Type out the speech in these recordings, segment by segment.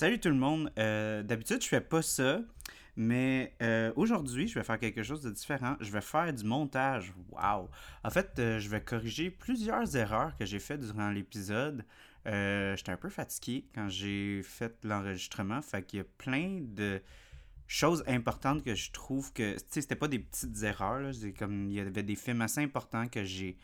Salut tout le monde. Euh, D'habitude, je fais pas ça, mais euh, aujourd'hui, je vais faire quelque chose de différent. Je vais faire du montage. Wow! En fait, euh, je vais corriger plusieurs erreurs que j'ai faites durant l'épisode. J'étais un peu fatigué quand j'ai fait l'enregistrement, fait qu'il y a plein de choses importantes que je trouve que, tu sais, c'était pas des petites erreurs, comme, il y avait des films assez importants que j'ai,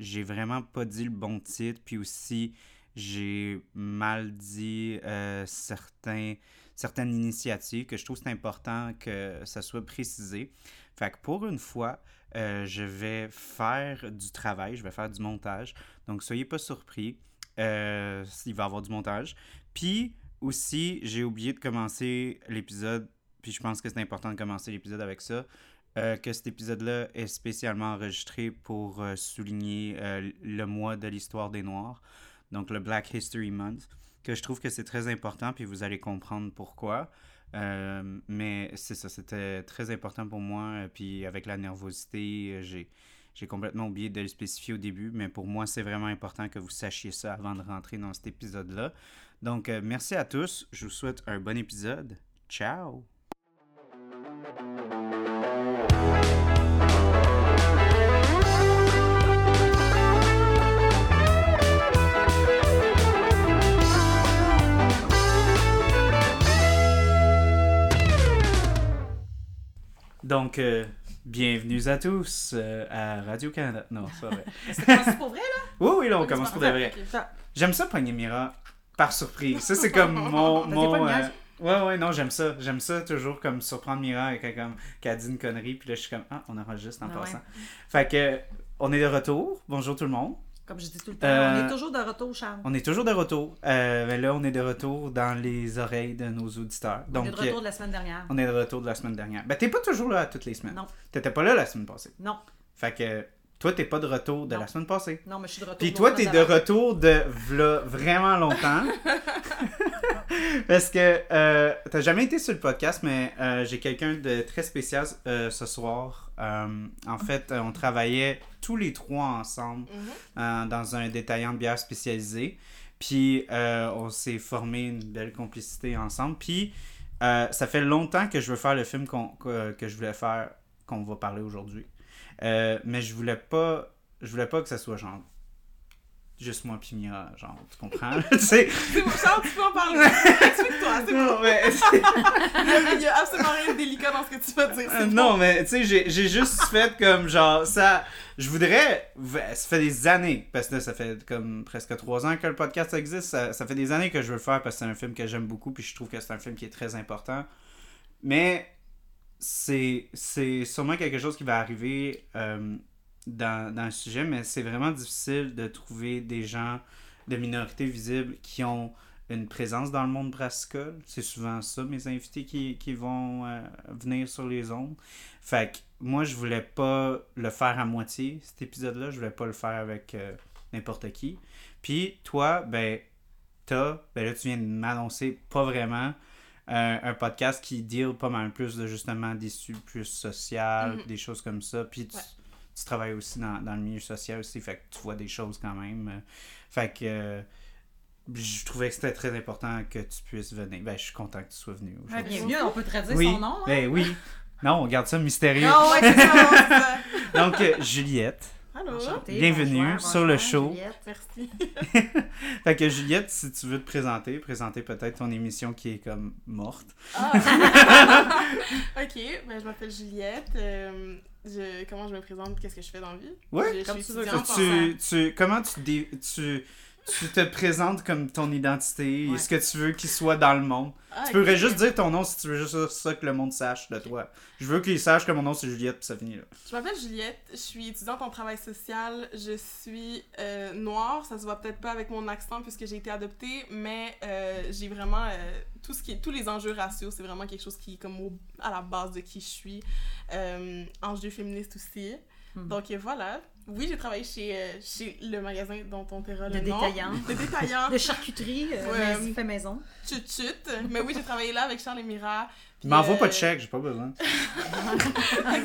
j'ai vraiment pas dit le bon titre, puis aussi, j'ai mal dit euh, certains, certaines initiatives que je trouve c'est important que ça soit précisé. Fait que pour une fois, euh, je vais faire du travail, je vais faire du montage. Donc, soyez pas surpris. Euh, il va y avoir du montage. Puis aussi, j'ai oublié de commencer l'épisode, puis je pense que c'est important de commencer l'épisode avec ça, euh, que cet épisode-là est spécialement enregistré pour souligner le mois de l'histoire des Noirs, donc le Black History Month, que je trouve que c'est très important, puis vous allez comprendre pourquoi. Euh, mais c'est ça, c'était très important pour moi, euh, puis avec la nervosité, euh, j'ai... Complètement oublié de le spécifier au début, mais pour moi, c'est vraiment important que vous sachiez ça avant de rentrer dans cet épisode-là. Donc, merci à tous. Je vous souhaite un bon épisode. Ciao! Donc, euh, bienvenue à tous euh, à Radio-Canada. Non, c'est pas vrai. C'est pour vrai, là? Oui, oui, là, on commence pour de vrai. J'aime ça, pogner Mira, par surprise. Ça, c'est comme mon. Mon euh, Ouais, ouais, non, j'aime ça. J'aime ça toujours, comme surprendre Mira comme, qu'elle a dit une connerie, puis là, je suis comme, ah, on enregistre en Ah ouais. passant. Fait que, on est de retour. Bonjour tout le monde. Comme je dis tout le temps, Euh, on est toujours de retour, Charles. On est toujours de retour. Euh, mais là, on est de retour dans les oreilles de nos auditeurs. on Donc, est de retour euh, de la semaine dernière. on est de retour de la semaine dernière. Ben, t'es pas toujours là toutes les semaines. Non, T'étais pas là la semaine passée. non, Fait que, toi, t'es pas de retour de Non. la semaine passée. non, mais je suis de retour. Puis toi, t'es de retour de v'là vraiment longtemps. Parce que euh, t'as jamais été sur le podcast, mais euh, j'ai quelqu'un de très spécial euh, ce soir. Euh, en fait, on travaillait tous les trois ensemble euh, dans un détaillant de bière spécialisé. Puis on s'est formé une belle complicité ensemble. Puis ça fait longtemps que je veux faire le film que, que je voulais faire, qu'on va parler aujourd'hui. Mais je voulais pas, je voulais pas que ça soit genre juste moi puis Mira, genre, tu comprends? tu sais, C'est bon, Charles, tu peux en parler. Explique-toi, c'est bon. mais, Il y a absolument rien de délicat dans ce que tu vas dire. Euh, non, bon. mais tu sais, j'ai juste fait comme genre ça. Je voudrais. Ça fait des années, parce que là, ça fait comme presque trois ans que le podcast existe. Ça, ça fait des années que je veux le faire parce que c'est un film que j'aime beaucoup, puis je trouve que c'est un film qui est très important. Mais c'est c'est sûrement quelque chose qui va arriver euh, dans, dans le sujet, mais c'est vraiment difficile de trouver des gens de minorités visibles qui ont une présence dans le monde brassicole. C'est souvent ça, mes invités qui, qui vont euh, venir sur les ondes. Fait que moi, je voulais pas le faire à moitié, cet épisode-là. Je voulais pas le faire avec euh, n'importe qui. Puis toi, ben, t'as, ben là, tu viens de m'annoncer pas vraiment euh, un podcast qui deal pas mal plus de justement d'issues plus sociales, Mhm. des choses comme ça. Puis tu, Ouais. Tu travailles aussi dans, dans le milieu social aussi, fait que tu vois des choses quand même. fait que euh, je trouvais que c'était très important que tu puisses venir. Ben, je suis content que tu sois venu Ah, aujourd'hui. bienvenue, on peut oui, son nom. hein? ben oui. Non, on garde ça mystérieux. Ah ouais, ça. Donc, euh, Juliette. Allô? Bienvenue sur le show. Juliette. Merci. Fait que Juliette, si tu veux te présenter, présenter peut-être ton émission qui est comme morte. Ah. ok, ben, je m'appelle Juliette. euh, je, comment je me présente? Qu'est-ce que je fais dans la vie? Je, Comme suis tu veux, Tu, tu, comment tu, dé- tu, tu te présentes comme ton identité et Ouais. ce que tu veux qu'il soit dans le monde. Ah, Tu pourrais juste dire ton nom si tu veux juste ça que le monde sache de toi. Je veux qu'ils sachent que mon nom c'est Juliette puis ça finit là. Je m'appelle Juliette, je suis étudiante en travail social, je suis euh, noire, ça se voit peut-être pas avec mon accent puisque j'ai été adoptée, mais euh, j'ai vraiment euh, tout ce qui est, tous les enjeux raciaux, c'est vraiment quelque chose qui est comme au- à la base de qui je suis. Enjeux féministes aussi. Hmm. Donc euh, voilà. Oui, j'ai travaillé chez, euh, chez le magasin dont on taira De le nom. détaillant. De détaillant. De charcuterie, euh, Ouais. mais fait maison. Chut chut. Mais oui, j'ai travaillé là avec Charles et Mira. M'envoie euh, pas de chèque, j'ai pas besoin.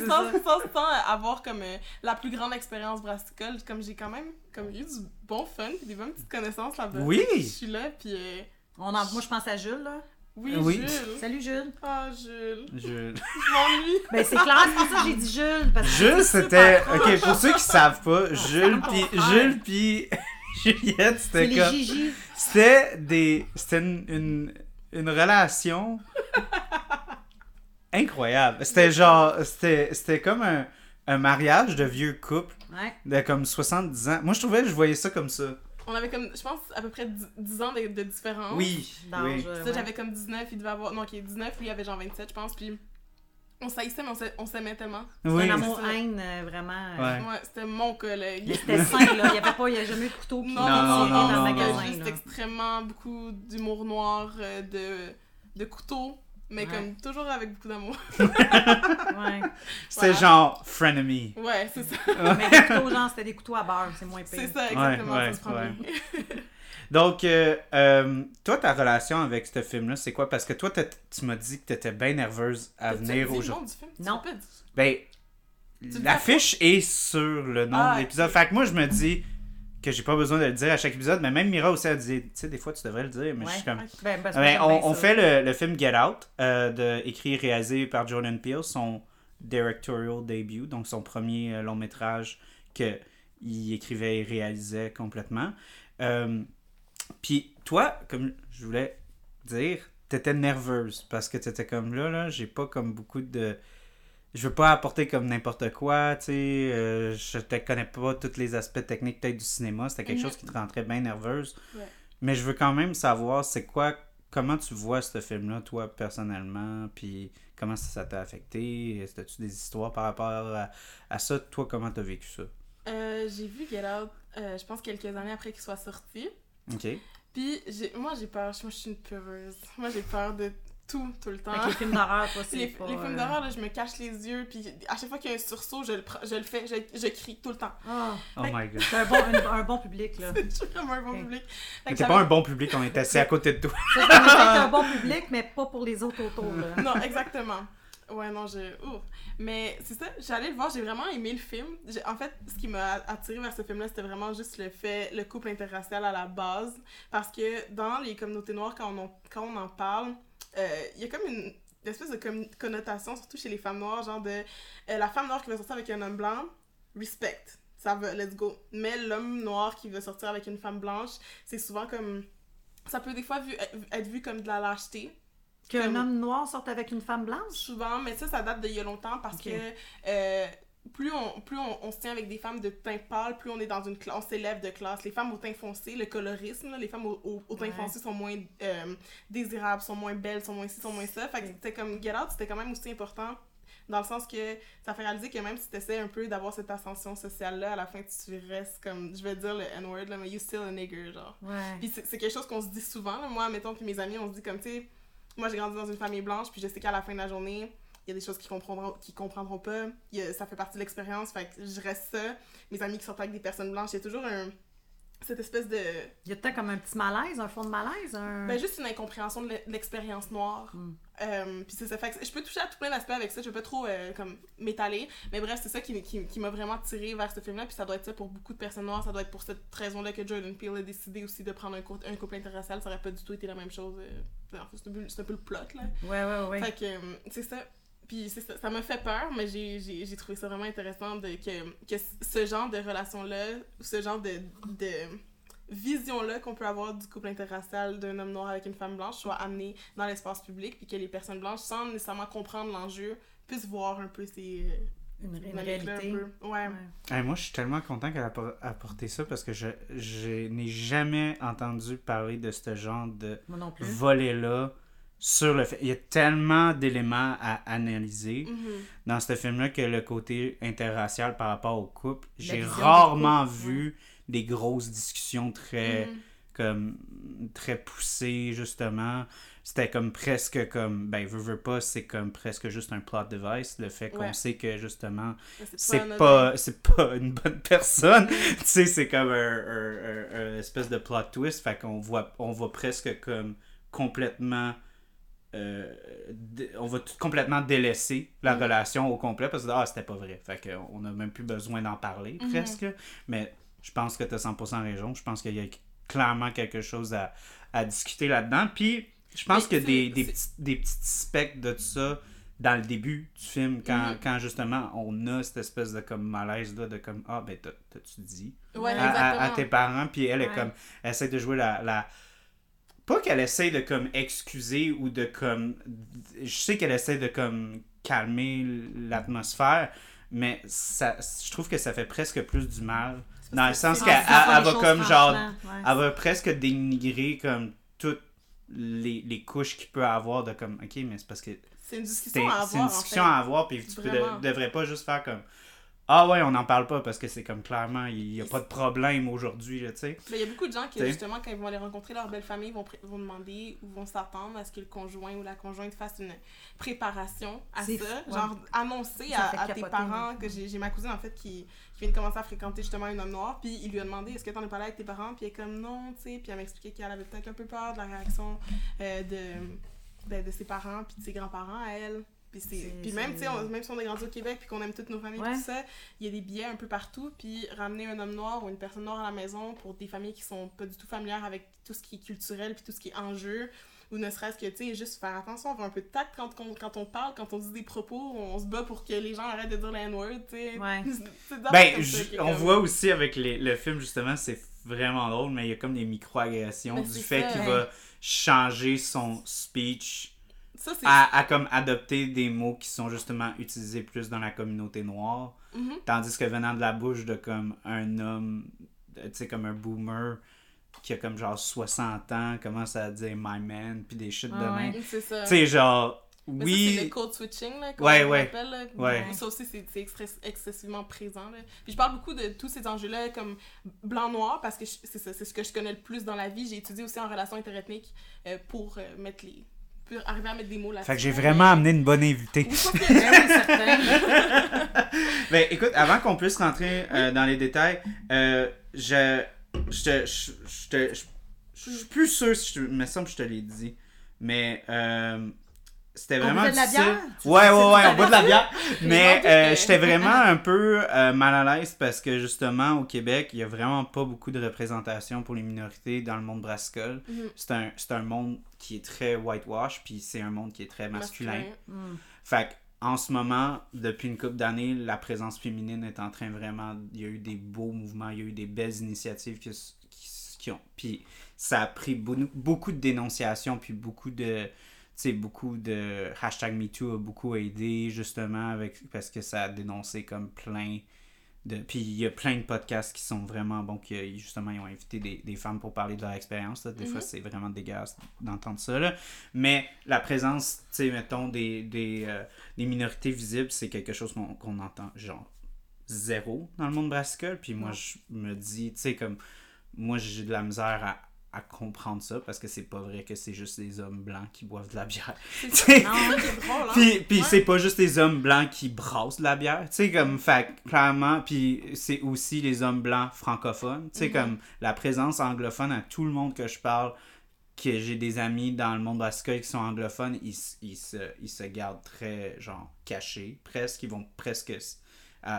Sans, sans, sans avoir comme euh, la plus grande expérience brassicole, comme j'ai quand même comme eu du bon fun puis des bonnes petites connaissances là-bas. Oui! Je suis là puis euh, On en- Moi, je pense à Jules, là. Oui, Oui. Jules. Salut, Jules. Ah, Jules. Je... Je m'ennuie. Ben, c'est clair, c'est pour ça que j'ai dit Jules. Parce que Jules, c'était. Ok, pour ceux qui savent pas, Jules pis mon frère. Jules pis Juliette, c'était comme. Gigi. C'était des. C'était une, une, une relation incroyable. C'était genre. C'était c'était comme un, un mariage de vieux couple Ouais. de comme 70 ans. Moi, je trouvais que je voyais ça comme ça. On avait comme, je pense, à peu près 10, 10 ans de, de différence. Oui. Dans oui. le- Ça, ouais. j'avais comme 19, il devait avoir. Non, ok, 19, lui, il avait genre 27, je pense. Puis on s'haïssait, mais on s'ai- on s'aimait tellement. Oui. un ça. amour-haine, euh, vraiment. euh, Ouais. Ouais, c'était mon collègue. C'était sain, là. Il n'y avait pas, il y a jamais eu de couteau qui Non, qui non, non, dans non, le magasin. juste là. extrêmement beaucoup d'humour noir, euh, de, de couteaux, mais Ouais. comme toujours avec beaucoup d'amour. Ouais. C'était Voilà. genre frenemy. Ouais, c'est ça. Mais les couteaux, genre, c'était des couteaux à beurre, c'est moins pire. C'est ça, exactement. Ouais, ça se prend ouais, bien. Donc, euh, euh, toi, ta relation avec ce film-là, c'est quoi? Parce que toi, tu m'as dit que t'étais bien nerveuse à venir aujourd'hui. nom du film? Tu Non. Ben, l'affiche est sur le nom Ah, de l'épisode. Fait que moi, je me dis que j'ai pas besoin de le dire à chaque épisode, mais même Mira aussi a dit, tu sais, des fois, tu devrais le dire, mais je suis comme... Ben, Ben, on, fait le, le film Get Out, euh, de, écrit et réalisé par Jordan Peele, son directorial debut, donc son premier euh, long métrage que il écrivait et réalisait complètement. Euh, Puis toi, comme je voulais dire, t'étais nerveuse parce que t'étais comme là, là, j'ai pas comme beaucoup de. Je veux pas apporter comme n'importe quoi, tu sais. euh, je te connais pas tous les aspects techniques peut-être du cinéma. C'était quelque Mhm. chose qui te rentrait bien nerveuse. Ouais. Mais je veux quand même savoir c'est quoi, comment tu vois ce film-là, toi, personnellement, puis comment ça t'a affecté? Est-ce que tu des histoires par rapport à, à ça? Toi, comment t'as vécu ça? Euh, j'ai vu Get Out, euh, je pense quelques années après qu'il soit sorti. Ok. Puis moi j'ai peur, moi je suis une peureuse. Moi j'ai peur de tout, tout le temps. Avec les films d'horreur, toi, c'est Les, pas... les films euh, d'horreur, là, je me cache les yeux, puis à chaque fois qu'il y a un sursaut, je le, je le fais, je, je crie tout le temps. Ah, Oh my god. c'est un bon, un, un bon public, là. suis vraiment un bon public. Fait Mais t'es pas un bon public, on est assis à côté de toi. C'est un bon public, mais pas pour les autres autour, là. Non, exactement. Ouais, non, je. Ouf. Mais c'est ça, j'allais le voir, j'ai vraiment aimé le film. J'ai- En fait, ce qui m'a attiré vers ce film-là, c'était vraiment juste le fait, le couple interracial à la base. Parce que dans les communautés noires, quand on en, quand on en parle, euh, il y a comme une, une espèce de con- connotation, surtout chez les femmes noires, genre de euh, la femme noire qui va sortir avec un homme blanc, respect. Ça va, let's go. Mais l'homme noir qui veut sortir avec une femme blanche, c'est souvent comme. Ça peut des fois vu- être vu comme de la lâcheté. Qu'un Comme- homme noir sorte avec une femme blanche? Souvent, mais ça, ça date d'il y a longtemps parce que euh, plus, on, plus on, on se tient avec des femmes de teint pâle, plus on est dans une classe, on s'élève de classe. Les femmes au teint foncé, le colorisme, là, les femmes au, au, au teint Ouais. foncé sont moins euh, désirables, sont moins belles, sont moins ci, sont moins ça. Fait que c'était comme Get Out, c'était quand même aussi important dans le sens que ça fait réaliser que même si tu essaies un peu d'avoir cette ascension sociale-là, à la fin, tu restes comme, je vais dire le N-word, là, mais you still a nigger, genre. Ouais. Puis c'est c'est quelque chose qu'on se dit souvent. là. Moi, mettons, puis mes amis, on se dit comme, tu sais, moi j'ai grandi dans une famille blanche, puis je sais qu'à la fin de la journée, il y a des choses qu'ils comprendront, qu'ils comprendront pas. A- ça fait partie de l'expérience, fait que je reste ça. Mes amis qui sortent avec des personnes blanches, il y a toujours un, cette espèce de. Il y a peut-être comme un petit malaise, un fond de malaise, un... Ben, juste une incompréhension de l'e- de l'expérience noire. Mm. Euh, puis c'est ça. Fait que je peux toucher à tout plein d'aspects avec ça. Je veux pas trop euh, comme m'étaler. Mais bref, c'est ça qui, qui, qui m'a vraiment tiré vers ce film-là. Puis ça doit être ça pour beaucoup de personnes noires. Ça doit être pour cette raison-là que Jordan Peele a décidé aussi de prendre un, cou- un couple interracial. Ça aurait pas du tout été la même chose. euh, c'est un, un peu le plot, là. Ouais, ouais, ouais. Fait que euh, c'est ça. Puis ça, m'a fait peur, mais j'ai- j'ai j'ai trouvé ça vraiment intéressant de, que, que ce genre de relation-là, ce genre de, de vision-là qu'on peut avoir du couple interracial d'un homme noir avec une femme blanche soit amené dans l'espace public, puis que les personnes blanches, sans nécessairement comprendre l'enjeu, puissent voir un peu ces Une, un réalité. peu. Ouais. Ouais. Moi, je suis tellement content qu'elle a appor- apporté ça parce que je, je n'ai jamais entendu parler de ce genre de Moi non plus. volet-là sur le fait. Il y a tellement d'éléments à analyser Mhm. dans ce film-là que le côté interracial par rapport au couple, j'ai rarement couple, vu des grosses discussions très, Mhm. comme, très poussées, justement. C'était comme presque comme, ben, veux, veux pas, c'est comme presque juste un plot device, le fait qu'on Ouais. sait que justement, c'est pas c'est pas une bonne personne tu sais c'est comme un, un- un- un espèce de plot twist fait qu'on voit on va presque comme complètement euh, on va tout complètement délaisser la Mm. relation au complet parce que ah c'était pas vrai fait qu'on a même plus besoin d'en parler Mhm. presque mais je pense que tu as 100% raison je pense qu'il y a clairement quelque chose à, à discuter là-dedans. Puis, je pense Mais que des, des, petits, des petits spectres de tout ça dans le début du film, quand, Mhm. quand justement on a cette espèce de comme malaise là, de comme Ah, ben, t'as- t'as-tu dit? Ouais, à, à- à exactement. tes parents, puis elle est comme, elle essaie de jouer la, la... Pas qu'elle essaie de comme excuser ou de comme... Je sais qu'elle essaie de comme calmer l'atmosphère, mais ça, je trouve que ça fait presque plus du mal. Dans le sens En qu'elle va comme genre... ouais. Elle va presque dénigrer comme toutes les, les couches qu'il peut avoir de comme, ok, mais c'est parce que C'est une c'est discussion à c'est avoir. une en discussion fait. à avoir, puis tu peux devrais pas juste faire comme Ah ouais, on n'en parle pas parce que c'est comme clairement, il n'y a pas de problème aujourd'hui, tu sais. Mais il y a beaucoup de gens qui, T'sais. justement, quand ils vont aller rencontrer leur belle famille, vont, demander ou vont s'attendre à ce que le conjoint ou la conjointe fasse une préparation à ça. Fou. Genre, annoncer Ça à, tes parents ouais. que j'ai ma cousine, en fait, qui, qui vient de commencer à fréquenter justement un homme noir. Puis il lui a demandé Est-ce que t'en as parlé avec tes parents? Puis elle est comme Non, tu sais. Puis elle m'a expliqué qu'elle avait peut-être un peu peur de la réaction euh, de, ben, de ses parents, puis de ses grands-parents à elle. Puis, c'est- C'est- puis même, c'est- tu sais, on- même si on est grandi au Québec puis qu'on aime toutes nos familles Ouais. tout ça, il y a des billets un peu partout. Puis ramener un homme noir ou une personne noire à la maison pour des familles qui sont pas du tout familières avec tout ce qui est culturel puis tout ce qui est enjeu, ou ne serait-ce que, tu sais, juste faire attention, avoir un peu de tact quand on, quand on parle, quand on dit des propos, on se bat pour que les gens arrêtent de dire la N-word, tu sais. Ouais. Ben, on comme- voit aussi avec les- le film, justement, c'est vraiment drôle, mais il y a comme des micro-agressions Ben, du fait ça. qu'il va changer son speech Ça, à, à comme adopter des mots qui sont justement utilisés plus dans la communauté noire. Mhm. Tandis que venant de la bouche de comme un homme, tu sais, comme un boomer qui a comme genre 60 ans, commence à dire my man, puis des shit de Ah même. C'est ça. Tu sais, genre, Mais ça, c'est le oui. code switching, là, comme Ouais, on ouais. là. Ouais. Ça aussi, c'est excessivement présent, là. Puis je parle beaucoup de tous ces enjeux-là, comme blanc-noir, parce que je- c'est ça, c'est ce que je connais le plus dans la vie. J'ai étudié aussi en relations interethniques euh, pour euh, mettre les... pour arriver à mettre des mots là-dessus. Fait que j'ai vraiment amené une bonne invitée. Oui, Ben. Ben écoute, avant qu'on puisse rentrer euh, dans les détails, euh, je. Je te. Je je te- je- je suis plus sûr si je te. Il me semble que je te l'ai dit. Mais. euh, c'était vraiment buvait de la difficile. bière? Ouais, ouais, ouais, on boit de la bière. Mais euh, j'étais vraiment un peu euh, mal à l'aise parce que justement, au Québec, il y a vraiment pas beaucoup de représentation pour les minorités dans le monde brassicole. Mhm. C'est un, un monde qui est très whitewash, puis c'est un monde qui est très masculin. Hmm. Fait que, en ce moment, depuis une couple d'années, la présence féminine est en train vraiment. Il y a eu des beaux mouvements, il y a eu des belles initiatives qui, qui, ont. Puis ça a pris beaucoup, beaucoup de dénonciations, puis beaucoup de. Tu sais, beaucoup de. Hashtag MeToo a beaucoup aidé, justement, avec parce que ça a dénoncé comme plein de. Puis il y a plein de podcasts qui sont vraiment bons, qui justement, ils ont invité des, des femmes pour parler de leur expérience. Des fois, Mhm. c'est vraiment dégueulasse d'entendre ça, là. Mais la présence, tu sais, mettons, des, des, euh, des minorités visibles, c'est quelque chose qu'on entend, genre, zéro dans le monde brassicole. Puis moi, je me dis, tu sais, comme, moi, j'ai de la misère à, à comprendre ça parce que c'est pas vrai que c'est juste des hommes blancs qui boivent de la bière. C'est drôle, hein. puis, puis Ouais. c'est pas juste les hommes blancs qui brassent de la bière, tu sais, comme, fait clairement, puis c'est aussi les hommes blancs francophones, tu sais, Mhm. comme, la présence anglophone à tout le monde que je parle, que j'ai des amis dans le monde brassicole qui sont anglophones, ils, ils, se, ils se gardent très, genre, cachés, presque, ils vont presque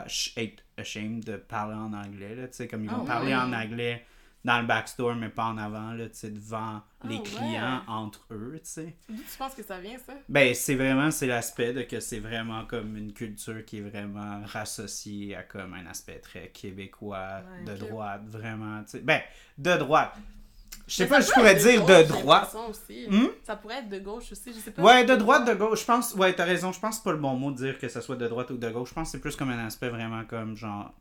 sh- être ashamed de parler en anglais, tu sais, comme ils vont Ah parler en anglais dans le backstore, mais pas en avant, là, tu sais, devant les ouais. clients, entre eux, tu sais. D'où tu penses que ça vient, ça? Ben, c'est vraiment, c'est l'aspect de que c'est vraiment comme une culture qui est vraiment rassociée à comme un aspect très québécois, Ouais, de droite, vraiment, tu sais. Ben, de droite. Je sais pas, ça je pourrais dire de j'ai droite. Aussi. Hmm? Ça pourrait être de gauche aussi, je sais pas. Ouais, de droite, de gauche. Je pense, ouais, t'as raison. Je pense que c'est pas le bon mot de dire que ce soit de droite ou de gauche. Je pense que c'est plus comme un aspect vraiment comme genre.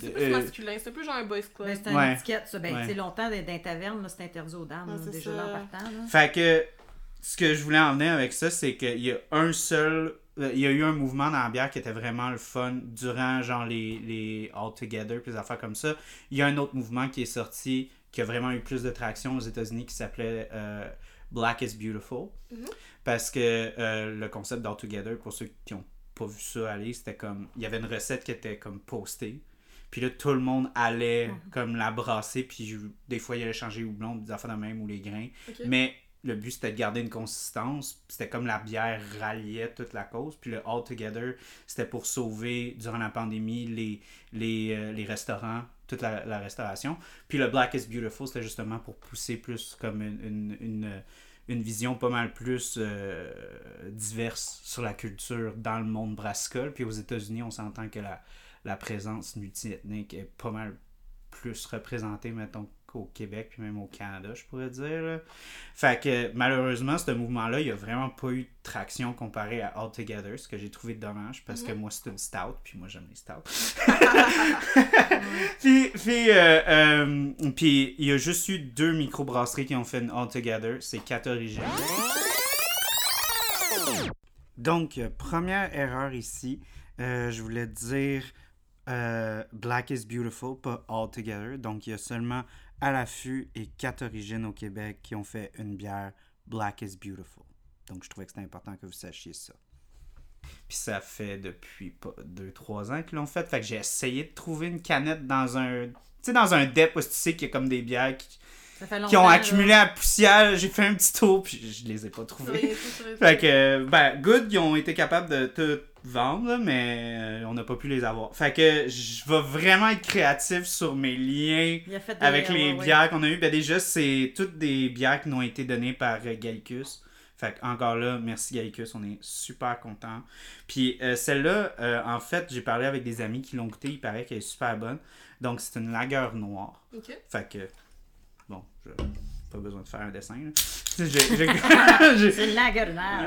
C'est plus masculin, c'est plus genre un boys club. Ben, c'est une Ouais. étiquette, ça. Ben, Ouais. tu sais, longtemps, dans dans taverne, là, c'est interdit aux dames, Ouais, déjà là en partant. Là. Fait que ce que je voulais en venir avec ça, c'est qu'il y a un seul. euh, Il y a eu un mouvement dans la bière qui était vraiment le fun durant genre les, les All Together puis les affaires comme ça. Il y a un autre mouvement qui est sorti qui a vraiment eu plus de traction aux États-Unis qui s'appelait euh, Black is Beautiful. Mhm. Parce que euh, le concept d'All Together, pour ceux qui n'ont pas vu ça aller, c'était comme. Il y avait une recette qui était comme postée. Puis là, tout le monde allait comme la brasser. Puis je- des fois, il allait changer houblon, des affaires de même ou les grains. Mais le but c'était de garder une consistance. C'était comme la bière ralliait toute la cause. Puis le All Together, c'était pour sauver, durant la pandémie, les, les, euh, les restaurants, toute la, la restauration. Puis le Black is Beautiful, c'était justement pour pousser plus comme une, une, une, une vision pas mal plus euh, diverse sur la culture dans le monde brassicole. Puis aux États-Unis, on s'entend que la, la présence multiethnique est pas mal plus représentée, mettons, qu'au Québec, puis même au Canada, je pourrais dire. là. Fait que malheureusement, ce mouvement-là, il a vraiment pas eu de traction comparé à All Together, ce que j'ai trouvé dommage, parce que moi, c'est une stout, puis moi, j'aime les stouts. puis, puis, euh, euh, puis il y a juste eu deux microbrasseries qui ont fait une All Together, c'est quatre origines. Donc, euh, première erreur ici, euh, je voulais dire euh, Black is Beautiful, pas All Together. Donc, il y a seulement à l'affût et quatre origines au Québec qui ont fait une bière Black is Beautiful. Donc, je trouvais que c'était important que vous sachiez ça. Puis ça fait depuis pas 2-3 ans qu'ils l'ont fait. Fait que j'ai essayé de trouver une canette dans un. Tu sais, dans un dep où tu sais qu'il y a comme des bières qui, qui ont accumulé là. la poussière. J'ai fait un petit tour, puis je les ai pas vrai. Fait que, ben, Good, ils ont été capables de tout vendre, mais euh, on n'a pas pu les avoir. Fait que je vais vraiment être créatif sur mes liens avec les ouais, ouais. bières qu'on a eues. Ben, déjà, c'est toutes des bières qui nous ont été données par euh, Gallicus. Fait que, encore là, merci Gallicus, on est super contents. Puis euh, celle-là, euh, en fait, j'ai parlé avec des amis qui l'ont goûtée, il paraît qu'elle est super bonne. Donc, c'est une lagueur noire. Ok. Fait que, bon, je pas besoin de faire un dessin. C'est la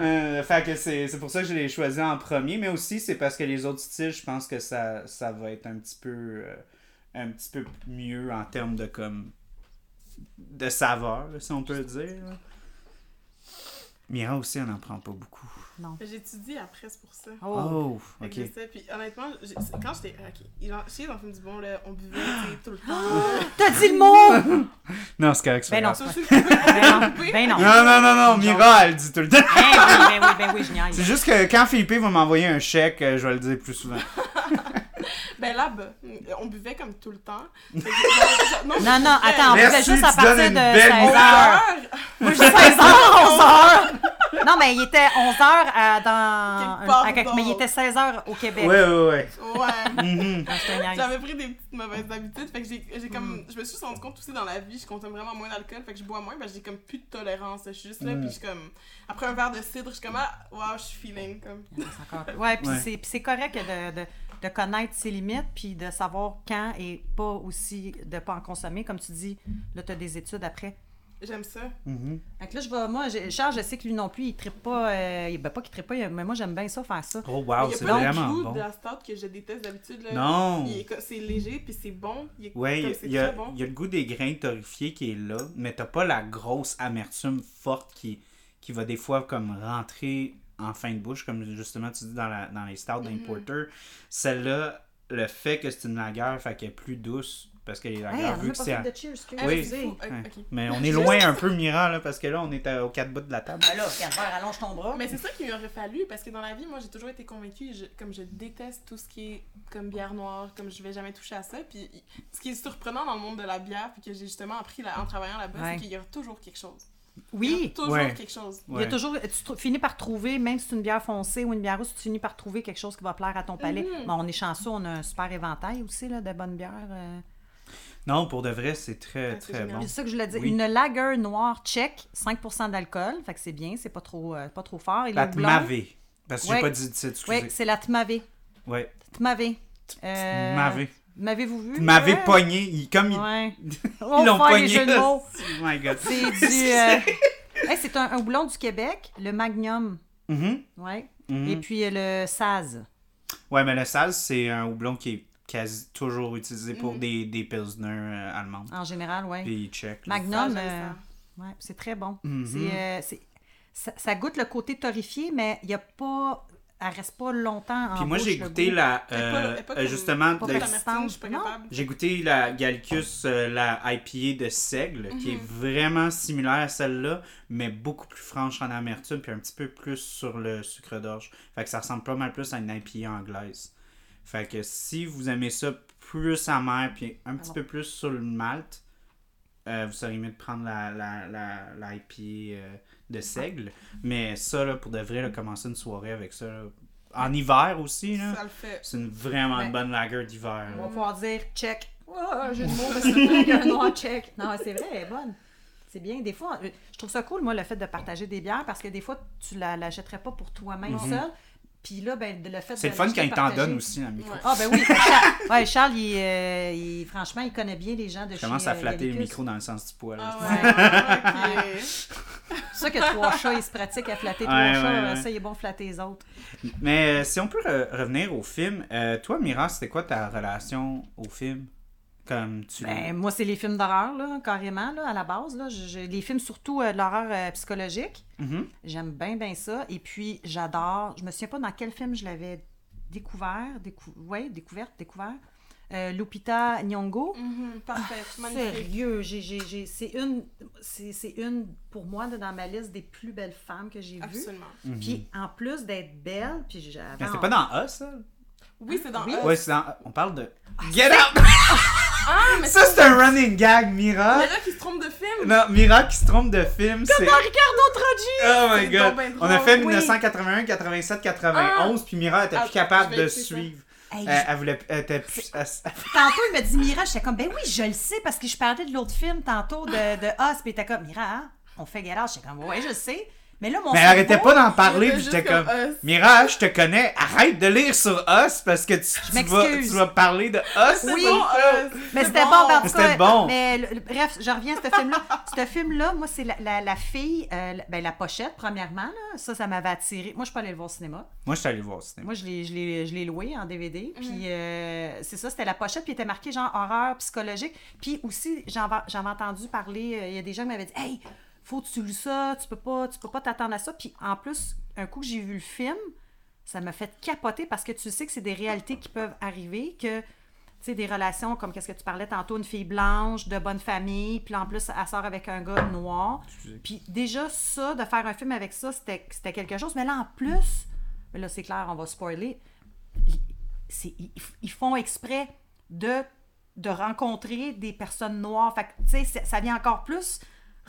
euh, fait que c'est c'est pour ça que je l'ai choisi en premier, mais aussi c'est parce que les autres styles, je pense que ça, ça va être un petit peu euh, un petit peu mieux en termes de comme de saveur, si on peut dire. là. Mira aussi, on n'en prend pas beaucoup. J'étudie après, c'est pour ça. Oh. Oh, ok. je sais, puis honnêtement, quand j'étais. Ok, ils ont- chez les enfants du bon, là, on buvait sais, tout le temps. T'as dit le mot! Non, c'est correct, Ben non, pouvez- ben non, ben non. Non, non, non, non, Mira, elle dit tout le temps. Ben oui, ben oui, ben oui, je. C'est juste que quand Philippe va m'envoyer un chèque, euh, je vais le dire plus souvent. Ben là-bas, on buvait comme tout le temps. Non, Non, attends, on Merci, buvait juste à partir de belle 16 image. heures. heures. Moi, je dis 16 heures, 11 heures. Non, mais il était 11 heures à, dans. Mais il était 16 heures au Québec. Ouais, ouais, ouais. Ouais. Mhm. Ah. J'avais pris des petites mauvaises habitudes, fait que j'ai j'ai comme je me suis rendu compte aussi dans la vie, je consomme vraiment moins d'alcool, fait que je bois moins, ben j'ai comme plus de tolérance, je suis juste là Mm. puis je suis comme après un verre de cidre, je suis comme ah wow, je suis feeling comme Ouais, puis Ouais. c'est- puis c'est correct de, de, connaître ses limites, puis de savoir quand et pas aussi de pas en consommer. Comme tu dis, là, tu as des études après. j'aime ça. Fait que là, je vais, moi, je- Charles, je sais que lui non plus, il trippe pas, euh, ben pas qu'il trippe pas, mais moi, j'aime bien ça, faire ça. Oh, Il wow, y a c'est pas le vraiment goût bon. de la stout que je déteste d'habitude là. Non! Il C'est léger puis c'est bon. Il comme il c'est y, a- bon. il y a le goût des grains torréfiés qui est là, mais t'as pas la grosse amertume forte qui, qui va des fois comme rentrer en fin de bouche, comme justement tu dis dans, la, dans les stouts Mhm. d'importer. Celle-là, le fait que c'est une lagueur, fait qu'elle est plus douce, parce que les Hey, lagueurs, on vu que c'est... Ah, Oui. Mais on est loin un peu, Mira, là, parce que là, on est à- aux quatre bouts de la table. Ben là, Calvaire, allonge ton bras. Mais c'est ça qu'il aurait fallu parce que dans la vie, moi j'ai toujours été convaincue, je- comme je déteste tout ce qui est comme bière noire, comme je vais jamais toucher à ça. Puis ce qui est surprenant dans le monde de la bière, puis que j'ai justement appris là- en travaillant là-bas, Ouais. c'est qu'il y a toujours quelque chose. Il y a Oui, toujours Ouais. quelque chose. il y a toujours, tu finis par trouver, même si c'est une bière foncée ou une bière rousse, tu finis par trouver quelque chose qui va plaire à ton palais. Mhm. Bon, on est chanceux, on a un super éventail aussi là, de bonnes bières. euh. Non, pour de vrai, c'est très, c'est très génial. bon. C'est ça que je voulais dire. Oui. Une lager noire tchèque, 5% d'alcool, fait que c'est bien, c'est pas trop, euh, pas trop fort. Et La Tmavé. Parce que j'ai Ouais. pas dit excusez. Oui, c'est la Tmavé. Ouais. Tmavé. Euh, Tmavé. M'avez-vous vu? Ouais. pogné, il- comme il- Ouais. ils On l'ont les pogné. jeux de mots. Oh my god. C'est du. euh, hey, c'est un, un houblon du Québec, le Magnum. Mhm, Ouais. mhm. Et puis euh, le Saz. Ouais, mais le Saz, c'est un houblon qui est quasi toujours utilisé pour Mhm. des, des Pilsner euh, allemandes. En général, ouais. Puis tchèques. Magnum, euh, ouais, c'est très bon. C'est, euh, ça, ça goûte le côté torréfié, mais il y a pas. Elle reste pas longtemps en Puis moi, j'ai goûté goût. la. Pas- euh, pas justement, pas de- j'ai goûté la Gallicus, euh, la IPA de Seigle, qui est Mhm. vraiment similaire à celle-là, mais beaucoup plus franche en amertume, puis un petit peu plus sur le sucre d'orge. Fait que ça ressemble pas mal plus à une IPA anglaise. Fait que si vous aimez ça plus amer, puis un petit bon. peu plus sur le malt, euh, vous seriez mieux de prendre la, la, la, la IPA euh, de seigle. Mais ça, là, pour de vrai, là, commencer une soirée avec ça, là, en hiver aussi, là, Ça le fait. c'est une, vraiment Ouais. une bonne lager d'hiver. On va pouvoir dire check. Oh, j'ai qu'un noir check. Non, c'est vrai, elle est bonne. C'est bien. Des fois, euh, je trouve ça cool, moi, le fait de partager des bières, parce que des fois, tu la l'achèterais pas pour toi-même seul. Puis là, ben, le fait C'est le fun quand il t'en donne aussi, la micro. Ouais. Ah, ben oui. Charles, ouais, Charles, il, euh, il- franchement, il connaît bien les gens de Je chez commence à euh, flatter le micro dans le sens du poil. Ah ouais, ok. C'est ça que trois chats, ils se pratiquent à flatter trois Ouais, chats. euh. Ça, il est bon de flatter les autres. Mais euh, si on peut re- revenir au film, euh, toi, Mira, c'était quoi ta relation au film? Comme tu. Ben, moi, c'est les films d'horreur, là, carrément, là, à la base. Là. Je- je- les films, surtout euh, de l'horreur euh, psychologique. Mhm. J'aime bien, bien ça. Et puis, j'adore. Je me souviens pas dans quel film je l'avais découvert. Décou... Ouais, découverte, découvert. Euh, Lupita Nyong'o. Mhm, parfait, magnifique. Sérieux, j'ai, j'ai, j'ai- c'est une, c'est, c'est une pour moi dans ma liste des plus belles femmes que j'ai vues. Absolument. Puis en plus d'être belle, puis j'avais. Mais c'était pas dans Us, ça? Oui, c'est dans Oui. Us. Ouais, c'est dans. On parle de. Get out! Ah, mais Ça, c'est un running gag, Mira! Là qui se trompe de film. Non, Mira qui se trompe de film, c'est. Dans Ricardo Trogi! Oh my god! ben On a fait Oui. 1981, 87, 91, puis Mira était Ah, plus capable je vais de suivre. Hey, Elle, elle voulait. Elle était plus. Tantôt, il m'a dit Mira, j'étais comme, ben oui, je le sais, parce que je parlais de l'autre film tantôt de, de Us, puis il était comme, Mira, hein, on fait galère. J'étais comme, ouais, je sais. Mais là, mon Mais elle arrêtait cerveau- pas d'en parler, puis j'étais comme. comme. Mira, je te connais, arrête de lire sur Us parce que tu, tu vas, tu vas parler de Us. C'est Oui. bon, euh, Mais c'est c'était bon, ben, en tout cas, bon. Mais le- le- bref, je reviens à ce film-là. ce film-là, moi, c'est la, la, la fille, euh, la- ben, la pochette, premièrement. Là, ça, ça m'avait attiré. Moi, je suis pas allée le voir au cinéma. Moi, je suis allé voir au cinéma. Moi, je l'ai, je l'ai, je l'ai loué en DVD. Puis euh, c'est ça, c'était la pochette. Puis il était marqué genre horreur psychologique. Puis aussi, j'avais entendu parler. euh, Il y a des gens qui m'avaient dit Hey, faut que tu lis ça. Tu peux pas, tu peux pas t'attendre à ça. Puis en plus, un coup que j'ai vu le film, ça m'a fait capoter parce que tu sais que c'est des réalités qui peuvent arriver. Que. Tu sais, des relations comme qu'est-ce que tu parlais tantôt, une fille blanche, de bonne famille, puis en plus, elle sort avec un gars noir. Puis déjà, ça, de faire un film avec ça, c'était c'était quelque chose. Mais là, en plus, mais là, c'est clair, on va spoiler. Ils, c'est- ils- ils font exprès de, de rencontrer des personnes noires. Fait que, tu sais, ça vient encore plus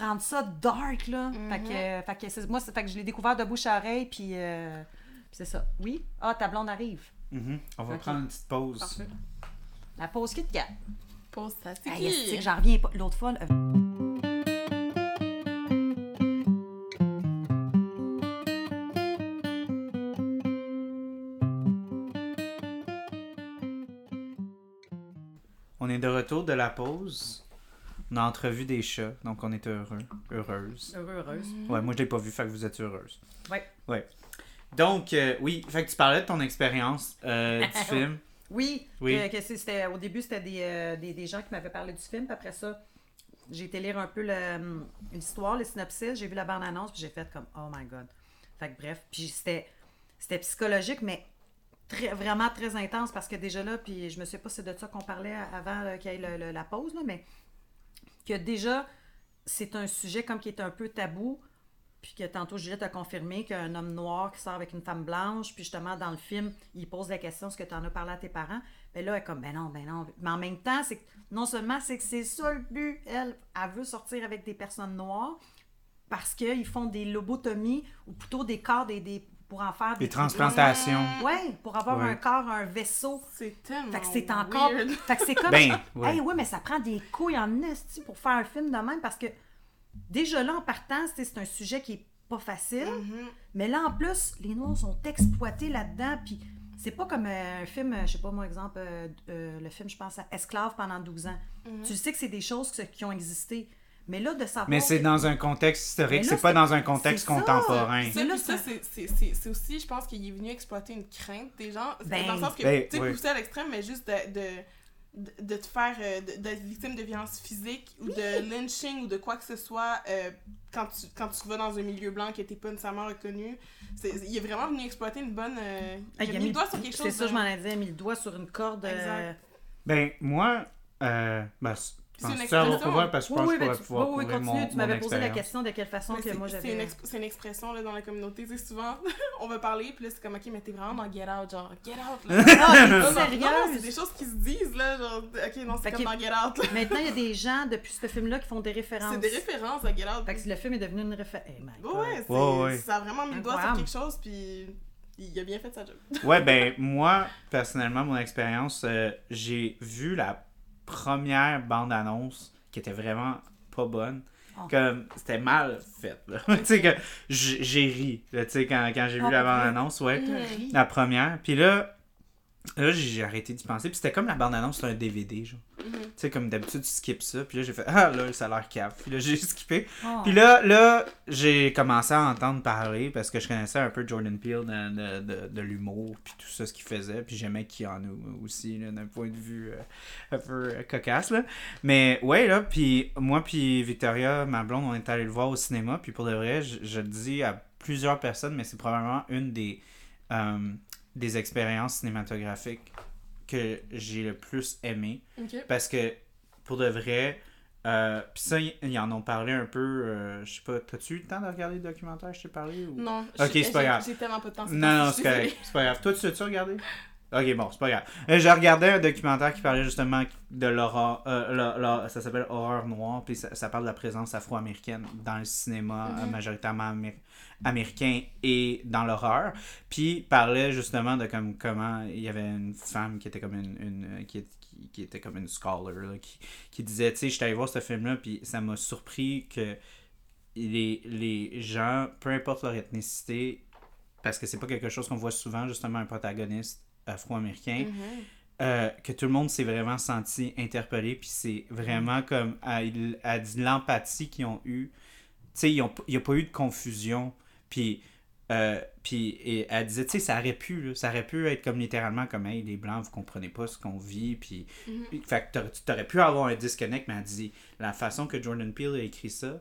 rendre ça dark, là. Fait que, fait que c'est- moi, c'est- fait que je l'ai découvert de bouche à oreille, puis euh, puis c'est ça. Oui? Ah, ta blonde arrive. Mhm. On va prendre une petite pause. Parfait. La pause Kit Kat. Pause ça, c'est Hey, qui? j'en reviens pas? L'autre fois, euh, On est de retour de la pause. On a entrevu des chats, donc on est heureux, heureuse. heureux, heureuse. Ouais, moi je l'ai pas vu, fait que vous êtes heureuse. Ouais. Ouais. Donc, euh, oui, fait que tu parlais de ton expérience euh, du film. Oui, Oui. que- c'était, au début, c'était des, euh, des, des gens qui m'avaient parlé du film. Puis après ça, j'ai été lire un peu le- l'histoire, le synopsis. J'ai vu la bande-annonce, puis j'ai fait comme « Oh my God ». Fait que bref, puis c'était, c'était psychologique, mais très, vraiment très intense parce que déjà là, puis je me sais pas si c'est de ça qu'on parlait avant qu'il y ait le- le- la pause, là, mais que déjà, c'est un sujet comme qui est un peu tabou, puis que tantôt Juliette a confirmé qu'un homme noir qui sort avec une femme blanche, puis justement dans le film, il pose la question est-ce que tu en as parlé à tes parents? Ben là, elle est comme ben non, ben non. Mais en même temps, c'est non seulement c'est que c'est ça le but, elle, elle veut sortir avec des personnes noires parce qu'ils font des lobotomies ou plutôt des corps des, des- pour en faire Des transplantations. Ouais, pour avoir Ouais. un corps, un vaisseau. C'est tellement Fait que c'est encore. weird. Fait que c'est comme. Ben, ouais. Hey, ouais, mais ça prend des couilles en esti pour faire un film de même parce que déjà là, en partant, c'est c'est un sujet qui est pas facile. Mhm. Mais là, en plus, les Noirs sont exploités là-dedans. Puis c'est pas comme euh, un film, euh, je sais pas moi, exemple, euh, euh, le film, je pense à Esclave pendant 12 ans. Mhm. Tu sais que c'est des choses que- qui ont existé. Mais là, de savoir. Mais c'est que- dans un contexte historique, c'est pas dans un contexte c'est ça. contemporain. Ça, là, ça, c'est- c'est c'est- c'est aussi, je pense qu'il est venu exploiter une crainte des gens. Ben, dans le sens que, ben, tu sais, oui. poussé à l'extrême, mais juste de, de, de, te faire, euh, de- d'être victime de violences physiques ou de lynching ou de quoi que ce soit euh, quand, tu, quand tu vas dans un milieu blanc que t'es pas nécessairement reconnu. Il est vraiment venu exploiter une bonne. euh, Ah, il a mis le doigt sur quelque chose. C'est ça, de- je m'en ai dit, il a mis le doigt sur une corde. euh. Ben, moi, euh, ben, C'est une avoir pouvoir? Parce que je pense Oui, que oui, je pourrais pouvoir oui, oui, continue. mon, tu m'avais posé la question de quelle façon Mais que c'est- moi c'est j'avais. une, exp- c'est une expression là, dans la communauté. Tu sais, souvent, on va parler, puis là, c'est comme, ok, mais t'es vraiment dans Get Out, genre, Get Out, là. Ah, non, c'est des choses qui se disent, là, genre, ok, non, c'est comme que- dans Get Out, là. Maintenant, il y a des gens depuis ce film-là qui font des références. C'est des références à Get Out. Fait que le film est devenu une référence. Eh my God. Ouais, c'est- Ouais, ouais. ça a vraiment mis le doigt sur quelque chose, puis il a bien fait sa job. Ouais, ben, moi, personnellement, mon expérience, euh, j'ai vu la première bande-annonce qui était vraiment pas bonne. Oh. Comme, c'était mal fait, tu sais, que j'ai ri, tu sais, quand, quand j'ai vu Ah, la pour vrai? bande-annonce, ouais. La première. Puis là, là, j'ai arrêté d'y penser. Puis c'était comme la bande-annonce sur un DVD, genre. Mhm. Tu sais, comme d'habitude, tu skips ça. Puis là, j'ai fait, ah là, ça a l'air cave. Puis là, j'ai skippé. Oh. Puis là, là j'ai commencé à entendre parler parce que je connaissais un peu Jordan Peele de, de, de, de l'humour, puis tout ça, ce qu'il faisait. Puis j'aimais Keanu aussi, là, d'un point de vue euh, un peu euh, cocasse, là. Mais ouais, là, puis moi, puis Victoria, ma blonde, on est allé le voir au cinéma. Puis pour de vrai, je, je le dis à plusieurs personnes, mais c'est probablement une des, euh, des expériences cinématographiques que j'ai le plus aimé. Parce que, pour de vrai, euh, pis ça, ils en ont parlé un peu, euh, je sais pas, t'as-tu eu le temps de regarder le documentaire, je t'ai parlé? Ou... Non, Ok, c'est pas grave. J'ai tellement pas de temps. Non, non, c'est correct, c'est pas grave. Toi, tu as-tu regardé? Ok, bon, c'est pas grave. Euh, J'ai regardé un documentaire qui parlait justement de l'horreur, euh, ça s'appelle Horreur Noire, puis ça, ça parle de la présence afro-américaine dans le cinéma, Mhm. euh, majoritairement américain et dans l'horreur. Puis parlait justement de comme comment il y avait une femme qui était comme une, une- qui, qui, qui était comme une scholar là, qui, qui disait, tu sais, j'étais allé voir ce film-là, puis ça m'a surpris que les, les gens, peu importe leur ethnicité, parce que c'est pas quelque chose qu'on voit souvent, justement, un protagoniste afro-américain, Mhm. euh, que tout le monde s'est vraiment senti interpellé, puis c'est vraiment comme, à, à l'empathie qu'ils ont eu. Tu sais, il n'y a pas eu de confusion, puis. euh, puis elle disait, tu sais, ça aurait pu, là, ça aurait pu être comme littéralement comme, hey, les Blancs, vous comprenez pas ce qu'on vit, puis Mhm. fait que t'aurais- tu pu avoir un disconnect, mais elle dit la façon que Jordan Peele a écrit ça,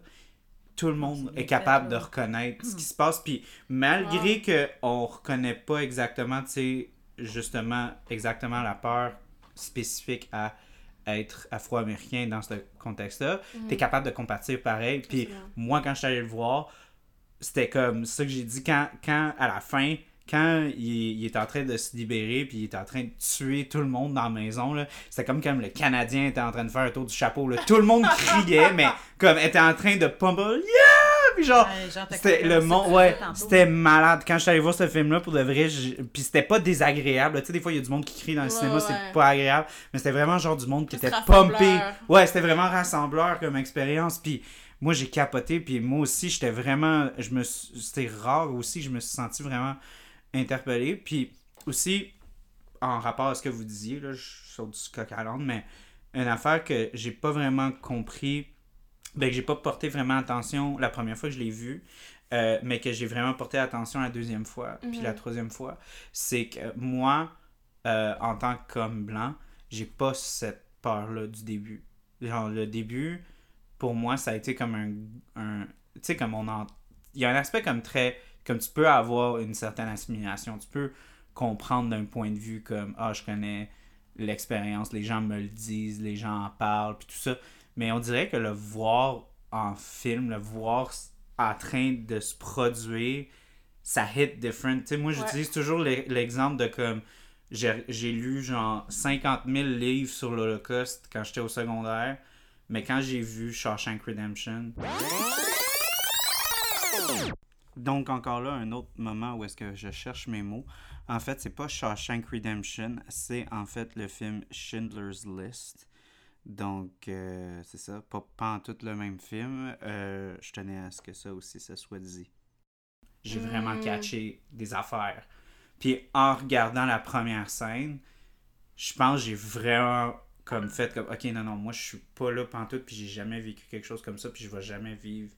tout le monde est capable fait, de reconnaître ce qui se passe. Puis malgré Wow. que on reconnaît pas exactement, tu sais, justement, exactement la peur spécifique à être afro-américain dans ce contexte-là, Mhm. t'es capable de compatir pareil. Puis moi, quand je suis allé le voir, c'était comme ça que j'ai dit quand, quand à la fin, quand il, il est en train de se libérer, puis il est en train de tuer tout le monde dans la maison, c'était comme comme le Canadien était en train de faire un tour du chapeau. Là. Tout le monde criait, mais comme était en train de pomper, yeah! Puis genre, Ouais, c'était le monde, ouais, c'était malade. Quand je suis allé voir ce film-là, pour de vrai, j'ai- puis c'était pas désagréable. Tu sais, des fois, il y a du monde qui crie dans le Ouais, cinéma, ouais. c'est pas agréable. Mais c'était vraiment genre du monde qui était rassembleur. pompé. Ouais, c'était vraiment rassembleur comme expérience. Puis moi, j'ai capoté. Puis moi aussi, j'étais vraiment. je me C'était rare aussi, je me suis senti vraiment interpellé. Puis aussi, en rapport à ce que vous disiez, là, je saute du coq à l'âne, mais une affaire que j'ai pas vraiment compris, ben, que j'ai pas porté vraiment attention la première fois que je l'ai vu, euh, mais que j'ai vraiment porté attention la deuxième fois, puis Mhm. la troisième fois, c'est que moi, euh, en tant qu'homme blanc, j'ai pas cette peur-là du début. Genre, le début, pour moi, ça a été comme un. un tu sais, comme on en. Il y a un aspect comme très. Comme tu peux avoir une certaine assimilation. Tu peux comprendre d'un point de vue comme Ah, je connais l'expérience, les gens me le disent, les gens en parlent, puis tout ça. Mais on dirait que le voir en film, le voir en train de se produire, ça hit different. Tu sais, moi, Ouais. j'utilise toujours l'e- l'exemple de comme j'ai j'ai lu genre 50 000 livres sur l'Holocauste quand j'étais au secondaire, mais quand j'ai vu Shawshank Redemption. Donc, encore là, un autre moment où est-ce que je cherche mes mots. En fait, c'est pas Shawshank Redemption, c'est en fait le film Schindler's List. Donc, euh, c'est ça, pas, pas en tout le même film. Euh, je tenais à ce que ça aussi, ça soit dit. J'ai vraiment Mm. catché des affaires. Puis en regardant la première scène, je pense que j'ai vraiment comme fait comme ok non non moi je suis pas là pantoute puis j'ai jamais vécu quelque chose comme ça puis je vais jamais vivre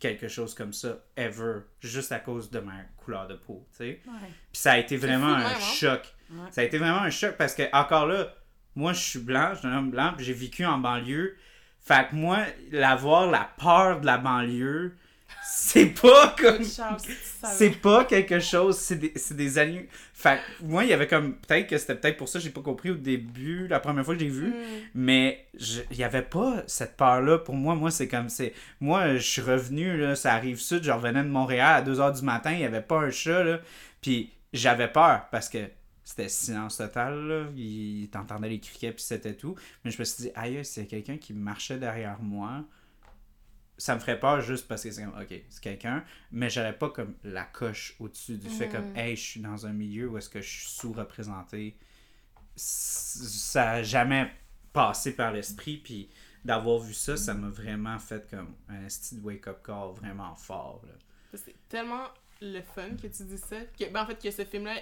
quelque chose comme ça ever juste à cause de ma couleur de peau tu sais Ouais. puis ça a été vraiment un hein? choc Ouais. ça a été vraiment un choc parce que encore là moi je suis blanc je suis un homme blanc puis j'ai vécu en banlieue fait que moi l'avoir la peur de la banlieue c'est pas comme. C'est pas quelque chose, c'est des, c'est des. Fait moi, il y avait comme. Peut-être que c'était peut-être pour ça que j'ai pas compris au début, la première fois que j'ai vu. Mm. Mais je- il y avait pas cette peur-là. Pour moi, moi, c'est comme. c'est Moi, je suis revenu, là, ça arrive sud, je revenais de Montréal à 2h du matin, il y avait pas un chat, là. Puis j'avais peur parce que c'était silence total, là. Il t'entendait les criquets, puis c'était tout. Mais je me suis dit, aïe, c'est quelqu'un qui marchait derrière moi. Ça me ferait peur juste parce que c'est comme, ok, c'est quelqu'un. Mais j'aurais pas comme la coche au-dessus du fait comme, Mhm. hey, je suis dans un milieu où est-ce que je suis sous-représenté. Ça a jamais passé par l'esprit, puis d'avoir vu ça, ça m'a vraiment fait comme un style wake-up call vraiment fort. Là. C'est tellement le fun que tu dis ça. Que, ben, en fait, que ce film-là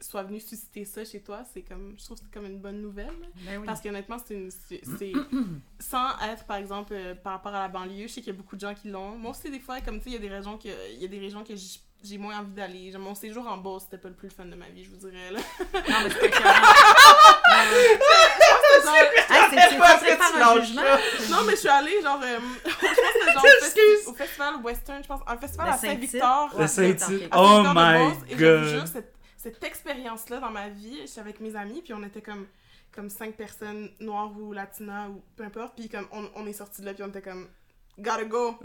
soit venu susciter ça chez toi, c'est comme, je trouve que c'est comme une bonne nouvelle. Ben oui. Parce qu'honnêtement, c'est une. c'est- c'est- sans être, par exemple, euh, par rapport à la banlieue, je sais qu'il y a beaucoup de gens qui l'ont. Moi aussi, des fois, comme tu sais, il y a des régions que, il y a des régions que j- j'ai moins envie d'aller. Mon séjour en Beauce, c'était pas le plus fun de ma vie, je vous dirais. Là. Non, mais c'est jugement. non, mais je suis allée, genre, euh, je pense que c'était genre au, festival western, je pense, un festival Le à. Saint-Victor. Oh my God. cette, cette expérience-là dans ma vie, j'étais avec mes amis, puis on était comme, comme cinq personnes noires ou latinas ou peu importe, puis comme on, on est sortis de là, puis on était comme, gotta go.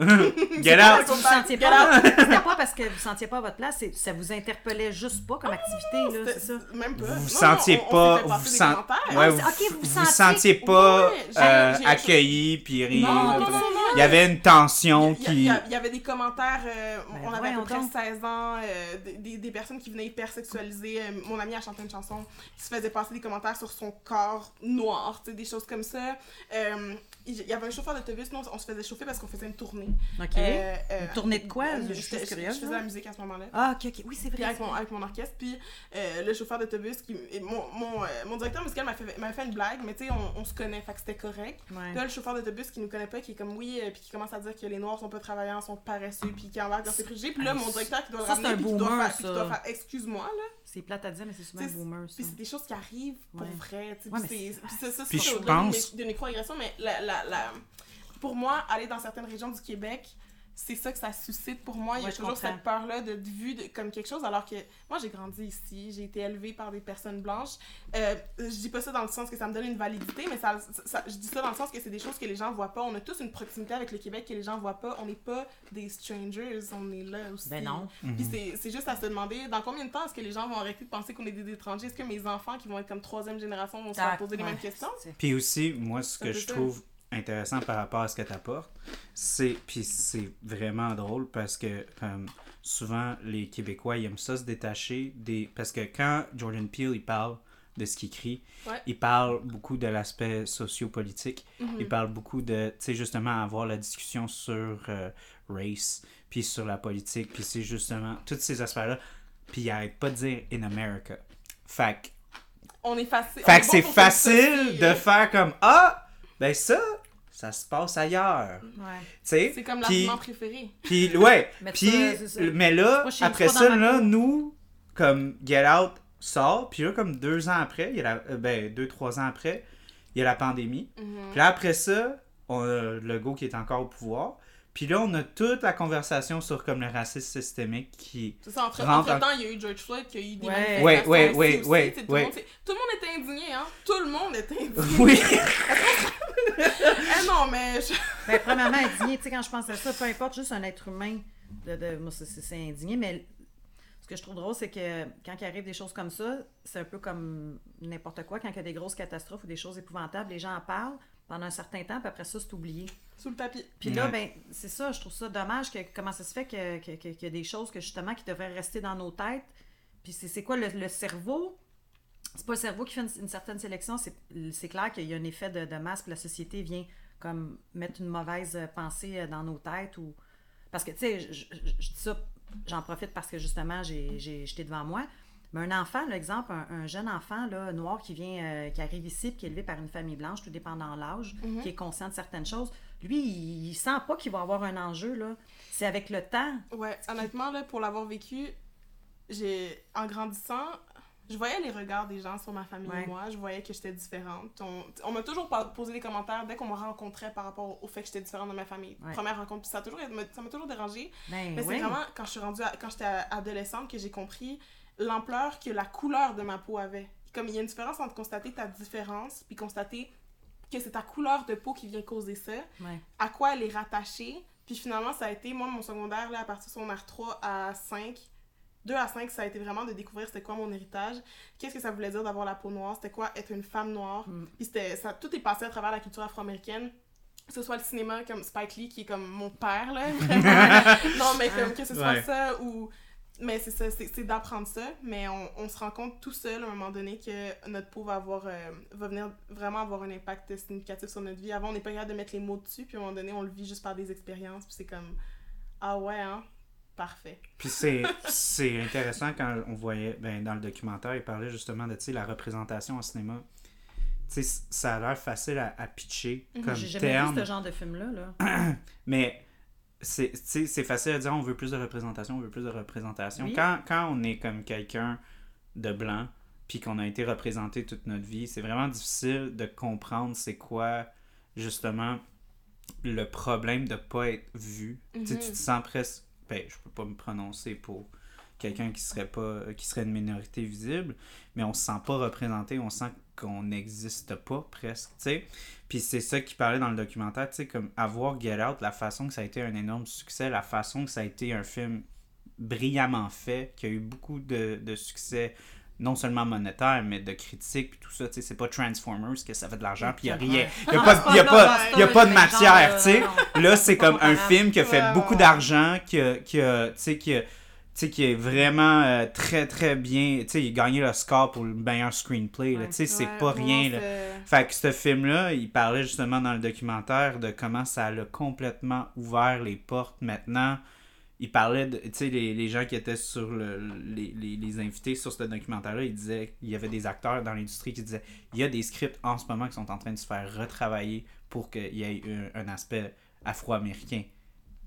Get out! Vous sentiez pas, c'était pas parce que vous sentiez pas à votre place, ça vous interpellait juste pas comme activité, là, c'est ça? Même pas. Vous Non, vous sentiez on- on pas. Vous ouais, Ah, vous sentiez- sentiez pas Ouais, euh, accueilli puis rien. Non, non, non, non. Il y avait une tension Il a- qui. y a- il y avait des commentaires, euh, Ben, on avait à peu près donc. 16 ans, euh, des- personnes qui venaient hyper sexualiser. Euh, mon ami a chanté une chanson qui se faisait passer des commentaires sur son corps noir, tu sais, des choses comme ça. Euh, il y avait un chauffeur d'autobus, nous on se faisait chauffer parce qu'on faisait une tournée. OK. Euh, euh, Une tournée de quoi? Je suis curieuse, Je faisais là. la musique à ce moment-là. Ah, ok, ok. Oui, c'est Puis vrai. avec mon, avec mon orchestre, puis euh, le chauffeur d'autobus, qui, et mon, mon, mon directeur musical m'a fait, m'a fait une blague, mais tu sais, on, on se connaît, fait que c'était correct. Ouais. Puis là, le chauffeur d'autobus qui nous connaît pas, qui est comme oui, puis qui commence à dire que les noirs sont pas travaillants, sont paresseux, puis qui embarque dans ses préjugés. Puis là, mon directeur qui doit le ramener, puis qui doit puis faire excuse-moi, là. C'est plate à dire, mais c'est souvent boomer, ça. Puis c'est des choses qui arrivent pour Ouais. vrai, tu sais. Ouais, puis mais c'est- ça, c'est pense- d'une microagression, mais la, la, la... pour moi, aller dans certaines régions du Québec, c'est ça que ça suscite pour moi. Il y a Ouais, je toujours comprends. cette peur-là de vue de, comme quelque chose, alors que moi, j'ai grandi ici, j'ai été élevée par des personnes blanches. Euh, je dis pas ça dans le sens que ça me donne une validité, mais ça, ça- je dis ça dans le sens que c'est des choses que les gens voient pas. On a tous une proximité avec le Québec que les gens voient pas. On n'est pas des strangers, on est là aussi. Ben non. Puis c'est- c'est juste à se demander dans combien de temps est-ce que les gens vont arrêter de penser qu'on est des étrangers? Est-ce que mes enfants qui vont être comme troisième génération vont se Tac, poser les ouais. mêmes questions? Puis aussi, moi, ce que je trouve intéressant par rapport à ce que tu apportes, c'est. Puis c'est vraiment drôle parce que, souvent, les Québécois, ils aiment ça se détacher des. Parce que quand Jordan Peele, il parle de ce qu'il écrit, Ouais. il parle beaucoup de l'aspect sociopolitique. Mhm. Il parle beaucoup de, tu sais, justement, avoir la discussion sur euh, race, puis sur la politique, puis c'est justement tous ces aspects-là. Puis il arrête pas de dire in America. Fait On est facile. fait que c'est facile de faire comme Ah, ben ça, ça se passe ailleurs. Ouais. Tu sais? C'est comme Puis- l'argument préféré. Puis, ouais. Mais ça, mais là, Moi, après ça, là, nous, comme Get Out sort, puis là, comme deux ans après, il y a la, euh, ben, deux, trois ans après, il y a la pandémie. Mhm. Puis là, après ça, on a le go qui est encore au pouvoir. Puis là, on a toute la conversation sur comme le racisme systémique qui. C'est ça, entre, Rentre entre temps, il y a eu George Floyd, qui a eu des Ouais. manifestations Ouais, ouais, aussi, tout, ouais. Le monde, c'est- tout le monde était indigné, hein? Tout le monde était indigné. Oui! Eh non, mais je- Ben, premièrement, indigné, tu sais, quand je pense à ça, peu importe, juste un être humain, de, de- moi, c'est indigné, mais ce que je trouve drôle, c'est que quand il arrive des choses comme ça, c'est un peu comme n'importe quoi, quand il y a des grosses catastrophes ou des choses épouvantables, les gens en parlent pendant un certain temps, puis après ça, c'est oublié. sous le tapis. Puis là, Ouais. ben, c'est ça, je trouve ça dommage que comment ça se fait que- que- que- qu'il y a des choses que justement qui devraient rester dans nos têtes. Puis c'est c'est quoi le, le cerveau? C'est pas le cerveau qui fait une, une certaine sélection, c'est c'est clair qu'il y a un effet de, de masse, puis la société vient comme mettre une mauvaise pensée euh, dans nos têtes ou. Parce que, tu sais, je, dis ça, j'en profite parce que justement, j'ai j'ai- j'étais devant moi. Mais un enfant, l'exemple, un, un jeune enfant là, noir qui vient, euh, qui arrive ici, puis qui est élevé par une famille blanche, tout dépendant de l'âge, qui est conscient de certaines choses, lui, il, il sent pas qu'il va avoir un enjeu. là. C'est avec le temps. Ouais, honnêtement, là, pour l'avoir vécu, j'ai, en grandissant, je voyais les regards des gens sur ma famille Ouais. et moi, je voyais que j'étais différente. On, on m'a toujours posé des commentaires dès qu'on me rencontrait par rapport au fait que j'étais différente de ma famille. Ouais. Première rencontre, puis ça a toujours, ça m'a toujours dérangé. Ben, Mais c'est vraiment quand je suis rendue, à- quand j'étais adolescente que j'ai compris l'ampleur que la couleur de ma peau avait. Comme il y a une différence entre constater ta différence puis constater que c'est ta couleur de peau qui vient causer ça, Ouais. à quoi elle est rattachée. Puis finalement, ça a été, moi, mon secondaire, là, à partir de secondaire 3 à 5, 2 à 5, ça a été vraiment de découvrir c'était quoi mon héritage, qu'est-ce que ça voulait dire d'avoir la peau noire, c'était quoi être une femme noire. Mm. Puis c'était, ça, tout est passé à travers la culture afro-américaine. Que ce soit le cinéma comme Spike Lee, qui est comme mon père, là, non, mais comme que ce soit Ouais. ça ou. Mais c'est ça, c'est c'est d'apprendre ça, mais on, on se rend compte tout seul à un moment donné que notre peau va avoir, euh, va venir vraiment avoir un impact significatif sur notre vie. Avant, on n'est pas capable de mettre les mots dessus, puis à un moment donné, on le vit juste par des expériences, puis c'est comme, ah ouais, hein, parfait. Puis c'est, c'est intéressant quand on voyait, ben, dans le documentaire, il parlait justement de tu sais, la représentation en cinéma. Tu sais, ça a l'air facile à, à pitcher comme J'ai jamais terme. vu ce genre de film-là. Là. Mais c'est facile à dire on veut plus de représentation, on veut plus de représentation. Oui. Quand, quand on est comme quelqu'un de blanc, puis qu'on a été représenté toute notre vie, c'est vraiment difficile de comprendre c'est quoi justement le problème de pas être vu. Tu sais, Mhm. tu te sens presque. Ben, je peux pas me prononcer pour quelqu'un qui serait pas qui serait une minorité visible, mais on se sent pas représenté, on sent qu'on n'existe pas presque, tu sais. Puis c'est ça qui parlait dans le documentaire, tu sais, comme avoir Get Out, la façon que ça a été un énorme succès, la façon que ça a été un film brillamment fait, qui a eu beaucoup de, de succès, non seulement monétaire, mais de critique, puis tout ça, tu sais, c'est pas Transformers que ça fait de l'argent, puis il y a rien, il y a pas, y a pas y a pas de matière, tu sais. Là, c'est comme un film qui a fait beaucoup d'argent, qui a, qui a, tu sais, qui a- tu sais, qui est vraiment euh, très très bien. Tu sais, il a gagné le score pour le meilleur screenplay. Ouais. Tu sais, c'est Ouais, pas rien. là. Fait que ce film-là, il parlait justement dans le documentaire de comment ça l'a complètement ouvert les portes maintenant. Il parlait de, tu sais, les, les gens qui étaient sur le, les, les, les invités sur ce documentaire-là, ils disaient, il y avait des acteurs dans l'industrie qui disaient, il y a des scripts en ce moment qui sont en train de se faire retravailler pour qu'il y ait un, un aspect afro-américain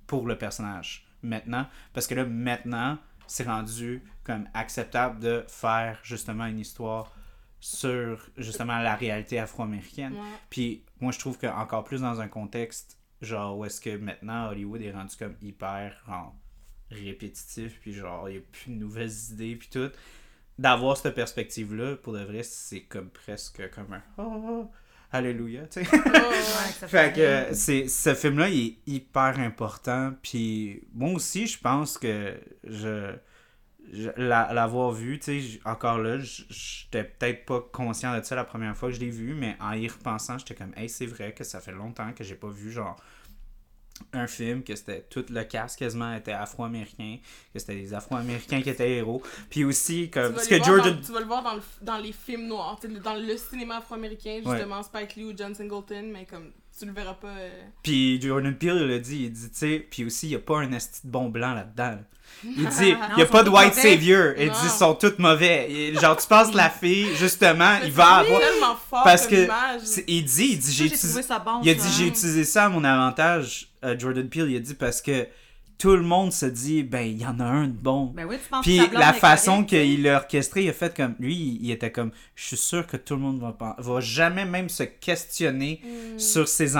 pour le personnage maintenant. Parce que là, maintenant, c'est rendu comme acceptable de faire justement une histoire sur justement la réalité afro-américaine. Ouais. Puis moi, je trouve que encore plus dans un contexte genre où est-ce que maintenant Hollywood est rendu comme hyper genre, répétitif, puis genre il n'y a plus de nouvelles idées, puis tout. D'avoir cette perspective-là, pour de vrai, c'est comme presque comme un oh, Alléluia, tu sais. Ouais, Fait que c'est ce film-là, il est hyper important. Puis moi aussi, je pense que je, je- la- l'avoir vu, tu sais, encore là, j'étais peut-être pas conscient de ça la première fois que je l'ai vu, mais en y repensant, j'étais comme, hey, c'est vrai que ça fait longtemps que j'ai pas vu genre un film que c'était tout le cast quasiment était afro-américain, que c'était des afro-américains qui étaient héros. Puis aussi Tu comme vas, parce les que Jordan dans, tu vas le voir dans, le- dans les films noirs, tu dans le cinéma afro-américain, justement, Spike Lee ou John Singleton, mais comme tu le verras pas. euh, Puis Jordan Peele il l'a dit, il dit, tu sais, puis aussi, il n'y a pas un esti de bon blanc là-dedans. là. Il dit, il n'y a pas de white mauvais. savior. Il Non. dit, ils sont tous mauvais. Et genre, tu penses la fille, justement, il va avoir. tellement fort Parce que, image. il dit, il dit, j'ai utilisé. bon. Il a dit, j'ai utilisé ça à mon avantage, euh, Jordan Peele. Il a dit, parce que tout le monde se dit, ben, il y en a un de bon. Ben oui, tu penses Puis que la façon qu'il l'a orchestré, il a fait comme. Lui, il était comme. Je suis sûr que tout le monde va, va jamais même se questionner Mm. sur, ses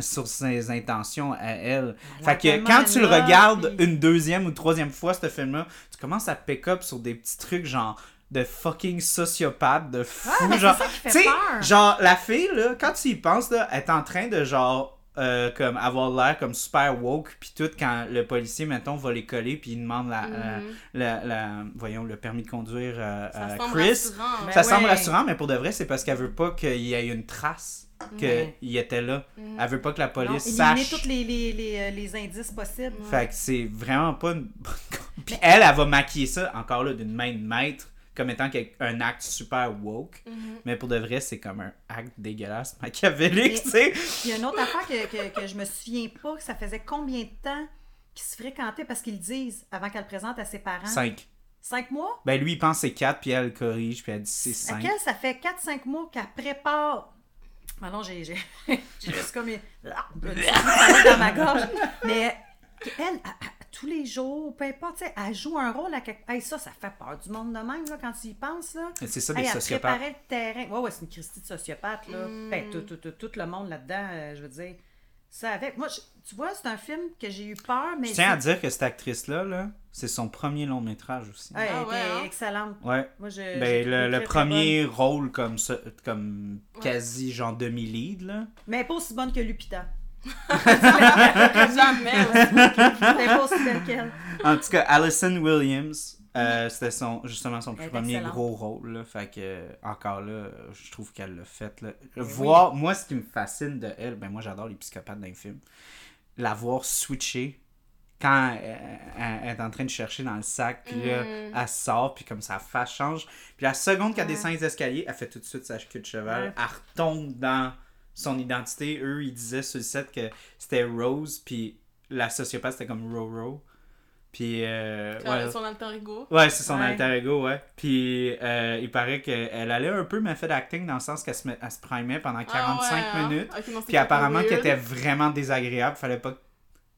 sur ses intentions à elle. Elle Fait que quand tu le là, regardes puis- une deuxième ou troisième fois, ce film-là, tu commences à pick up sur des petits trucs genre de fucking sociopathe, de fou. Ouais, c'est genre, tu sais, genre, la fille, là, quand tu y penses, là, elle est en train de genre. Euh, comme avoir l'air comme super woke puis tout quand le policier mettons va les coller puis il demande la, la- Mhm. la, la- voyons le permis de conduire euh, Ça à semble Chris rassurant. Ben ça semble rassurant mais pour de vrai c'est parce qu'elle veut pas qu'il y ait une trace qu'il Ouais. était là Mhm. elle veut pas que la police sache tous les, les, les, euh, les indices possibles. fait que c'est vraiment pas une bonne Puis elle, elle va maquiller ça, encore là, d'une main de maître, comme étant un acte super woke. Mhm. Mais pour de vrai, c'est comme un acte dégueulasse, machiavélique, tu sais. Il y a une autre affaire que, que, que je me souviens pas, que ça faisait combien de temps qu'ils se fréquentaient? Parce qu'ils disent avant qu'elle le présente à ses parents. Cinq. Cinq mois? Ben lui, il pense que c'est quatre, puis elle corrige, puis elle dit c'est À cinq. quel ça fait 4-5 mois qu'elle prépare? Ah non, j'ai juste comme. dans ma gorge. Mais elle, tous les jours, peu importe, tu sais, elle joue un rôle à quelque... Hey, ça, ça fait peur du monde de même, là, quand tu y penses, là. C'est ça, des Hey, elle sociopathes. préparait le terrain. Ouais, ouais, c'est une Christie de sociopathe, là. Mm. Ben, tout, tout, tout, tout le monde là-dedans, euh, je veux dire. Ça avec. Moi, je- tu vois, c'est un film que j'ai eu peur, mais. Je tiens à dire que cette actrice-là, là, c'est son premier long métrage aussi. Ouais, elle Ah ouais, était hein? excellente. Ouais. Moi, je. Ben, le, premier rôle comme ça, comme Ouais. quasi genre demi-lead, là. Mais elle pas aussi bonne que Lupita. Jamais. En tout cas, Allison Williams, euh, c'était son, justement son Elle premier excellente. gros rôle. Là, fait que, encore là, je trouve qu'elle l'a fait. Là. Moi, ce qui me fascine de elle, ben moi, j'adore les psychopathes dans les films. La voir switcher quand elle est en train de chercher dans le sac, puis là, Mm. elle sort, puis comme sa face change. Puis la seconde qu'elle Ouais. descend les escaliers, elle fait tout de suite sa queue de cheval. Ouais. Elle retombe dans son identité. Eux, ils disaient sur le set que c'était Rose, puis la sociopathe, c'était comme Roro. Puis, euh, ouais. Son alter ego. Ouais, c'est son Ouais. alter ego, ouais. Puis, euh, il paraît qu'elle allait un peu mais fait d'acting dans le sens qu'elle se, met- elle se primait pendant 45 Ah ouais, hein? minutes. Non, c'est Puis apparemment qu'elle était vraiment désagréable. Fallait pas.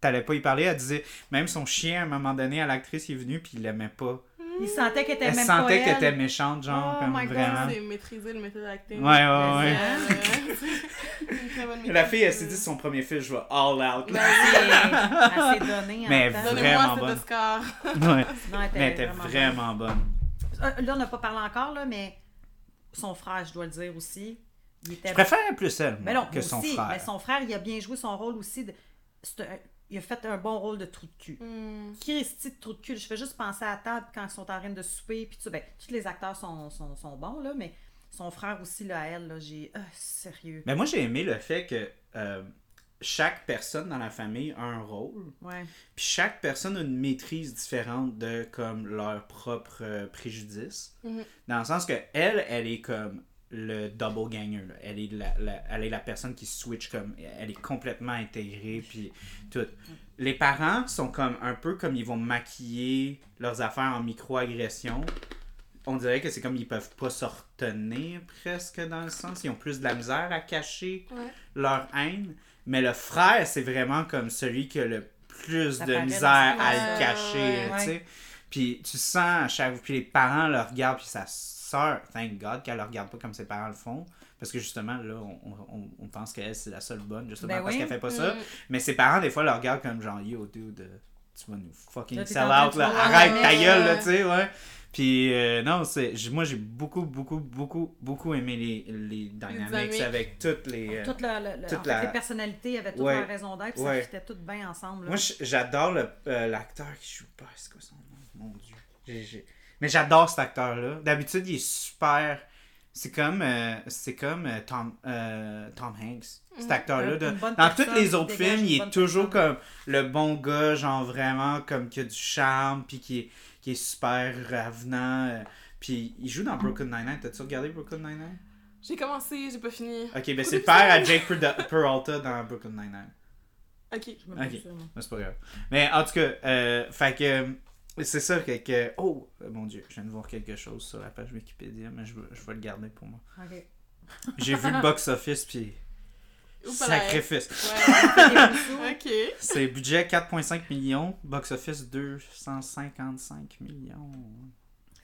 T'allais pas y parler. Elle disait. Même son chien, à un moment donné, à l'actrice, il est venu, puis il l'aimait pas. Il sentait qu'elle était Elle même sentait qu'elle elle. était méchante, genre, Oh comme my God, vraiment. C'est maîtriser le méthode acting. Ouais, ouais, ouais. Euh, La fille, elle maîtrise. s'est dit son premier film, je vais all out. Ben là. Elle s'est- elle s'est donnée en Mais temps. vraiment bonne. Ouais. Non, elle Mais elle était vraiment bonne. Euh, Là, on n'a pas parlé encore, là, mais son frère, je dois le dire aussi. Il était Je préfère plus elle Mais non, que son frère. Mais son frère, il a bien joué son rôle aussi. De... c'est un- Il a fait un bon rôle de trou de cul. Hmm. Christy de trou de cul. Je fais juste penser à la table quand ils sont en train de souper. Puis tout, ben, tous les acteurs sont, sont, sont bons, là, mais son frère aussi, là, à elle, là, j'ai. Ah, sérieux. Mais moi, j'ai aimé le fait que euh, chaque personne dans la famille a un rôle. Ouais. Puis chaque personne a une maîtrise différente de comme leur propre euh, préjudice. Mhm. Dans le sens que elle, elle est comme le double ganger. là. Elle, est la, la- elle est la personne qui switch comme. Elle est complètement intégrée. Puis tout. Les parents sont comme un peu comme ils vont maquiller leurs affaires en micro-agression. On dirait que c'est comme ils peuvent pas se retenir presque dans le sens. Ils ont plus de la misère à cacher Ouais. leur haine. Mais le frère, c'est vraiment comme celui qui a le plus Ça de misère à le cacher, ouais, tu sais. ouais. Puis tu sens à chaque puis les parents le regardent puis sa sœur, thank God qu'elle le regarde pas comme ses parents le font parce que justement là on, on, on pense qu'elle c'est la seule bonne justement Ben parce oui. qu'elle fait pas ça. Mm. Mais ses parents des fois le regardent comme genre yo dude, euh, tu vas nous fucking sell out là, te arrête ta gueule là, tu sais, ouais. Puis euh, non, c'est moi j'ai beaucoup beaucoup beaucoup beaucoup aimé les les dynamics avec toutes les euh, Toute la, la- la- toute en fait, la- les personnalités avaient toutes Ouais. leur raison d'être, Ouais. ça fitait toutes bien ensemble. là. Moi, j'adore euh, l'acteur qui joue pas. C'est quoi son nom? Mon Dieu. Mais j'adore cet acteur-là. D'habitude, il est super. C'est comme, euh, c'est comme Tom, Tom Hanks. Cet de- bonne Dans tous les autres films, il est toujours personne. comme le bon gars, genre vraiment comme qui a du charme, puis qui est, qui est super ravenant. euh, Puis il joue dans Broken Nine-Nine. T'as-tu regardé Broken Nine-Nine? J'ai commencé, j'ai pas fini. Ok, ben c'est le père à Jake Peralta dans Brooklyn Nine-Nine. Ok. Je me rappelle Ok. ça, moi. Mais c'est pas grave. Mais en tout cas, euh, fait que euh, c'est ça que, que- Oh, euh, mon Dieu, je viens de voir quelque chose sur la page Wikipédia, mais je vais, je vais le garder pour moi. Ok. J'ai vu le box-office, puis. Sacrifice. Ouais. ok. C'est budget 4,5 millions, box-office 255 millions.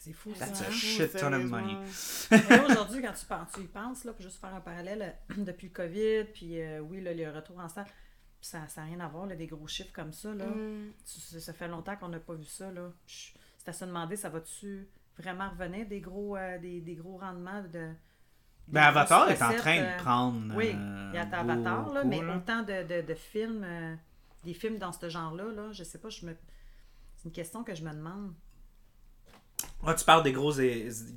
C'est fou, That's ça. a hein? shit ton of money. Aujourd'hui, quand tu, penses, tu y penses, là, pour juste faire un parallèle, euh, depuis le COVID, puis euh, oui, là, le retour en salle, puis ça n'a rien à voir, là, des gros chiffres comme ça. Là. Mm. Ça, ça fait longtemps qu'on n'a pas vu ça. Là. C'est à se demander, ça va-tu vraiment revenir, des gros, euh, des, des gros rendements de. Ben, Avatar est en train euh, de prendre. Oui, euh, il y a Avatar, là, mais là. autant de, de, de films, euh, des films dans ce genre-là, là, je sais pas, je me... c'est une question que je me demande. Ah, tu parles des gros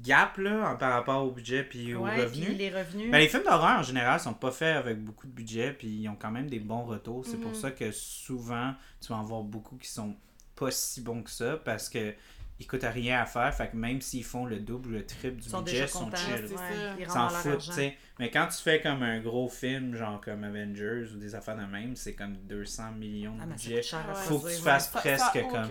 gaps là, en- par rapport au budget puis aux Ouais, revenus. puis les revenus. Ben, les films d'horreur en général sont pas faits avec beaucoup de budget puis ils ont quand même des bons retours. C'est pour Mhm. ça que souvent tu vas en voir beaucoup qui sont pas si bons que ça parce que ils coûtent rien à faire. Fait que même s'ils font le double ou le triple du ils sont budget, ils sont chill. ils S'en foutent, tu sais. Mais quand tu fais comme un gros film, genre comme Avengers ou des affaires de même, c'est comme 200 millions de Ah, budget. Faut que tu fasses presque comme.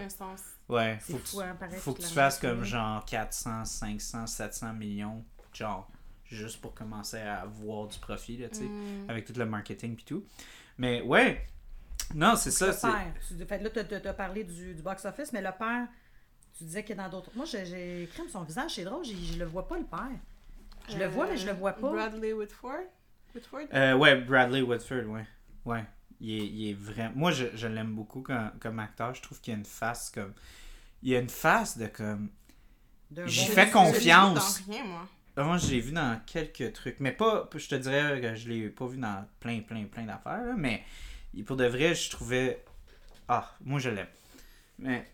Ouais, faut que tu- hein, tu fasses comme genre 400, 500, 700 millions, genre, juste pour commencer à avoir du profit, là, tu sais, Mm. avec tout le marketing et tout. Mais ouais, Non, c'est ça. le c'est- père. Tu, fait, là, tu as parlé du, du box-office, mais le père, tu disais qu'il y a dans d'autres. Moi, j'ai- j'ai écrit son visage, c'est drôle, j'ai- je le vois pas, le père. Je le vois, mais je le vois pas. Bradley Whitford. Whitford? Euh, ouais, Bradley Whitford, ouais. Ouais. Il est, il est vraiment. Moi, je, je l'aime beaucoup comme, comme acteur. Je trouve qu'il a une face comme. Il a une face de comme. J'y fais confiance. Vu dans rien, moi. Ah, Moi, je l'ai vu dans quelques trucs. Mais pas. Je te dirais que je l'ai pas vu dans plein, plein, plein d'affaires. là, Mais pour de vrai, je trouvais. Ah, moi, je l'aime. Mais.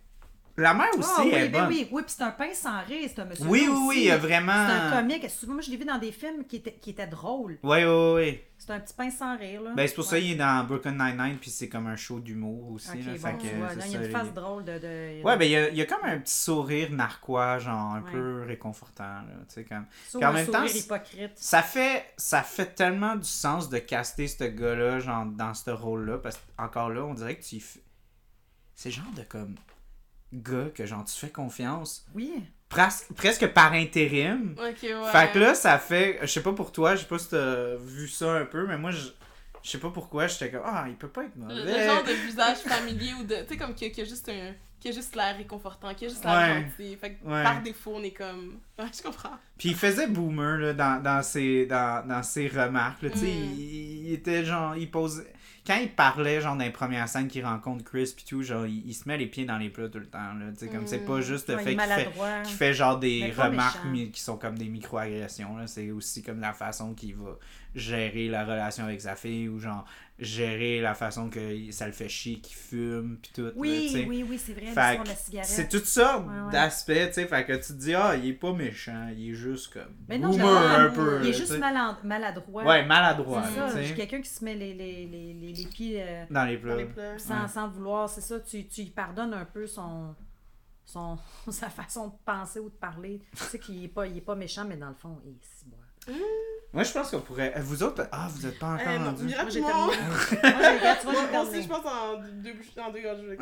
La mère aussi Ah, oui, est ben bonne. oui, oui, puis c'est un pain sans rire, c'est un monsieur. Oui, oui, oui, il y a vraiment. C'est un comique. Souvent, Moi, je l'ai vu dans des films qui étaient, qui étaient drôles. Ouais, ouais, ouais. C'est un petit pain sans rire, là. Ben, c'est pour ça qu'il est dans Brooklyn Nine-Nine, puis c'est comme un show d'humour aussi. Là, bon, fait que, tu vois, c'est là, il y a une face drôle de. de Ouais, ben il y a, il y a comme un petit sourire narquois, genre un Ouais. peu réconfortant, là, tu sais, comme... Sauf en un même temps, sourire c'est- hypocrite. Ça fait, ça fait tellement du sens de caster ce gars-là, genre, dans ce rôle-là, parce que, encore là, on dirait que tu. C'est genre de, comme, gars que, genre, tu fais confiance, Oui. presque, presque par intérim. Ok, ouais. Fait que là, ça fait... Je sais pas pour toi, je sais pas si t'as vu ça un peu, mais moi, je... Je sais pas pourquoi, j'étais comme, ah, il peut pas être Le, mauvais. le genre de visage familier ou de. Tu sais, comme qui a, a juste un. qui a juste l'air réconfortant, qui a juste l'air Ouais. gentil. Fait que Ouais. par défaut, on est comme. Ouais, je comprends. Puis il faisait boomer là, dans, dans, ses, dans, dans ses remarques. tu sais, Mm. il, il était genre. Il posait. Quand il parlait, genre, dans les premières scènes qu'il rencontre Chris pis tout, genre, il, il se met les pieds dans les plats tout le temps. Là, tu sais, comme c'est Mm. pas juste le Ouais, fait qu'il fait, fait genre des remarques méchant. qui sont comme des micro-agressions. là. C'est aussi comme la façon qu'il va gérer la relation avec sa fille ou genre gérer la façon que ça le fait chier qu'il fume pis tout. Oui, oui, oui, c'est vrai, Fait la C'est toutes sortes Ouais, ouais. d'aspects, tu sais. Fait que tu te dis, ah, il est pas méchant, il est juste comme. Mais non, un peu. Il est juste malad- maladroit. Ouais, maladroit, C'est ça, quelqu'un qui se met les, les, les, les, les pieds euh, dans les Dans plats. les pleurs. sans, Ouais. sans vouloir, c'est ça, tu, tu lui pardonnes un peu son, son, sa façon de penser ou de parler. Tu sais qu'il est pas, il est pas méchant, mais dans le fond, il est si bon. Moi, je pense qu'on pourrait. Vous autres, ah, vous êtes pas encore Euh, non, rendus. Moi, j'ai rapidement. terminé. Moi, Moi, aussi, je pense en deux, en deux gorgées.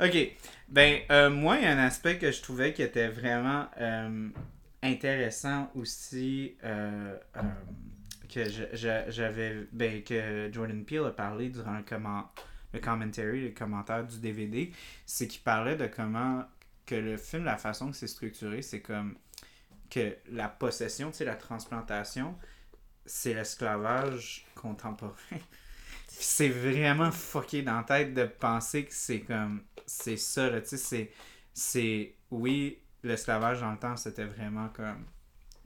Ok. Ben, euh, moi, il y a un aspect que je trouvais qui était vraiment euh, intéressant aussi. euh, euh, que j'avais. Ben, que Jordan Peele a parlé durant le, comment, le commentary, le commentaire du DVD. C'est qu'il parlait de comment. Que le film, la façon que c'est structuré, c'est comme. Que la possession, tu sais, la transplantation, c'est l'esclavage contemporain. c'est vraiment fucké dans la tête de penser que c'est comme c'est ça là tu sais c'est oui l'esclavage dans le temps c'était vraiment comme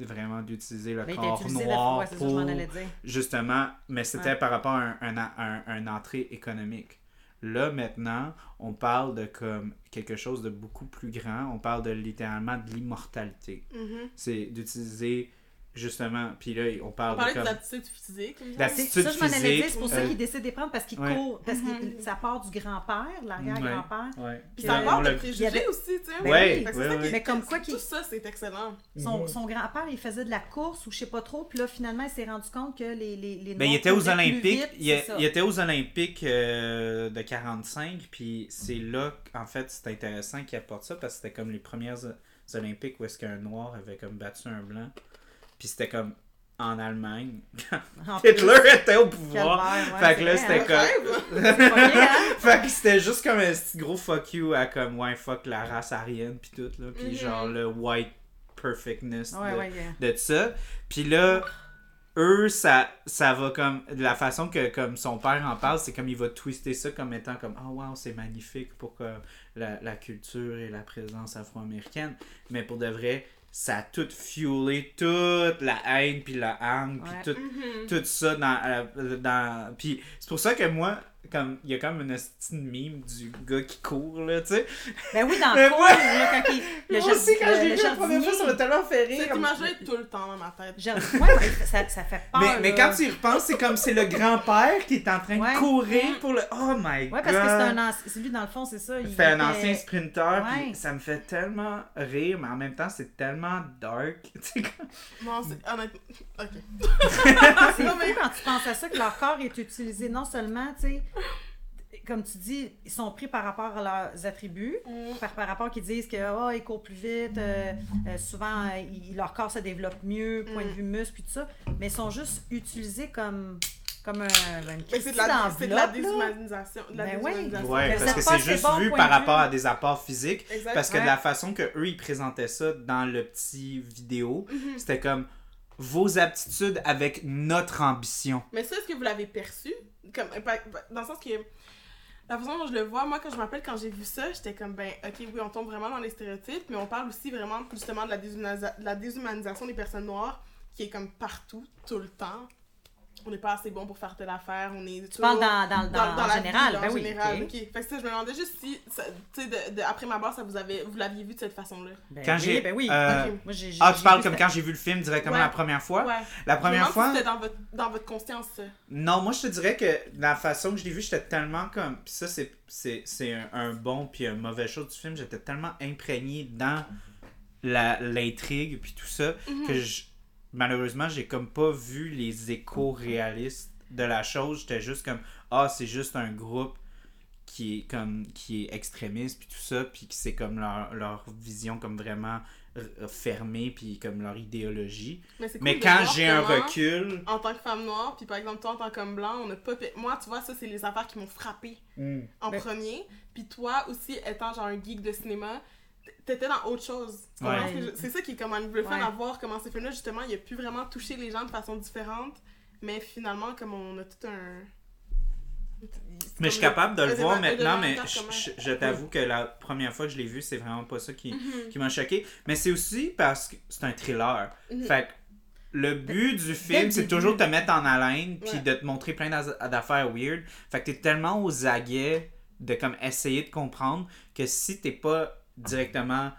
vraiment d'utiliser le Mais corps noir ouais, ça que je pour dire. justement mais c'était Ouais. par rapport à un, un, un, un entrée économique là maintenant on parle de comme quelque chose de beaucoup plus grand on parle de littéralement de l'immortalité Mhm. c'est d'utiliser justement puis là on On parle de parlait comme de l'aptitude physique. comme ça. Je m'en allais dire, physique, c'est pour ça qu'il décide de les prendre parce qu'il ouais. court, parce que Mhm. ça part du grand-père, l'arrière-grand-père. ouais Puis que- ça part de préjugés avait- aussi, tu sais. Ouais, oui. Que ça Mais comme quoi Tout qu'il- ça, c'est excellent. Son, son grand-père, il faisait de la course ou je sais pas trop, puis là, finalement, il s'est rendu compte que les, les, les Ben, il Noirs était aux Olympiques. vite, il, était aux Olympiques euh, de 45. Puis c'est là, en fait, c'est intéressant qu'il apporte ça parce que c'était comme les premières Olympiques où est-ce qu'un noir avait comme battu un blanc. Puis c'était comme en Allemagne. Plus, Hitler était au pouvoir. ouais, fait que là, c'était hein? comme. Hein? fait que c'était juste comme un petit gros fuck you à comme, ouais, fuck la race aryenne. Puis tout, là. Puis Mhm. genre le white perfectness Ouais, de, ouais, yeah. de ça. Puis là, eux, ça, ça va comme. De la façon que comme son père en parle, c'est comme il va twister ça comme étant comme Oh wow, c'est magnifique pour que la, la culture et la présence afro-américaine. Mais pour de vrai, ça a tout fuelé toute la haine, puis la haine, puis Mhm. tout ça dans. euh, dans... Puis c'est pour ça que moi. Comme, il y a comme une petite mime du gars qui court, là, tu sais. Ben oui, dans Mais le coin, ouais. là, quand il. Le Moi aussi, quand je l'ai vu la première fois, ça m'a tellement fait rire. Cette image-là est tout le temps dans ma tête. Jard- Ouais, ouais, ça, ça fait peur. Mais, mais quand tu y repenses, c'est comme c'est le grand-père qui est en train Ouais. de courir pour le. Oh my god! Ouais, parce que c'est un ancien. C'est lui, dans le fond, c'est ça. Il C'est un était- ancien sprinter, Ouais. puis ça me fait tellement rire, mais en même temps, c'est tellement dark. Tu sais, comme- Non, c'est honnêtement. Ok. C'est fou quand tu penses à ça, que leur corps est utilisé non seulement, tu sais, comme tu dis, ils sont pris par rapport à leurs attributs, par, par rapport qu'ils disent que oh, ils courent plus vite, euh, euh, souvent euh, ils- leur corps se développe mieux, point de vue muscle, puis tout ça, mais ils sont juste utilisés comme, comme un, petite c'est de, la, de déshumanisation. De la Ben oui. déshumanisation. Ouais, parce que c'est juste bon vu par de rapport vue. à des apports physiques. Exact. Parce que Ouais. de la façon que eux ils présentaient ça dans le petit vidéo, Mhm. c'était comme vos aptitudes avec notre ambition. Mais ça, est-ce que vous l'avez perçu? Comme, euh, dans le sens que la façon dont je le vois, moi, quand je m'appelle, quand j'ai vu ça, j'étais comme, ben, ok, oui, on tombe vraiment dans les stéréotypes, mais on parle aussi vraiment, justement, de la, déshumanisa- de la déshumanisation des personnes noires, qui est comme partout, tout le temps. On n'est pas assez bon pour faire telle affaire, on est. Tu parles dans, dans, dans, en la général, vie, ben en oui. général, ok. ok. Fait que ça, je me demandais juste si, tu sais, de, de- après ma barre, ça vous avait, vous l'aviez vu de cette façon-là? Ben Quand oui, j'ai, ben oui. euh, Ok. Moi, j'ai- j'ai- Ah, tu j'ai parles comme quand j'ai vu le film directement Ouais. la première fois? Ouais. La Je me première fois. si c'était dans votre, dans votre conscience, ça. Non, moi je te dirais que la façon que je l'ai vu, j'étais tellement comme. Puis ça, c'est, c'est, c'est un, un bon puis un mauvais chose du film. J'étais tellement imprégné dans la, l'intrigue puis tout ça Mhm. que je, malheureusement, j'ai comme pas vu les échos réalistes de la chose. J'étais juste comme Ah, c'est juste un groupe qui est comme qui est extrémiste puis tout ça puis que c'est comme leur, leur vision comme vraiment fermée puis comme leur idéologie Mais, cool quand j'ai un recul en tant que femme noire, puis par exemple toi en tant qu'homme blanc, on n'a pas. Moi, tu vois, ça, c'est les affaires qui m'ont frappé en Ben- premier. Puis toi aussi, étant genre un geek de cinéma, t'étais dans autre chose. Ouais. C'est ça qui est comme un le fun Ouais. à voir comment ces films-là, justement, il a pu vraiment toucher les gens de façon différente. Mais finalement, comme on a tout un. Mais je suis capable de le voir maintenant, mais je, je- je t'avoue que la première fois que je l'ai vu, c'est vraiment pas ça qui, Mhm. qui m'a choqué. Mais c'est aussi parce que c'est un thriller. Mhm. Fait que le but du film, c'est toujours de te mettre en haleine puis Ouais. de te montrer plein d'affaires weird. Fait que t'es tellement aux aguets de comme essayer de comprendre que si t'es pas directement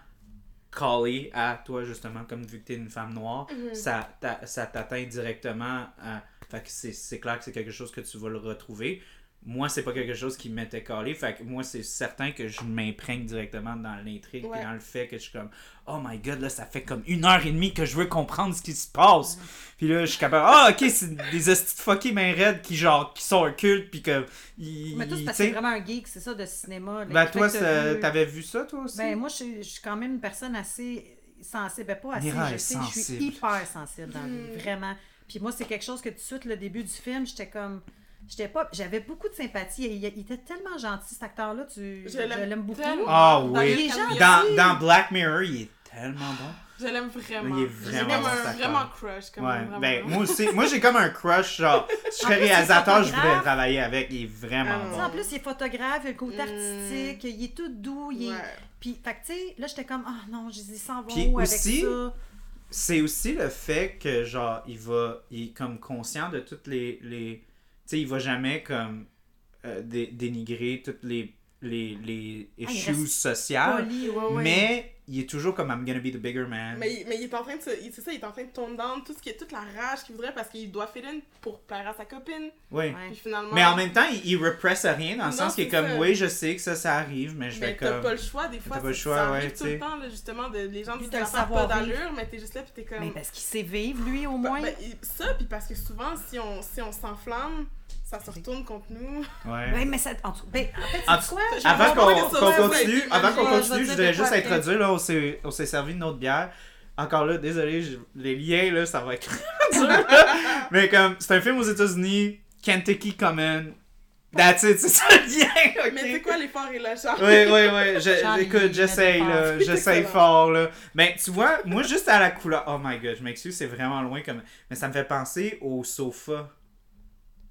collé à toi justement comme vu que t'es une femme noire Mhm. ça t'a- ça t'atteint directement à... fait que c'est c'est clair que c'est quelque chose que tu vas le retrouver moi c'est pas quelque chose qui m'était collé fait que moi c'est certain que je m'imprègne directement dans l'intrigue Ouais. et dans le fait que je suis comme oh my god là ça fait comme une heure et demie que je veux comprendre ce qui se passe puis là je suis capable ah ok c'est des hosties de fuckés main raides qui genre qui sont occultes puis que Mais toi, c'est parce que vraiment un geek, c'est ça, de cinéma. là, ben toi t'avais vu ça toi aussi? Ben, moi, je suis- quand même une personne assez sensible. Ben, pas assez, Mira je sais, je suis hyper sensible dans Hmm. vraiment. Puis moi, c'est quelque chose que tout de suite, le début du film, j'étais comme... J'étais pas... J'avais beaucoup de sympathie. Il, il était tellement gentil, cet acteur-là. Tu... Je Je l'aime beaucoup. Ah Dans oui. Il est American gentil. Beauty. dans, dans Black Mirror il est tellement bon Je l'aime vraiment. Il est J'ai vraiment bon, un vraiment crush. Comme Ouais, vraiment. ben moi aussi, moi j'ai comme un crush, genre, si je serais réalisateur, je voudrais travailler avec, il est vraiment Ah, bon. en plus, il est photographe, il a le côté Hmm. artistique, il est tout doux, il est... Ouais. Puis, fait que, tu sais, là, j'étais comme, ah non, je dis, s'en Puis où avec aussi, ça? C'est aussi le fait que, genre, il va, il est comme conscient de toutes les, les sais, il va jamais comme euh, dé- dénigrer toutes les, les, les Ah, issues reste sociales, Poli, ouais, ouais. mais il est toujours comme I'm gonna be the bigger man. Mais, il- mais il est en train de se. il- C'est ça, il est en train de tone down tout ce qui est toute la rage qu'il voudrait parce qu'il doit fit in pour plaire à sa copine. Oui. Puis finalement. Mais en même temps, il, il represse rien dans le Non, sens qu'il est comme, ça. oui, je sais que ça, ça arrive, mais je vais Mais t'as comme. pas le choix, des fois. T'as pas le choix, ça ouais, arrive tout le sais. temps, là, justement, de, les gens disent ça pas d'allure, mais t'es juste là, puis t'es comme. Mais parce qu'il sait vivre, lui, au moins. Ben, il- ça, puis parce que souvent, si on si on s'enflamme, ça se retourne contre nous. Ouais. Ouais, mais ça. En, tout- ben, en fait, En c'est tout- quoi? Avant qu'on continue, avant qu'on continue, Je dire juste de quoi introduire, là, on s'est on s'est servi une autre bière. Encore là, désolé, je- les liens, là, ça va être dur. Mais comme, c'est un film aux États-Unis, Kentucky Common. That's it, c'est ça le lien, ok? Mais c'est quoi l'effort et le charme? Oui, oui, oui. Je- écoute, j'essaye, de là. J'essaye fort, là. Ben, tu vois, moi, juste à la couleur. Oh my god, je m'excuse, c'est vraiment loin comme. Mais ça me fait penser au sofa.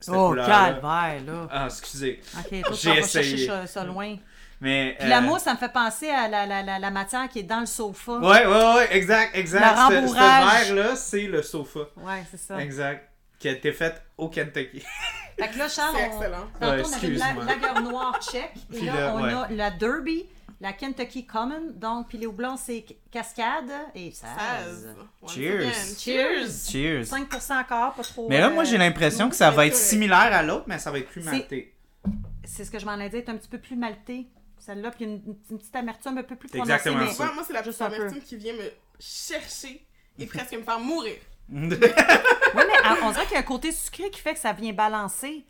Oh, calvaire, là. Ah, excusez. Ok, toi, J'ai essayé. ça, loin. Mais. Puis la euh, mousse, ça me fait penser à la, la, la, la matière qui est dans le sofa. Ouais, ouais, ouais, exact, exact. Le Ce- verre-là, c'est le sofa. Ouais, c'est ça. Exact. Qui a été fait au Kentucky. Fait que là, Charles, on... excellent. tantôt, on avait une la- lager noire tchèque. Et là, là, on ouais. a la Derby, la Kentucky Common. Donc, puis les houblons, c'est Cascade et 16. 16. Once Cheers. Cheers. Cheers. 5% encore, pas trop. Mais là, moi, euh, j'ai l'impression que ça va être similaire à l'autre, mais ça va être plus C'est- malté. C'est ce que je m'en ai dit, est un petit peu plus malté. Celle-là, puis une, une petite amertume un peu plus C'est prononcée. exactement mais- ça. Moi, c'est la Juste petite amertume qui vient me chercher et presque me faire mourir. Oui, mais ah, on dirait qu'il y a un côté sucré qui fait que ça vient balancer.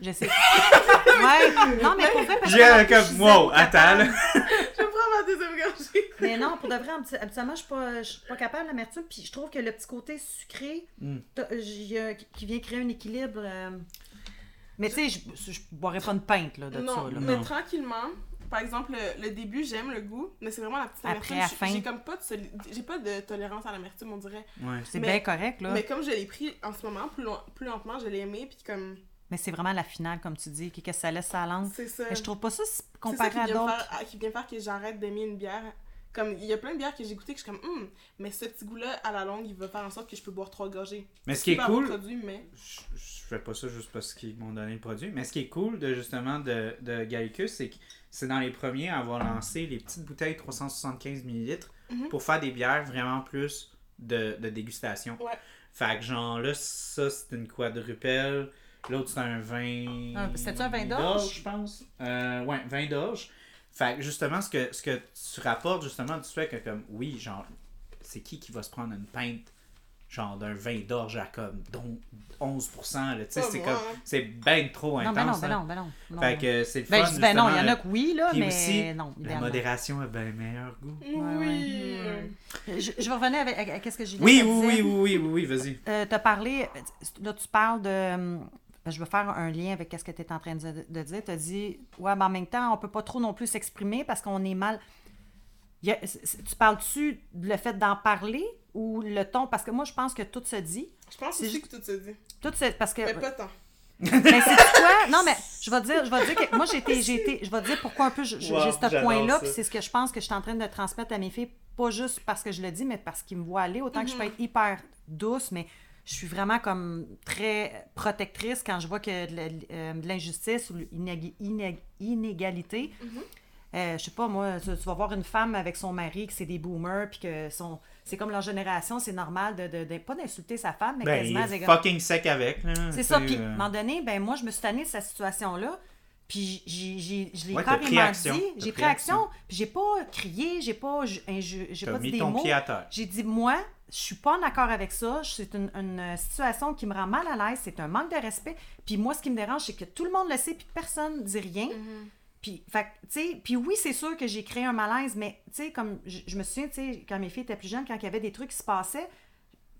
Je sais. ouais. Non, mais pour vrai, parce que. J'ai je comme, wow, attends, là. Je ma deuxième gorgée. Mais non, pour de vrai, habituellement, je suis pas, je suis pas capable de l'amertume. Puis je trouve que le petit côté sucré Mm. euh, qui vient créer un équilibre. euh, Mais tu sais, je, je boirais pas une pinte là, de non, ça. Là. mais Non. tranquillement. Par exemple, le, le début, j'aime le goût, mais c'est vraiment la petite Après, amertume. J'ai- fin. J'ai comme pas de, j'ai pas de tolérance à l'amertume, on dirait. Ouais. C'est bien correct, là. Mais Mais, comme je l'ai pris en ce moment, plus, long- plus lentement, je l'ai aimé, puis comme. C'est vraiment la finale, comme tu dis, qu'est-ce que ça laisse sa langue. C'est ça. Mais je trouve pas ça comparé qui à d'autres. qui vient faire que j'arrête d'aimer une bière. Comme, il y a plein de bières que j'ai goûtées que je suis comme, hum, mais ce petit goût-là, à la longue, il va faire en sorte que je peux boire trois gorgées. Mais ce qui est cool, produit, mais... je, je fais pas ça juste parce qu'ils m'ont donné le produit, mais ce qui est cool de justement de, de Gallicus, c'est que c'est dans les premiers à avoir lancé les petites bouteilles 375 ml Mhm. pour faire des bières vraiment plus de, de dégustation. Ouais. Fait que genre là, ça c'est une quadrupelle, l'autre c'est un vin. Un- c'était-tu un vin d'orge? je pense. Euh, ouais, vin d'orge. Fait que justement, ce que, ce que tu rapportes justement du fait que comme oui, genre, c'est qui qui va se prendre une pinte genre d'un vin d'orge à comme dont 11%, là, tu sais, c'est comme, hein. c'est ben trop Non, intense. ben non, hein. ben non, ben non. non. Fait que c'est le Ben, fun, je dis, ben non, il y en justement, a que oui, là, Puis mais aussi, non. La idéalement. modération a bien meilleur goût. Oui. Je, je vais revenir avec, à, à qu'est-ce que j'ai dit. Oui, oui, oui, oui, oui, oui, oui, vas-y. Euh, tu as parlé, là, tu parles de. ben, je veux faire un lien avec ce que tu es en train de, de dire. Tu as dit, ouais, mais en même temps, on peut pas trop non plus s'exprimer parce qu'on est mal. A- tu parles-tu le fait d'en parler ou le ton? Parce que moi, je pense que tout se dit. Je pense aussi que tout se dit. Tout se, parce que. Mais pas tant. Mais c'est quoi? Non, mais je vais dire, je vais dire que moi, j'ai été, j'ai été- je vais dire pourquoi un peu Wow, j'ai ce point-là, puis c'est ce que je pense que je suis en train de transmettre à mes filles, pas juste parce que je le dis, mais parce qu'ils me voient aller. Autant que je peux être hyper douce, mais je suis vraiment comme très protectrice quand je vois que de euh, l'injustice ou l'inég- inég- inégalité. Euh, je sais pas, moi, tu, tu vas voir une femme avec son mari, que c'est des boomers, puis que son, c'est comme leur génération, c'est normal de, de, de- pas d'insulter sa femme, mais Ben, il quasiment. est c'est comme- fucking sec avec, là. c'est ça. Puis, à euh, un moment donné, ben, moi, je me suis tannée de cette situation-là. Puis, j'ai, j'ai, je l'ai Ouais, t'as pris carrément dit. J'ai pris pris action. Puis, j'ai pas crié, j'ai pas, j'ai pas dit mis des mots. J'ai dit, moi, je suis pas en accord avec ça. C'est une, une situation qui me rend mal à l'aise. C'est un manque de respect. Puis, moi, ce qui me dérange, c'est que tout le monde le sait, puis personne ne dit rien. Mhm. Puis, fait, que, tu sais, puis oui, c'est sûr que j'ai créé un malaise, mais tu sais, comme je, je me souviens, tu sais, quand mes filles étaient plus jeunes, quand il y avait des trucs qui se passaient,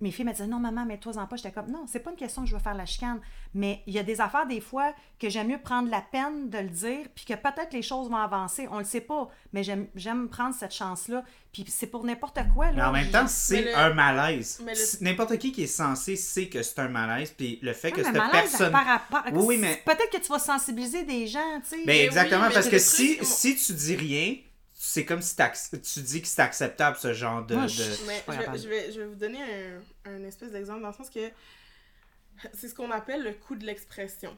mes filles me disaient non, maman, mets-toi en pas. J'étais comme non, c'est pas une question que je veux faire la chicane, mais il y a des affaires des fois que j'aime mieux prendre la peine de le dire, puis que peut-être les choses vont avancer. On le sait pas, mais j'aime, j'aime prendre cette chance-là. Puis c'est pour n'importe quoi. Là, Mais en même temps, c'est le- un malaise. le- N'importe qui qui est censé sait que c'est un malaise, puis le fait que Ouais, mais cette malaise personne. par rapport- Oui, oui, mais- Peut-être que tu vas sensibiliser des gens, tu sais. Ben Mais exactement, oui, mais parce que si, si tu dis rien, c'est comme si tu dis que c'est acceptable ce genre de. Moi, de- je- Mais pas je vais, capable. je, vais, je vais vous donner un, un espèce d'exemple dans le sens que c'est ce qu'on appelle le coût de l'expression.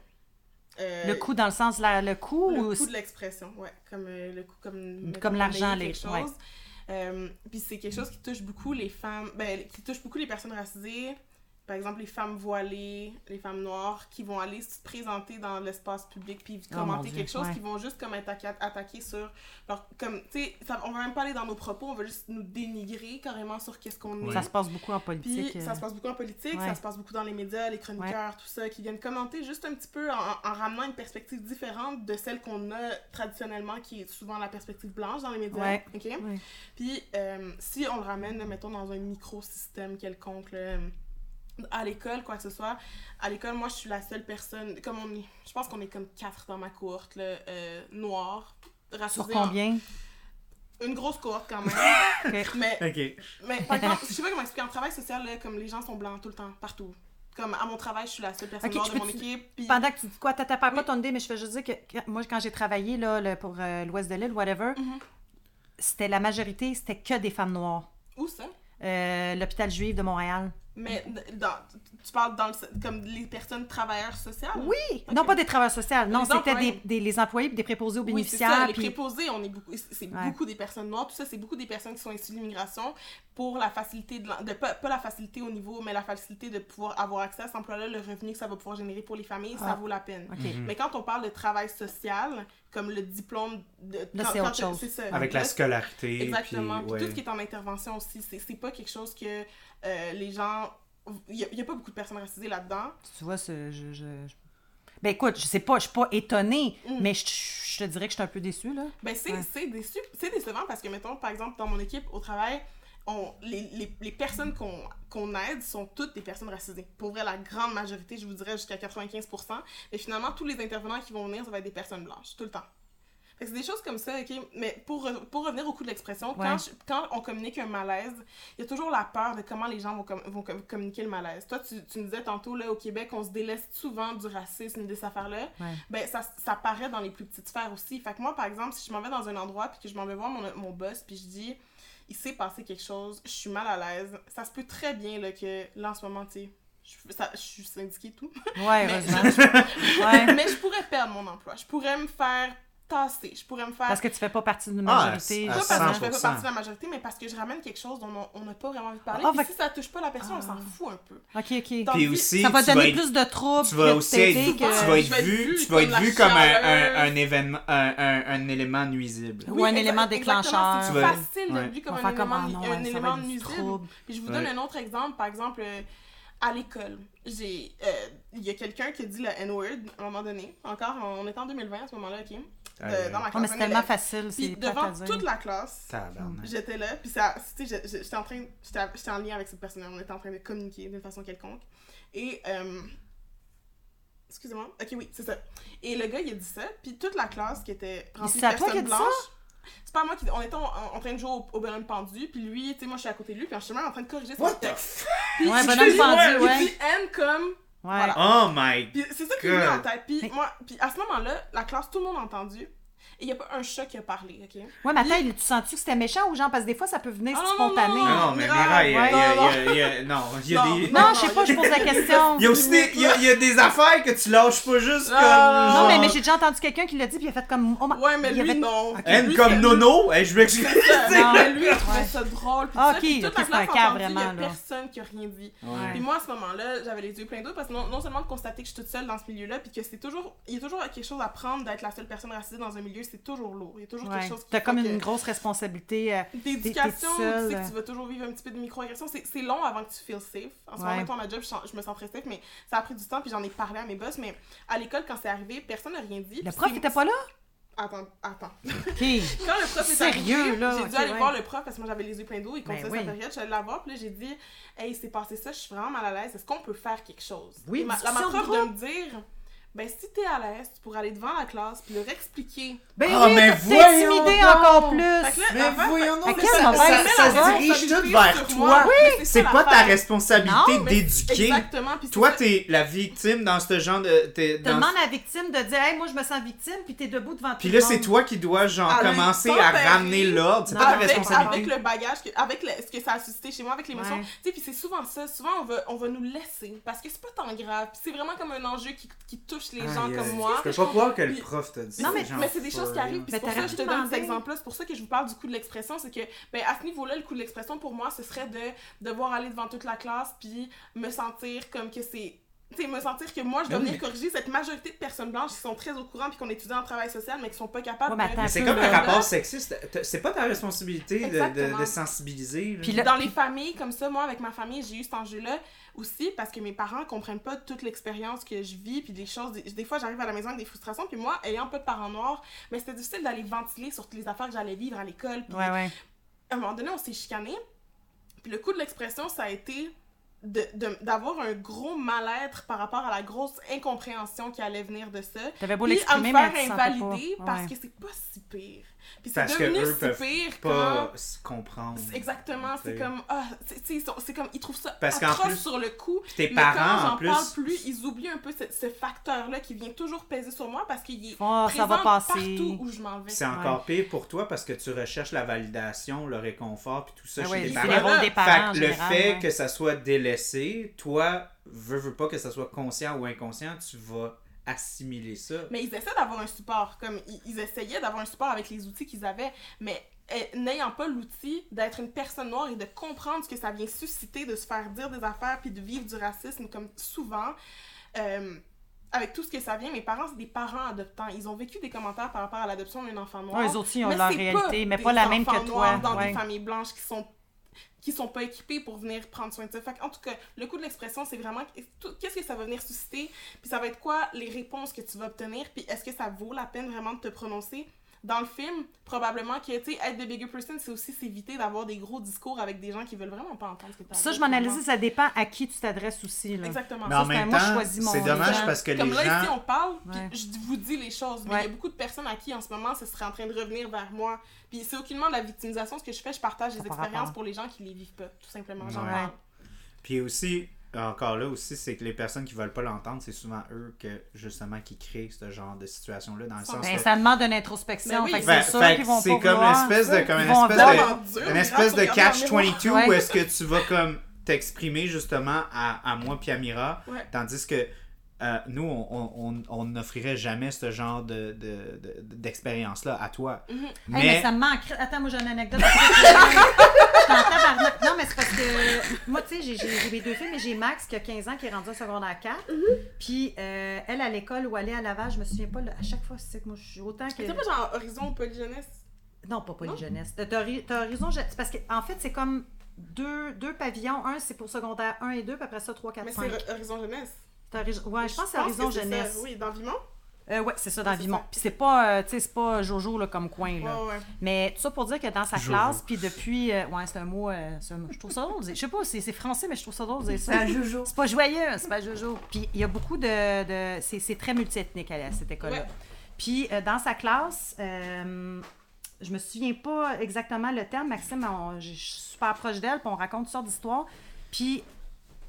Euh, Le coup dans le sens, la, le coup Le ou coût de l'expression, ouais. Comme euh, le coût, comme. Comme l'argent, les- quelque ouais. chose. Euh, Puis c'est quelque chose qui touche beaucoup les femmes, ben, qui touche beaucoup les personnes racisées. Par exemple, les femmes voilées, les femmes noires qui vont aller se présenter dans l'espace public puis Oh, commenter Dieu, quelque chose, ouais. qui vont juste comme attaquer, attaquer sur leur. Comme, tu sais, on va même pas aller dans nos propos, on va juste nous dénigrer carrément sur qu'est-ce qu'on est. ça se passe beaucoup en Puis politique. ça euh. se passe beaucoup en politique, Ouais. ça se passe beaucoup dans les médias, les chroniqueurs, tout ça, qui viennent commenter juste un petit peu en, en ramenant une perspective différente de celle qu'on a traditionnellement, qui est souvent la perspective blanche dans les médias. Ouais. ok? Ouais. Puis euh, si on le ramène, mettons, dans un microsystème quelconque, là, à l'école, quoi que ce soit, à l'école, moi, je suis la seule personne, comme on est, je pense qu'on est comme quatre dans ma cohorte, là, euh, noire, racisée. Sur combien? en- Une grosse cohorte quand même. Ok. Mais Ok. mais par exemple, je sais pas comment expliquer en travail social, là, comme les gens sont blancs tout le temps, partout. Comme à mon travail, je suis la seule personne Ok, noire je de mon équipe. Puis... Pendant que tu dis quoi, t'as pas Oui. ton idée, mais je fais juste dire que que moi, quand j'ai travaillé là, le- pour euh, l'ouest de l'île, whatever, Mhm. c'était la majorité, c'était que des femmes noires. Où ça? Euh, L'hôpital juif de Montréal. Mais dans, tu parles dans le, comme les personnes travailleurs sociales? Oui! Ok. Non, pas des travailleurs sociaux. Non, c'était des, des- les employés des préposés aux Oui, c'est bénéficiaires. ça. Les préposés, on est beaucoup, c'est Ouais. beaucoup des personnes noires. Tout ça, c'est beaucoup des personnes qui sont issues de l'immigration pour la facilité, de, de pas, pas la facilité au niveau, mais la facilité de pouvoir avoir accès à cet emploi-là, le revenu que ça va pouvoir générer pour les familles, ça Ah. vaut la peine. Mhm. Mais quand on parle de travail social, comme le diplôme de... Là, quand- autre chose. ça. Avec Là, la scolarité. Exactement. Puis, ouais. tout ce qui est en intervention aussi, c'est pas quelque chose que euh, les gens. Il y, a- pas beaucoup de personnes racisées là-dedans. Tu vois, ce- je, je- je- Ben écoute, je sais pas, je suis pas étonnée, Mm. mais je, je te dirais que je suis un peu déçue, là. Ben, c'est Ouais. déçu- c'est décevant parce que, mettons, par exemple, dans mon équipe au travail, on, les, les, les personnes qu'on qu'on aide sont toutes des personnes racisées. Pour vrai, la grande majorité, je vous dirais jusqu'à 95%. Mais finalement, tous les intervenants qui vont venir, ça va être des personnes blanches, tout le temps. C'est des choses comme ça, ok? Mais pour, re- pour revenir au coup de l'expression, Ouais. quand, je- quand on communique un malaise, il y a toujours la peur de comment les gens vont, com- vont com- communiquer le malaise. Toi, tu, tu me disais tantôt, là, au Québec, on se délaisse souvent du racisme, de ces affaires-là Ouais. ben ça, ça paraît dans les plus petites sphères aussi. Fait que moi, par exemple, si je m'en vais dans un endroit puis que je m'en vais voir mon, mon boss puis je dis il s'est passé quelque chose, je suis mal à l'aise, ça se peut très bien là, que là en ce moment, tu sais, je, ça- je suis syndiquée et tout. Ouais, Mais heureusement. je- Ouais. mais je pourrais perdre mon emploi. Je pourrais me faire tasser. Je pourrais me faire. Parce que tu fais pas partie d'une Ah, majorité. à pas parce que je fais pas 100%. partie de la majorité, mais parce que je ramène quelque chose dont on- n'a pas vraiment envie de parler. Ah, Puis fait si ça touche pas la personne, on s'en Ah. fout un peu. Ok, ok. Dans- Puis aussi, Ça va tu donner vas être- plus de troubles. tu vas aussi être, que- tu Ah, vas être vu, tu comme vas être vu comme un, un, chialeuse. un événement, un, un, un élément nuisible. Ou un élément déclencheur. C'est facile ouais. d'être vu comme un élément, ah nuisible. Puis je vous donne un autre exemple, par exemple, euh, à l'école. J'ai, euh, il y a quelqu'un qui a dit le N-word à un moment donné. Encore, on est en 2020 à ce moment-là, ok? De- dans ma Oh, classe. mais c'est tellement facile. C'est devant dire. toute la classe, j'étais là, puis ça, j'étais en train, j'étais en lien avec cette personne on était en train de communiquer d'une façon quelconque. Et, euh, excusez-moi, ok, oui, c'est ça. Et le gars, il a dit ça, puis toute la classe qui était remplie c'est de à toi qui a personnes dit ça? blanches. C'est pas moi qui. On était en, en train de jouer au, au bonhomme pendu, puis lui, tu sais, moi je suis à côté de lui, puis je suis même en train de corriger son What the texte. Puis Ouais, il bonhomme dit- pendu, il ouais. dit N comme. Ouais. Voilà. Oh my... Puis c'est ça qui me vient en tête. Puis moi, puis à ce moment-là, la classe, tout le monde a entendu. Il n'y a pas un chat qui a parlé, ok? Ouais, mais attends, tu sens-tu que c'était méchant ou genre? Parce que des fois, ça peut venir Ah, non, non, spontané. non, Non, mais Mira, il y a, non, il y des... Non, je sais pas, je pose la question. Il y a aussi des, il y a, il y a des affaires que tu lâches pas juste Non, comme... non, Non, mais, genre, mais j'ai déjà entendu quelqu'un qui l'a dit, puis il a fait comme. Oh, ma- Ouais, mais lui, avait- non. N Lui, comme c'est- Nono, Hey, je m'excuse. Non. Mais lui, il trouvait ça drôle. Ah, ok, c'est un cas vraiment, Il y a là. personne qui a rien dit. Puis moi, à ce moment-là, j'avais les yeux pleins d'eau parce que non, non seulement de constater que je suis toute seule dans ce milieu-là, puis que c'est toujours. Il y a toujours quelque chose à prendre d'être la seule personne racisée dans un milieu, c'est toujours lourd. Il y a toujours Ouais. quelque chose qui. T'as comme que- une grosse responsabilité. euh, d'éducation, t'es tu sais que tu vas toujours vivre un petit peu de microagression. C'est c'est long avant que tu feel safe. En ce moment, mettons, ma job, je, me sens très safe, mais ça a pris du temps, puis j'en ai parlé à mes boss. Mais à l'école, quand c'est arrivé, personne n'a rien dit. Le prof c'est- était pas là? Attends, attends. Quand le prof est Sérieux, arrivé, là, j'ai dû aller ouais. voir le prof parce que moi j'avais les yeux pleins d'eau, il Ben continuait oui. sa période, je suis allée la voir, puis là j'ai dit Hey, il s'est passé ça, je suis vraiment mal à l'aise, est-ce qu'on peut faire quelque chose Oui, ma, la ma prof de me dire Ben si t'es à l'aise, tu pourrais aller devant la classe puis leur expliquer. Ben Ah, oui, mais donc! encore plus. là, Mais voyons À mais ça, ça, ça met se dirige tout vers toi. moi. Mais c'est ça pas ta responsabilité Non, d'éduquer. Exactement. C'est Toi, ça- t'es la victime dans ce genre de... t'es dans- demandes à la victime de dire, hey, moi, je me sens victime, puis t'es debout devant Puis là, c'est toi qui dois, genre, À commencer à ramener l'ordre. C'est Non, pas ta responsabilité. avec le bagage, avec ce que ça a suscité chez moi, avec l'émotion. Tu sais, puis c'est souvent ça. Souvent, on va, on va nous laisser parce que c'est pas tant grave. C'est vraiment comme un enjeu qui, qui touche les gens comme moi. Je peux pas croire que le prof t'a dit Non, ça, mais, mais c'est des choses qui arrivent. C'est pour ça que je te donne cet exemple-là. C'est pour ça que je vous parle du coup de l'expression. C'est que, ben, à ce niveau-là, le coup de l'expression, pour moi, ce serait de devoir aller devant toute la classe puis me sentir comme que c'est. Tu sais, me sentir que moi, je dois Mais oui, venir corriger cette majorité de personnes blanches qui sont très au courant puis qu'on étudie en travail social, mais qui sont pas capables Ouais, de- c'est comme un rapport sexiste. C'est pas ta responsabilité de, de, Exactement. de sensibiliser. Puis là- Dans les familles comme ça, moi, avec ma famille, j'ai eu cet enjeu-là aussi parce que mes parents comprennent pas toute l'expérience que je vis, puis des choses. Des, des fois, j'arrive à la maison avec des frustrations, puis moi, ayant pas de parents noirs, mais c'était difficile d'aller ventiler sur toutes les affaires que j'allais vivre à l'école. Puis Ouais, ouais. à un moment donné, on s'est chicané. Puis le coup de l'expression, ça a été d'avoir un gros mal-être par rapport à la grosse incompréhension qui allait venir de ça. T'avais beau à me l'exprimer, faire mais tu sentais pas. invalider parce Ouais. que c'est pas si pire. Puis c'est devenu si peuvent pire Pas quand... se comprendre. Exactement, c'est comme ah, c'est- tu sais, ils sont- c'est comme ils trouvent ça Parce qu'en atroce plus- sur le coup. Tes mais parents, quand j'en en plus. parle plus, ils oublient un peu ce, ce facteur-là qui vient toujours peser sur moi parce qu'il est Oh, ça présent va passer. partout où je m'en vais. C'est encore pire pour toi parce que tu recherches la validation, le réconfort, puis tout ça Ah chez ouais, les parents. les des le général, fait ouais. que ça soit délaissé, toi, veux, veux pas que ça soit conscient ou inconscient, tu vas assimiler ça. Mais ils essaient d'avoir un support, comme ils, ils essayaient d'avoir un support avec les outils qu'ils avaient, mais eh, n'ayant pas l'outil d'être une personne noire et de comprendre ce que ça vient susciter, de se faire dire des affaires puis de vivre du racisme comme souvent, euh, avec tout ce que ça vient, mes parents, c'est des parents adoptants. Ils ont vécu des commentaires par rapport à l'adoption d'un enfant noir. Ouais, ils ont mais leur c'est réalité, mais des pas la même enfants que noirs toi. dans ouais. des familles blanches qui sont qui sont pas équipés pour venir prendre soin de ça. Fait en tout cas, le coup de l'expression, c'est vraiment qu'est-ce que ça va venir susciter, puis ça va être quoi les réponses que tu vas obtenir, puis est-ce que ça vaut la peine vraiment de te prononcer? Dans le film, probablement que, tu sais, être the bigger person, c'est aussi s'éviter d'avoir des gros discours avec des gens qui veulent vraiment pas entendre ce que tu as Ça, je m'analyse, ça dépend à qui tu t'adresses aussi. Là. Exactement. Mais en même temps, c'est dommage parce que Comme les là, gens... ici, on parle, puis je vous dis les choses, mais il y a beaucoup de personnes à qui, en ce moment, ce serait en train de revenir vers moi. Puis c'est aucunement de la victimisation. Ce que je fais, je partage des expériences pour les gens qui les vivent pas, tout simplement. J'en parle. Puis aussi, encore là aussi, c'est que les personnes qui veulent pas l'entendre, c'est souvent eux que justement qui créent ce genre de situation-là dans le sens ben, que... ça demande une introspection. Ben oui. c'est sûr qu'ils vont C'est comme une espèce de comme une espèce de, une espèce de catch 22 Ouais. où est-ce que tu vas comme t'exprimer justement à, à moi puis à Mira, Ouais. tandis que euh, nous, on- on on n'offrirait jamais ce genre de, de, de- d'expérience-là à toi. Mhm. Hey, mais... ça me manque. Attends, moi j'ai une anecdote. Non, mais c'est parce que moi, tu sais, j'ai- j'ai j'ai mes deux filles, mais j'ai Max qui a 15 ans qui est rendu au secondaire 4. Puis euh, elle, à l'école elle est à Laval, je me souviens pas, là, à chaque fois, c'est que moi, je suis autant que. C'est pas genre Horizon Polyjeunesse? Non, pas polyjeunesse. T'as t'as je- c'est parce qu'en en fait, c'est comme deux, deux pavillons. Un, c'est pour secondaire 1 et 2, puis après ça, 3, 4, Mais 5. c'est Horizon Jeunesse. T'as ri- Ouais, je pense que c'est Horizon Jeunesse. ça, Oui, dans Vimont. Euh, ouais, c'est ça, dans c'est Vimont. Puis c'est pas, euh, tu sais, c'est pas Jojo là, comme coin, là. Ouais, ouais. Mais tout ça pour dire que dans sa Jojo. classe, puis depuis. euh, ouais, c'est un mot. euh, c'est un mot- je trouve ça drôle. Je sais pas, c'est c'est français, mais je trouve ça drôle. C'est un jojo. C'est pas joyeux, c'est pas Jojo. Puis il y a beaucoup de. de c'est c'est très multiethnique à, à cette école-là. Ouais. Puis euh, dans sa classe, euh, je me souviens pas exactement le terme. Maxime, on- je suis super proche d'elle, puis on raconte toutes sortes d'histoires. Puis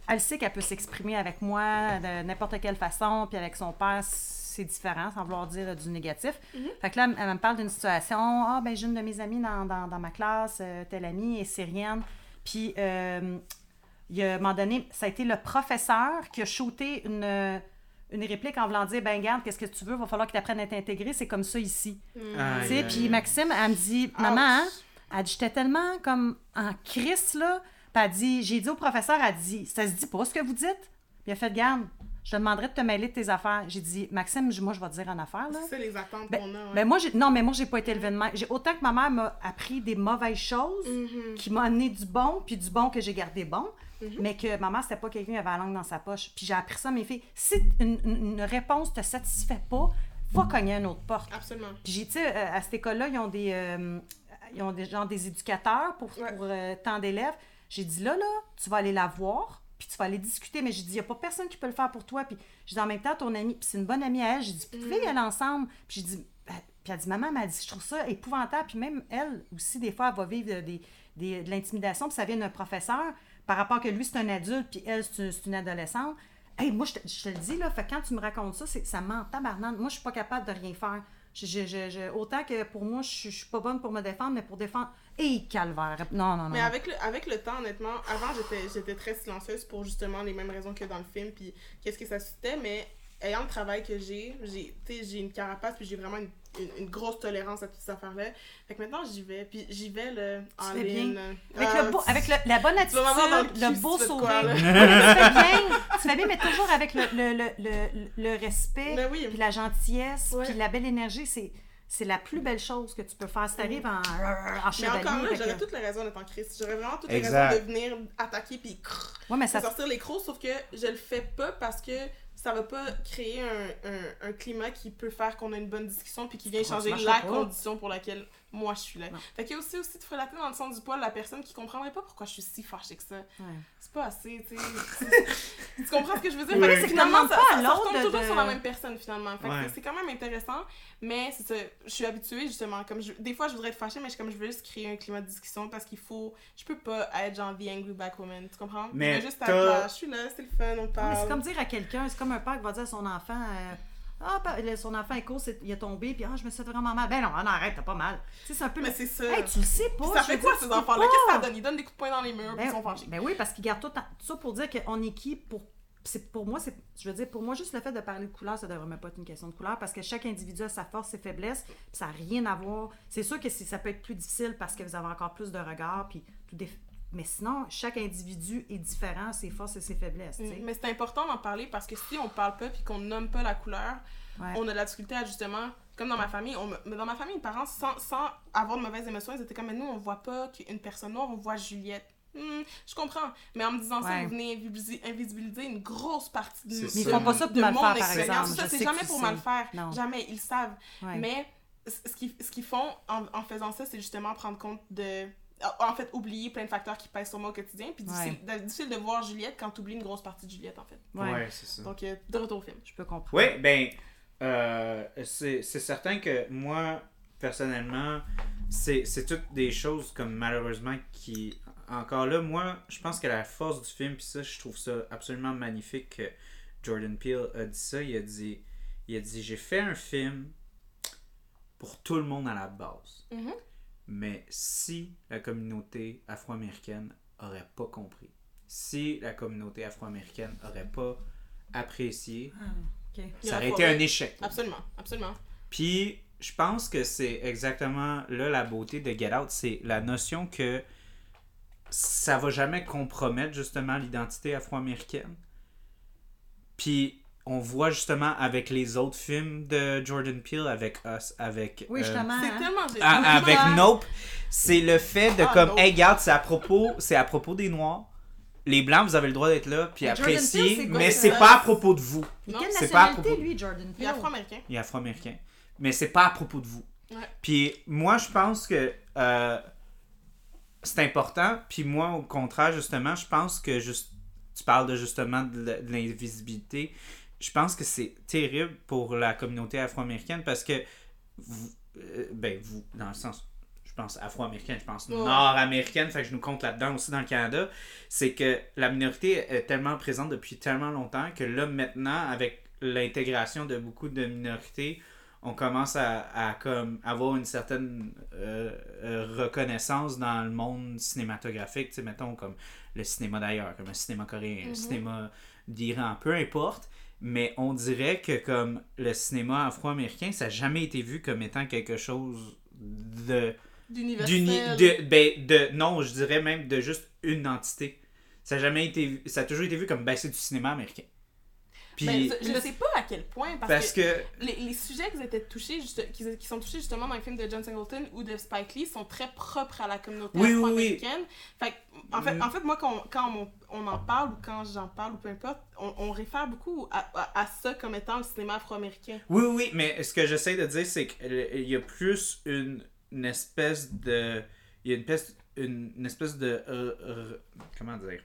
elle sait qu'elle peut s'exprimer avec moi de n'importe quelle façon, puis avec son père, c'est différent, sans vouloir dire du négatif. Fait que là, elle me parle d'une situation. Ah, ben, j'ai une de mes amies dans, dans, dans ma classe, euh, telle amie est syrienne. Puis, euh, il y a un moment donné, ça a été le professeur qui a shooté une, une réplique en voulant dire Ben, garde, qu'est-ce que tu veux, va falloir que tu apprennes à t'intégrer, c'est comme ça ici. Aïe, Tu sais, puis. Maxime, elle me dit, maman, hein, elle dit, j'étais tellement comme en crise, là. Puis elle dit, j'ai dit au professeur, elle dit, ça se dit pas ce que vous dites? Puis il a fait, garde, je te demanderais de te mêler de tes affaires. J'ai dit, Maxime, moi, je vais te dire une affaire. C'est les attentes Ben, qu'on a. ouais. ben moi, j'ai- non, mais moi, j'ai pas été élevée de. J'ai autant que ma mère m'a appris des mauvaises choses Mhm. qui m'a amené du bon, puis du bon que j'ai gardé bon, mais que maman, c'était pas quelqu'un qui avait la langue dans sa poche. Puis j'ai appris ça à mes filles. Si une, une- réponse te satisfait pas, va cogner à une autre porte. Absolument. Puis j'ai, tu sais, euh, à cette école-là, ils ont des, euh, ils ont des, genre des éducateurs pour, Ouais. pour euh, tant d'élèves. J'ai dit, là, là, tu vas aller la voir, puis tu vas aller discuter. Mais j'ai dit, il n'y a pas personne qui peut le faire pour toi. Puis j'ai dit, en même temps, ton amie, puis c'est une bonne amie à elle. J'ai dit, vous pouvez y aller ensemble. Puis j'ai dit, ben, puis elle dit, maman m'a dit, je trouve ça épouvantable. Puis même elle aussi, des fois, elle va vivre des, des- de l'intimidation, puis ça vient d'un professeur par rapport que lui, c'est un adulte, puis elle, c'est une, adolescente. Hey, moi, je te, je te le dis, là, fait que quand tu me racontes ça, c'est, ça m'en tabarnane. Moi, je suis pas capable de rien faire. Je, autant que pour moi, je, je suis pas bonne pour me défendre, mais pour défendre. Et calvaire. Non, non, non. Mais avec le, avec le temps, honnêtement, avant, j'étais, j'étais très silencieuse pour justement les mêmes raisons que dans le film, puis qu'est-ce que ça suscitait, mais ayant le travail que j'ai, j'ai, une carapace, puis j'ai vraiment une, une, une grosse tolérance à toutes ces affaires-là. Fait que maintenant, j'y vais, puis j'y vais, le en fais ligne. bien. Avec, Ah, le beau, avec le- la bonne attitude, le le, beau sourire. tu fais bien. Tu fais bien, mais toujours avec le, le, le, le, le respect, Mais oui. puis la gentillesse, Ouais. puis la belle énergie. C'est, c'est la plus belle chose que tu peux faire. Si t'arrives en, en Mais chevalier. encore là, j'aurais que- toutes les raisons d'être en crise. J'aurais vraiment toutes les Exact. raisons de venir attaquer puis crrr, Ouais, mais de ça, sortir les crocs, sauf que je le fais pas parce que ça va pas créer un, un, un climat qui peut faire qu'on a une bonne discussion puis qui vient changer la pas? condition pour laquelle moi je suis là. Non. Fait qu'il y a aussi, aussi de frelater dans le sens du poil la personne qui comprendrait pas pourquoi je suis si fâchée que ça. Ouais. C'est pas assez, tu sais. tu comprends ce que je veux dire? Oui. Fait que finalement, ça, pas à ça, ça l'autre retombe de- toujours de- sur la même personne finalement. Fait que Ouais. c'est- c'est quand même intéressant, mais c'est ça. Je suis habituée justement. Comme je- des fois, je voudrais être fâchée, mais je, comme je veux juste créer un climat de discussion parce qu'il faut. Je peux pas être genre the angry black woman, tu comprends? Mais je veux juste là, je suis là, c'est le fun, on parle. mais c'est comme dire à quelqu'un, c'est comme un père qui va dire à son enfant euh, Ah, son enfant est court, il est tombé, puis ah, je me suis vraiment mal. Ben non, non, arrête, t'as pas mal. Tu sais, c'est un peu. Mais le- c'est ça. Hey, tu le sais pas. Puis ça fait quoi ces enfants-là? Qu'est-ce que ça donne? Ils donnent des coups de poing dans les murs, puis Ben, ils sont fâchés. ben oui, parce qu'ils gardent tout. Ça pour dire qu'on est qui pour. C'est pour moi, c'est. Je veux dire, pour moi, juste le fait de parler de couleur, ça devrait même pas être une question de couleur parce que chaque individu a sa force, ses faiblesses, puis ça n'a rien à voir. C'est sûr que c'est- ça peut être plus difficile parce que vous avez encore plus de regards, puis tout Mais sinon, chaque individu est différent, ses forces et ses faiblesses. Mm, Mais c'est important d'en parler parce que si on parle pas puis qu'on nomme pas la couleur, Ouais. on a de la difficulté à justement, comme dans ma famille, on me- mais dans ma famille, mes parents, sans, sans avoir de mauvaises émotions, ils étaient comme, mais nous, on voit pas qu'une personne noire, on voit Juliette. Hmm, je comprends. Mais en me disant ça, vous venez invisi- invisibiliser une grosse partie de, Mais ils font pas ça pour de mal mon faire, par expérience. exemple. Ça, Je c'est jamais pour sais. mal faire. Non. Jamais, ils le savent. Ouais. Mais ce qu'ils ce font en, en faisant ça, c'est justement prendre compte de. En fait, oublier plein de facteurs qui pèsent sur moi au quotidien. Puis difficile, de, difficile de voir Juliette quand tu oublies une grosse partie de Juliette, en fait. Ouais. Ouais, c'est ça. Donc, euh, de retour au film. Je peux comprendre. Oui, ben, euh, c'est c'est certain que moi, personnellement, c'est c'est toutes des choses comme malheureusement qui. Encore là, moi, je pense que la force du film, puis ça, je trouve ça absolument magnifique que Jordan Peele a dit ça. Il a dit, il a dit J'ai fait un film pour tout le monde à la base. Mhm. Mais si la communauté afro-américaine aurait pas compris, si la communauté afro-américaine aurait pas apprécié, Ah, ça aurait été un échec. Absolument, absolument. Puis, je pense que c'est exactement là la beauté de Get Out, c'est la notion que ça va jamais compromettre justement l'identité afro-américaine. Puis, on voit justement avec les autres films de Jordan Peele, avec Us, avec... Oui, euh. C'est hein. tellement ah, avec Nope, c'est le fait de Ah, comme, Nope. hey, regarde, c'est à propos, c'est à propos des Noirs. Les Blancs, vous avez le droit d'être là, puis Mais Jordan Peele, apprécier, mais c'est pas à propos de vous. Non, quelle c'est pas à nationalité, propos- lui, Jordan Il est afro-américain. Il est afro-américain. Mais c'est pas à propos de vous. Ouais. Puis moi, je pense que euh, c'est important. Puis moi, au contraire, justement, je pense que juste, tu parles de justement de l'invisibilité. Je pense que c'est terrible pour la communauté afro-américaine parce que vous, euh, ben vous, dans le sens, je pense afro-américaine, je pense Ouais. nord-américaine, fait que je nous compte là-dedans aussi dans le Canada, c'est que la minorité est tellement présente depuis tellement longtemps que là maintenant, avec l'intégration de beaucoup de minorités, on commence à, à comme avoir une certaine euh, euh, reconnaissance dans le monde cinématographique, tu sais, mettons comme le cinéma d'ailleurs, comme le cinéma coréen, le Mhm. cinéma d'Iran, peu importe. Mais on dirait que comme le cinéma afro-américain, ça n'a jamais été vu comme étant quelque chose de d'uni D'universel. de, ben, de non je dirais même de juste une entité ça a jamais été vu- ça a toujours été vu comme ben c'est du cinéma américain puis Ben, je ne sais pas à quel point, parce, parce que, que les, les sujets qui étaient touchés, juste- qui, qui sont touchés justement dans les films de John Singleton ou de Spike Lee sont très propres à la communauté Oui, oui, oui. afro-américaine. En, fait, Mm. en fait, moi, quand, on, quand on, on en parle ou quand j'en parle ou peu importe, on, on réfère beaucoup à, à, à ça comme étant le cinéma afro-américain. oui oui mais ce que j'essaie de dire c'est qu'il y a plus une, une espèce de il y a une espèce une, une espèce de euh, euh, comment dire?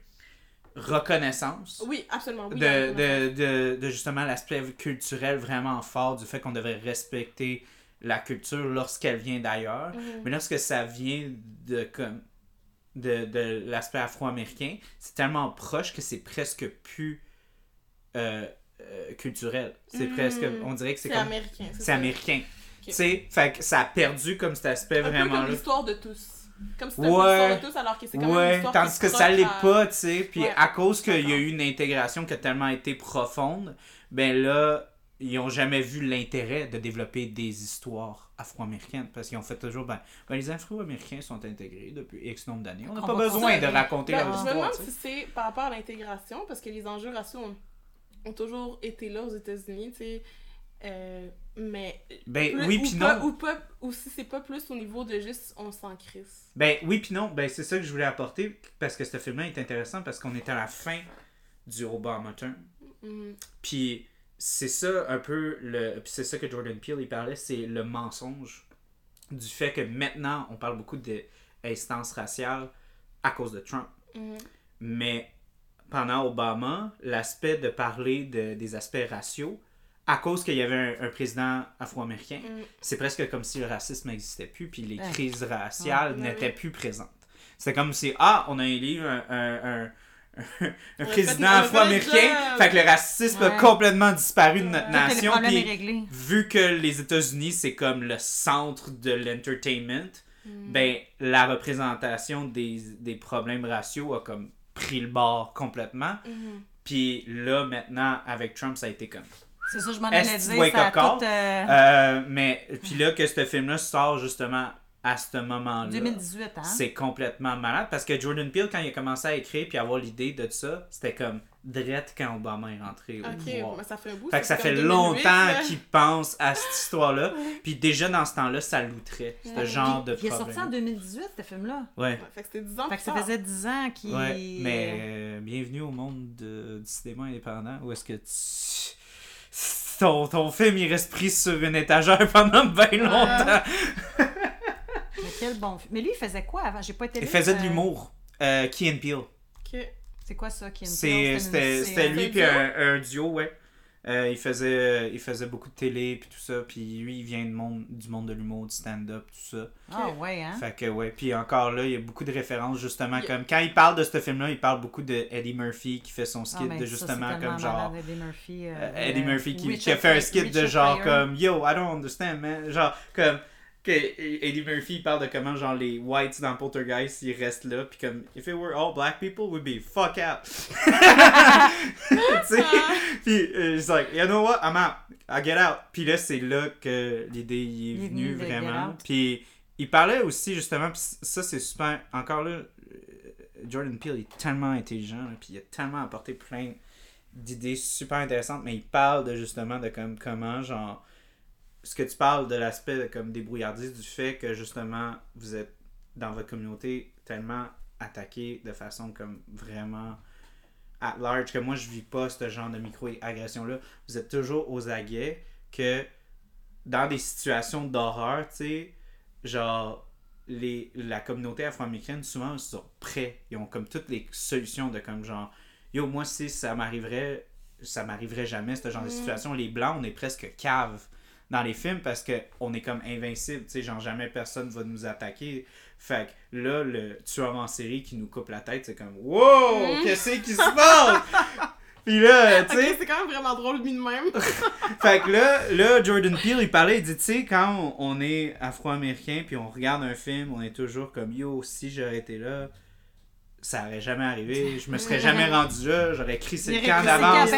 Reconnaissance Oui, absolument. Oui, de, de, de, de justement l'aspect culturel vraiment fort du fait qu'on devrait respecter la culture lorsqu'elle vient d'ailleurs. Mhm. Mais lorsque ça vient de comme de, de l'aspect afro-américain, c'est tellement proche que c'est presque plus euh, euh, culturel. C'est Mhm. presque, on dirait que c'est C'est comme américain. c'est américain. Tu sais, ça a perdu comme cet aspect Un vraiment là. l'histoire de tous. Comme si c'était Ouais. tous alors que c'est quand même une Ouais, histoire tandis que ça l'est à- pas, tu sais. Puis Ouais, à cause qu'il y a eu une intégration qui a tellement été profonde, ben là, ils ont jamais vu l'intérêt de développer des histoires afro-américaines. Parce qu'ils ont fait toujours, ben, ben, les afro-américains sont intégrés depuis X nombre d'années. On n'a pas besoin de continuer. raconter Ben, leur je me histoire. demande si c'est par rapport à l'intégration, parce que les enjeux raciaux ont, ont toujours été là aux États-Unis, tu sais. Euh, mais. Ben plus- oui, ou puis pas- non. Ou, pas, ou si c'est pas plus au niveau de juste on s'en crisse. Ben oui, puis non. Ben c'est ça que je voulais apporter parce que ce film-là est intéressant parce qu'on est à la fin du Obama term. Mhm. Puis c'est ça un peu le. C'est ça que Jordan Peele il parlait, c'est le mensonge du fait que maintenant on parle beaucoup d'instances raciales à cause de Trump. Mhm. Mais pendant Obama, l'aspect de parler de- des aspects raciaux, à cause qu'il y avait un, un président afro-américain, Mhm. c'est presque comme si le racisme n'existait plus, puis les Ouais. crises raciales Ouais. n'étaient plus présentes. C'est comme si, ah, on a élu un, a président a afro-américain, fait que le racisme a Ouais. complètement disparu de notre nation, puis vu que les États-Unis, c'est comme le centre de l'entertainment, Mhm. ben, la représentation des, des problèmes raciaux a comme pris le bord complètement. Mhm. Puis là, maintenant, avec Trump, ça a été comme. C'est ça, je m'en Est-ce allais que dire. wake Ça up call? tout, euh, Euh, mais, puis là, que ce film-là sort justement à ce moment-là. 2018, hein? C'est complètement malade parce que Jordan Peele, quand il a commencé à écrire puis avoir l'idée de ça, c'était comme drette quand Obama est rentré au pouvoir. mais ça fait un bout. Fait que ça fait comme 2008, longtemps qu'il pense à cette histoire-là. Puis déjà dans ce temps-là, ça l'outrait, ce genre de Il est sorti en problème. 2018, ce film-là. Ouais. Ouais, fait que c'était 10 ans Fait que ça faisait 10 ans qu'il. Ouais, mais euh, bienvenue au monde de- du cinéma indépendant où est-ce que tu... ton, ton film il reste pris sur une étagère pendant bien longtemps. Mais quel bon film. Mais lui, il faisait quoi avant? J'ai pas été Il faisait de euh, l'humour. Euh, Key and Peele. Ok. C'est quoi ça, Ken C'est- C'était c'était lui puis un, un duo, ouais. Euh, il, faisait, il faisait beaucoup de télé puis tout ça. Puis lui, il vient du monde, du monde de l'humour, du stand-up, tout ça. Ah ouais, hein? Fait que ouais, puis encore là, il y a beaucoup de références justement Il- comme quand il parle de ce film-là, il parle beaucoup de Eddie Murphy qui fait son skit de justement comme genre Eddie Murphy. euh, euh, Eddie euh, Murphy qui, a fait un skit de genre Pryor. comme Yo, I don't understand man, genre comme que Eddie Murphy il parle de comment genre les whites dans Poltergeist ils restent là puis comme if it were all black people we'd be fuck out. tu sais? Puis euh, he's like you know what I'm out. I get out. Puis là c'est là que l'idée est venue vraiment. puis il parlait aussi justement puis ça c'est super encore là euh, Jordan Peele est tellement intelligent puis il a tellement apporté plein d'idées super intéressantes mais il parle de justement de comme comment genre ce que tu parles de l'aspect comme débrouillardise du fait que justement vous êtes dans votre communauté tellement attaqué de façon comme vraiment at large que moi je vis pas ce genre de micro-agression là vous êtes toujours aux aguets que dans des situations d'horreur tu sais genre les, la communauté afro-américaine souvent ils sont prêts. Ils ont comme toutes les solutions de comme genre yo moi si ça m'arriverait ça m'arriverait jamais ce genre de Mm. situation. Les blancs on est presque cave dans les films parce que on est comme invincible tu sais genre jamais personne va nous attaquer fait que là le tueur en série qui nous coupe la tête c'est comme wow Mm. qu'est-ce qui se passe? Puis là tu sais c'est quand même vraiment drôle mis de même. fait que là, là, Jordan Peele, il parlait, il dit, tu sais, quand on, on est afro-américain, puis on regarde un film, on est toujours comme, yo, si j'aurais été là, ça aurait jamais arrivé, je me serais jamais rendu là, j'aurais crissé le camp d'avance,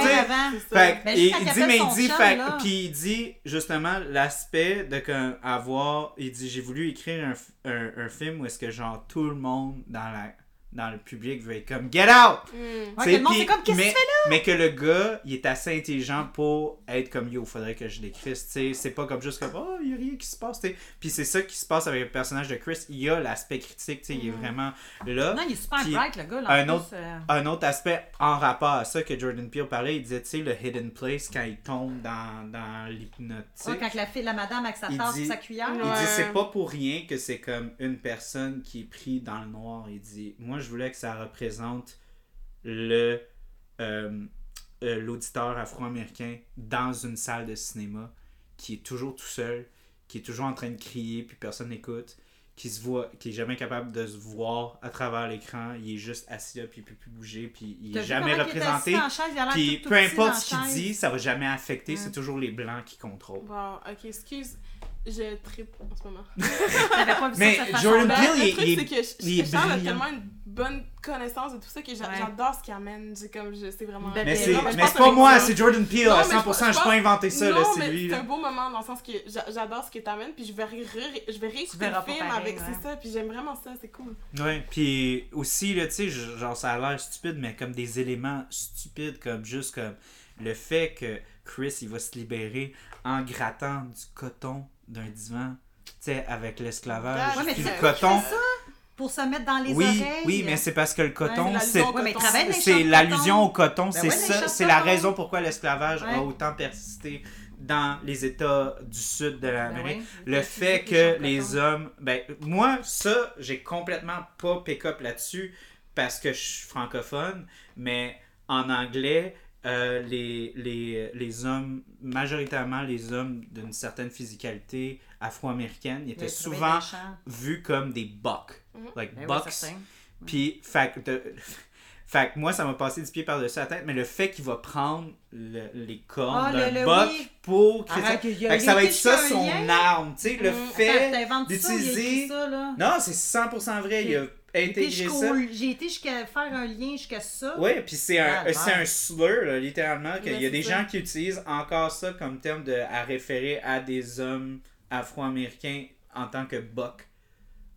Ben, et jusqu'à il dit, mais il dit, fait, puis il dit justement l'aspect de comme avoir, il dit, j'ai voulu écrire un, un, un film où est-ce que genre tout le monde dans la dans le public veut être comme get out Hmm. Ouais, comme, qu'est-ce que mais, tu fais mais que le gars, il est assez intelligent pour être comme yo, faudrait que je l'écrisse. t'sais. C'est pas comme juste comme oh, il y a rien qui se passe. t'sais. Puis c'est ça qui se passe avec le personnage de Chris. Il y a l'aspect critique, t'sais, il est vraiment là. Non, il est super bright, le gars. Là, un plus, autre- euh, Un autre aspect en rapport à ça que Jordan Peele parlait, il disait, tu sais, le hidden place quand il tombe dans, dans l'hypnote. t'sais. ouais, quand la, fille, la madame avec sa tasse sa cuillère. Il Ouais. dit c'est pas pour rien que c'est comme une personne qui est prise dans le noir. Il dit moi je voulais que ça représente le euh, euh, l'auditeur afro-américain dans une salle de cinéma qui est toujours tout seul, qui est toujours en train de crier puis personne n'écoute, qui se voit, qui est jamais capable de se voir à travers l'écran. Il est juste assis là puis il peut plus bouger puis il est jamais représenté. la chaise, il Puis tout- peu importe ce qu'il dit, ça va jamais affecter. C'est toujours les blancs qui contrôlent. Wow, ok, excuse. Je tripe en ce moment. Pas Mais ça Jordan. Peele, le il est- truc, il est- c'est que je- il est je- Charles a tellement une bonne connaissance de tout ça que Ouais. j'adore ce qu'il amène. Comme, je, c'est vraiment. Mais Mais c'est non, je mais pense c'est pas moi, c'est Jordan Peele Non, à mais je 100%. pense- Je je pas pense- inventé ça, là, c'est lui. c'est un beau moment dans le sens que j'a- j'adore ce que t'amènes, puis je vais, ré- je vais réécouter verras le pas film pareil, avec, ouais. c'est ça, puis j'aime vraiment ça, c'est cool. Ouais, puis aussi, là, tu sais, genre, ça a l'air stupide, mais comme des éléments stupides, comme juste comme le fait que Chris, il va se libérer en grattant du coton d'un divan, tu sais, avec l'esclavage. Ouais, puis tu le coton. Pour se mettre dans les Oui, oreilles. oui, mais c'est parce que le coton, Ouais, c'est l'allusion au Ouais, coton. c'est l'allusion au coton, Ben c'est ouais, ça, c'est la raison pourquoi l'esclavage Ouais. a autant persisté dans les États du sud de Ben l'Amérique. oui. Le fait que les hommes. Ben, moi, ça, j'ai complètement pas pick-up là-dessus parce que je suis francophone, mais en anglais, euh, les, les, les hommes, majoritairement les hommes d'une certaine physicalité afro-américaine, ils étaient souvent vus comme des bucks. Mhm. Like Ben bucks. Puis, fait que, de- fait que moi, ça m'a passé du pied par-dessus la tête, mais le fait qu'il va prendre le- les cornes Ah, d'un le- le buck oui. pour créer Arrête, ça. il y a- Fait que ça a va être ça son lien. arme, tu sais, le Mm. fait a d'utiliser- écrit ça, là? Non, c'est 100% vrai, il a été intégré ça. J'ai été jusqu'à faire un lien jusqu'à ça. Ouais, puis c'est un, Ah, un slur, là, littéralement, qu'il Ouais, y a des ça. gens qui utilisent encore ça comme terme de, à référer à des hommes afro-américains en tant que buck.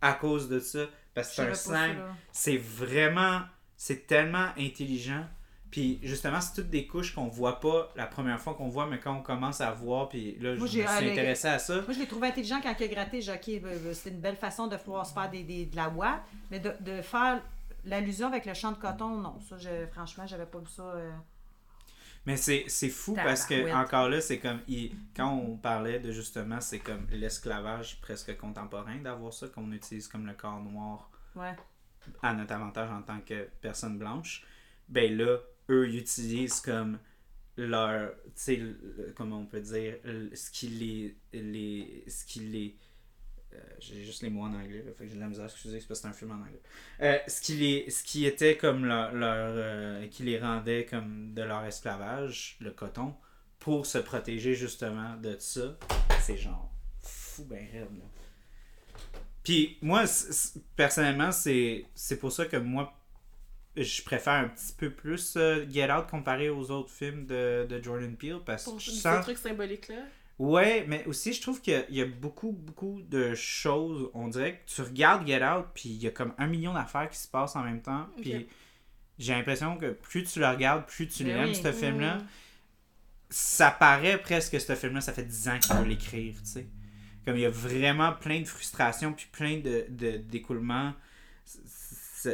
à cause de ça. Parce que c'est un slang. C'est vraiment. C'est tellement intelligent. Puis justement, c'est toutes des couches qu'on voit pas la première fois qu'on voit, mais quand on commence à voir, puis là, je me suis intéressé à ça. Moi, je l'ai trouvé intelligent quand il a gratté. OK, euh, c'est une belle façon de pouvoir se faire des, des- de la ouate, mais de, de faire l'allusion avec le champ de coton, non. Ça, je, franchement, j'avais pas vu ça. euh, Mais c'est fou parce que, encore là, c'est comme. il- quand on parlait de justement, c'est comme l'esclavage presque contemporain d'avoir ça, qu'on utilise comme le corps noir Ouais. à notre avantage en tant que personne blanche. Ben là, eux, utilisent comme leur. Tu sais, comment on peut dire, ce qui les. les ce qui les. euh, j'ai juste les mots en anglais, là, fait que j'ai de la misère, excusez, c'est parce que c'est un film en anglais. Euh, ce, qui les, ce qui était comme leur. leur euh, qui les rendait comme de leur esclavage, le coton, pour se protéger justement de ça, c'est genre fou ben raide, là. Puis moi, personnellement, c'est pour ça que moi, je préfère un petit peu plus euh, Get Out comparé aux autres films de, de Jordan Peele parce Pour que je sens... truc symbolique-là. Ouais, mais aussi, je trouve qu'il y a- il y, a beaucoup, beaucoup de choses. On dirait que tu regardes Get Out, puis il y a comme un million d'affaires qui se passent en même temps. Puis j'ai l'impression que plus tu le regardes, plus tu Ben l'aimes, oui. ce film-là. Mm. Ça paraît presque que ce film-là, ça fait 10 ans qu'il veut l'écrire, tu sais. Comme il y a vraiment plein de frustrations, puis plein de, de, d'écoulements.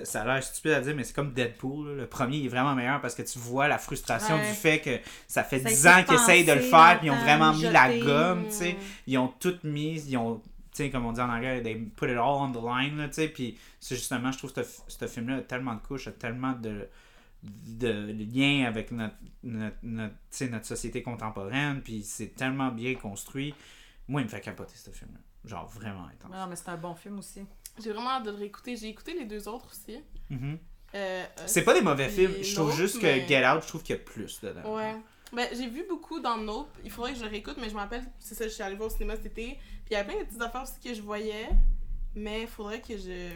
Ça a l'air stupide à dire, mais c'est comme Deadpool. là. Le premier il est vraiment meilleur parce que tu vois la frustration Ouais. du fait que ça fait a 10 été ans qu'ils essayent de le faire, puis ils ont vraiment mis la gomme, tu sais ils ont tout mis, ils ont, tu sais, comme on dit en anglais, they put it all on the line, là, tu sais, puis c'est justement, je trouve que ce, film-là a tellement de couches, a tellement de, de liens avec notre, notre, notre, société contemporaine, puis c'est tellement bien construit. Moi, il me fait capoter, ce film-là. Genre, vraiment intense. Non, mais c'est un bon film aussi. J'ai vraiment hâte de le réécouter. J'ai écouté les deux autres aussi. Mhm. Euh, C'est pas des mauvais puis films, je trouve juste que mais- Get Out, je trouve qu'il y a plus dedans. Ouais. Ben, j'ai vu beaucoup dans Nope. Il faudrait que je le réécoute, mais je me rappelle, c'est ça, je suis allée voir au cinéma cet été. Puis il y a plein de petites affaires aussi que je voyais, mais il faudrait que je.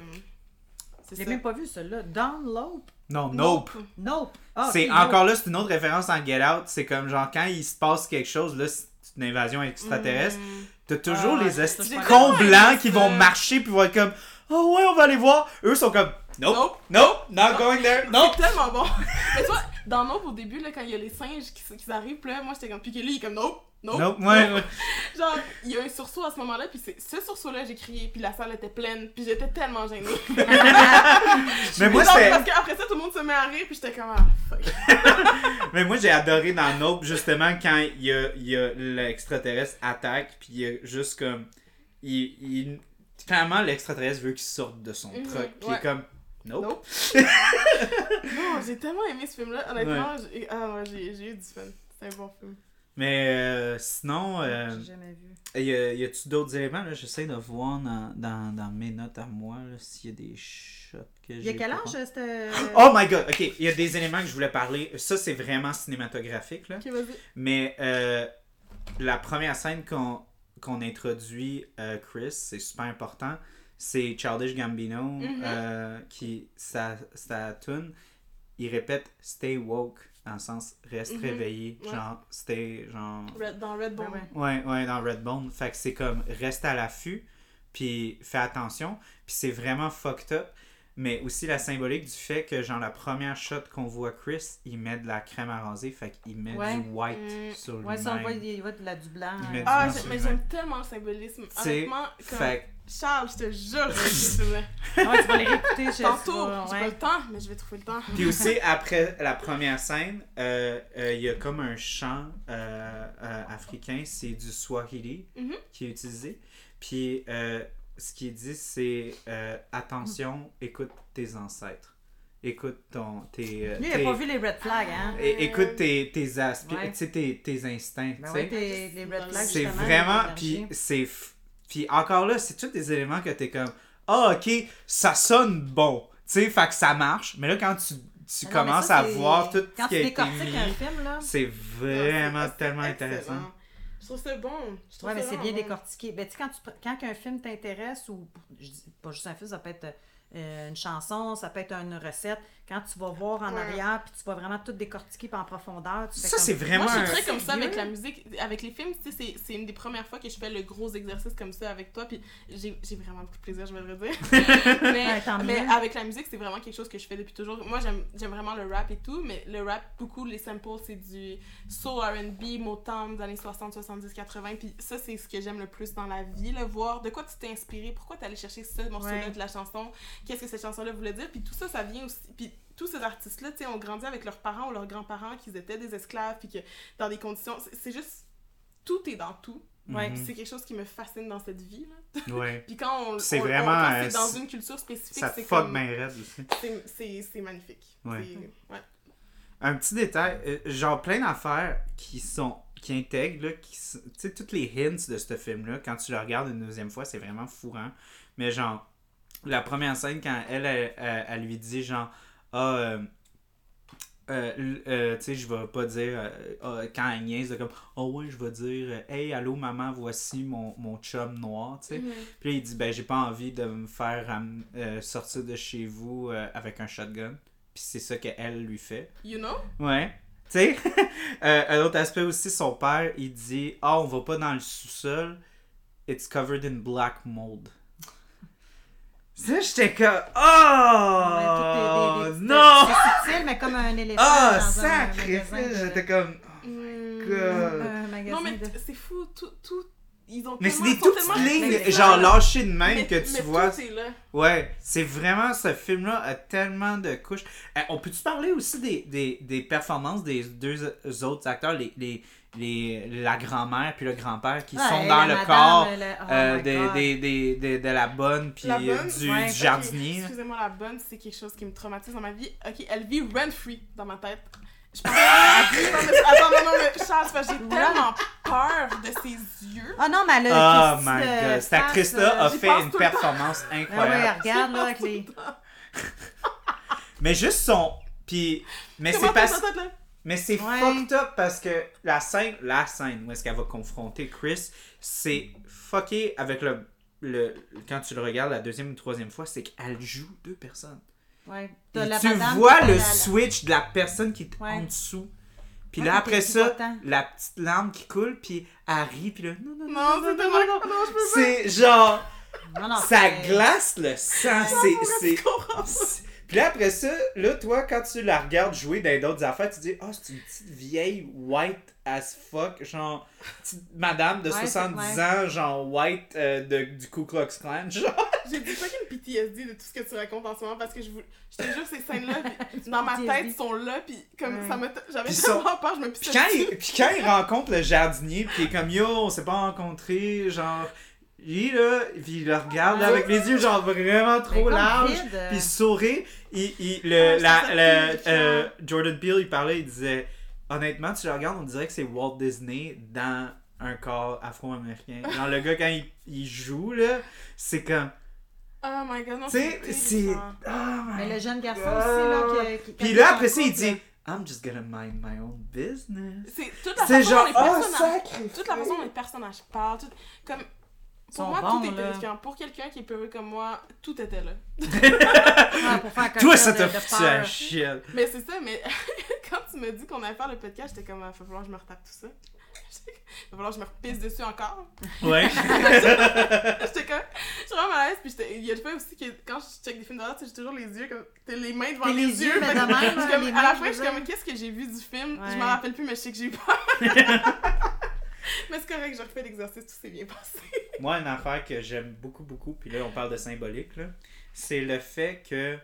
Ça. même pas vu, celui-là. Download? Non, Nope. Nope. Ah, c'est Nope. encore là, c'est une autre référence en Get Out. C'est comme genre quand il se passe quelque chose, là, c'est une invasion extraterrestre. Mm. T'as toujours Ah, les grave. blancs qui vont marcher puis vont être comme Oh ouais, on va aller voir. Eux sont comme Nope, Nope. nope, not going there, nope. C'est tellement bon. mais tu vois, dans Nope, au début, là, quand il y a les singes qui, qui arrivent, là, moi, j'étais comme. Puis que lui, il est comme Nope, Nope. Nope, ouais, ouais. Genre, il y a un sursaut à ce moment-là, puis c'est ce sursaut-là, j'ai crié, puis la salle était pleine, puis j'étais tellement gênée. Mais moi, c'était. parce qu'après ça, tout le monde se met à rire, puis j'étais comme, ah, fuck. Mais moi, j'ai adoré dans Nope, justement, quand il y a, il y a l'extraterrestre attaque, puis il y a juste comme. Il, il- Clairement, l'extraterrestre veut qu'il sorte de son Mhm, truc, puis il ouais. est comme Nope. Nope. non, j'ai tellement aimé ce film-là. Honnêtement, j'ai ah, ouais, j'ai j'ai eu du fun. C'est un bon film. Mais euh, sinon, euh, J'ai jamais vu. y a- y a-tu d'autres éléments là? J'essaie de voir dans, dans, dans mes notes à moi là, s'il y a des shots que j'ai. Il y a quel âge, c'était... Oh my god, ok, il y a des éléments que je voulais parler. Ça, c'est vraiment cinématographique, là. Ok, vas-y. Mais euh, la première scène qu'on qu'on introduit euh, Chris, c'est super important. C'est Childish Gambino Mhm. euh, qui, sa, sa tune, il répète Stay woke, dans le sens reste Mhm. réveillé. Ouais. Genre, stay, genre. Red- dans Red Bone. Ouais, ouais. Ouais, ouais, dans Redbone. Fait que c'est comme reste à l'affût, puis fais attention. Puis c'est vraiment fucked up. Mais aussi la symbolique du fait que, genre, la première shot qu'on voit Chris, il met de la crème à raser, fait qu'il met Ouais. du white Mm. sur lui Ouais, ça, on voit, il de la, du blanc. Ah, mais j'aime tellement le symbolisme. C'est- Honnêtement, comme... Fait Charles, je te jure, film-là. Ouais, tu vas les réécouter. je- Tantôt, j'ai ouais. pas le temps, mais je vais trouver le temps. Puis aussi, après la première scène, euh, euh, il y a comme un chant euh, euh, africain, c'est du Swahili Mhm. qui est utilisé. Puis euh, ce qui est dit, c'est euh, attention, écoute tes ancêtres. Écoute ton, tes, euh, Lui, il a tes- pas vu les red flags, hein? é- écoute tes, tes, aspi- Ouais. tes, tes instincts. Ben ouais, t'es- les red flags, c'est vraiment. Puis c'est. f- Puis encore là, c'est tous des éléments que t'es comme. Ah, ok, ça sonne bon. Tu sais, fait que ça marche. Mais là, quand tu, tu Ah non, commences ça, à voir tout Quand ce qui tu décortiques un film, là... c'est vraiment Ah, c'est- tellement intéressant. Je trouve ça bon. Je trouve Ouais, mais c'est bien bon. décortiqué. Ben, tu quand, tu, quand un film t'intéresse, ou je dis pas juste un film, ça peut être euh, une chanson, ça peut être une recette. Quand tu vas voir en Ouais. arrière, puis tu vas vraiment tout décortiquer puis en profondeur, tu Ça, comme- c'est vraiment Moi, je suis très comme ça avec la musique. Avec les films, tu sais, c'est- c'est une des premières fois que je fais le gros exercice comme ça avec toi. Puis j'ai j'ai vraiment beaucoup de plaisir, je vais le dire. mais, Ouais, mais avec la musique, c'est vraiment quelque chose que je fais depuis toujours. Moi, j'aime j'aime vraiment le rap et tout, mais le rap, beaucoup, les samples, c'est du soul RB, Motown des années 60, 70, 80. Puis ça, c'est ce que j'aime le plus dans la vie, le voir de quoi tu t'es inspiré, pourquoi t'es allé chercher ce morceau-là Ouais. de la chanson, qu'est-ce que cette chanson-là voulait dire? Puis tout ça, ça vient aussi. Puis tous ces artistes-là, tu sais, ont grandi avec leurs parents ou leurs grands-parents qui étaient des esclaves, puis que dans des conditions. c'est- juste. Tout est dans tout. Ouais. Puis Mhm. C'est quelque chose qui me fascine dans cette vie. Là. Ouais. Puis quand on, C'est on- vraiment, quand euh, c'est dans une culture spécifique, Ça c'est fuck comme... c'est- magnifique. Ouais. Un petit détail, euh, genre plein d'affaires qui sont qui intègrent, là, qui, tu sais, toutes les hints de ce film-là, quand tu le regardes une deuxième fois, c'est vraiment fourrant. Mais genre, la première scène, quand elle, elle, elle- elle lui dit, genre, ah, euh, euh, euh, tu sais, je vais pas dire, ah, quand elle niaise, de comme, oh ouais, je vais dire, hey, allô maman, voici mon, mon chum noir, tu sais. Mhm. Puis là, il dit, ben, j'ai pas envie de me faire sortir de chez vous avec un shotgun. Puis c'est ça qu'elle lui fait. You know? Ouais. Tu sais, euh, un autre aspect aussi, son père, il dit Ah, on va pas dans le sous-sol, it's covered in black mold. Ça, j'étais comme Oh tout est- des- des- Non C'est subtil, mais comme un éléphant Ah, magasin de- J'étais comme Mm. God. un magasin Non, mais de- c'est fou. Tout, tout... Ils ont Mais c'est tellement- des toutes petites lignes, genre lâchées de même Mais- que tu mais vois. Tout est là. Ouais, c'est vraiment ce film-là a tellement de couches. Euh, on peut-tu parler aussi des, des, des performances des deux autres acteurs, les, les, les, la grand-mère puis le grand-père qui Ouais, sont dans le madame, corps le- oh euh, des, des, des, de la bonne puis La euh, bonne? du, Ouais, du jardinier. là. Excusez-moi, la bonne, c'est quelque chose qui me traumatise dans ma vie. Ok, elle vit rent-free dans ma tête. Je pense mais- Attends, non, non, mais Charles, c'est parce que j'ai tellement peur de ses yeux. Ah non, mais elle Oh a my god, cette actrice-là a j'y fait une le performance Ah ouais, incroyable. regarde là avec les. Mais juste son. Puis. Mais c'est pas. Mais c'est Ouais. fucked up parce que la scène, la scène où est-ce qu'elle va confronter Chris, c'est fucké avec le, le. Quand tu le regardes la deuxième ou troisième fois, c'est qu'elle joue deux personnes. Ouais. La tu vois le la- switch de la personne qui est Ouais. en dessous. Puis Ouais, là, après ça, la petite larme qui coule, puis elle rit, puis là, non, non, non, Non, non, c'est non, non, genre, Non, non, ça glace le sang, c'est... pas. Puis là, après ça, là, toi, quand tu la regardes jouer dans d'autres affaires, tu dis, ah, c'est une petite vieille white as fuck, genre, petite madame de Ouais, 70 ouais. ans, genre white euh, de, du Ku Klux Klan, genre. J'ai du fucking PTSD de tout ce que tu racontes en ce moment parce que je vous. Je te jure, ces scènes-là, puis dans ma tête, sont là, puis comme Ouais. ça m'a. J'avais Puis tellement sont- peur, je me Puis pissais quand, dessus. il, puis quand il rencontre le jardinier, puis il est comme yo, on s'est pas rencontrés, genre. Lui là, puis il le regarde là, avec les yeux genre vraiment trop larges, puis il sourit. Il, il- Ah, le, je la, touchant. euh, Jordan Peele, il parlait, il disait honnêtement, tu le regardes, on dirait que c'est Walt Disney dans un corps afro-américain. Genre le gars quand il, il joue là, c'est comme, Oh my god, non, tu sais, c'est c'est. Oh my Mais le jeune garçon God. aussi, là, qui. qui Puis là après ça, il dit I'm just gonna mind my own business. C'est toute la C'est façon genre, dont les oh, personnages. sacré. toute la façon dont les personnages parlent. tout- comme. Pour moi, bons, tout est là. terrifiant. Pour quelqu'un qui est peureux comme moi, tout était là. Pour faire Toi, ça t'a foutu à chienne. Mais c'est ça, mais quand tu m'as dit qu'on allait faire le podcast, j'étais comme, il va falloir que je me retape tout ça. Il va falloir que je me repisse dessus encore. Ouais. j'étais comme, je suis vraiment mal à l'aise. Puis j'étais- il y a le fait aussi que quand je check des films d'horreur, j'ai toujours les yeux comme, t'as les mains devant les, les yeux. yeux, mais même, comme- les à la fin, je suis comme, qu'est-ce que j'ai vu du film? Je m'en rappelle plus, mais je sais que j'ai eu peur. mais c'est correct, je refais l'exercice, tout s'est bien passé. Moi, une affaire que j'aime beaucoup, beaucoup, puis là, on parle de symbolique, là, c'est le fait que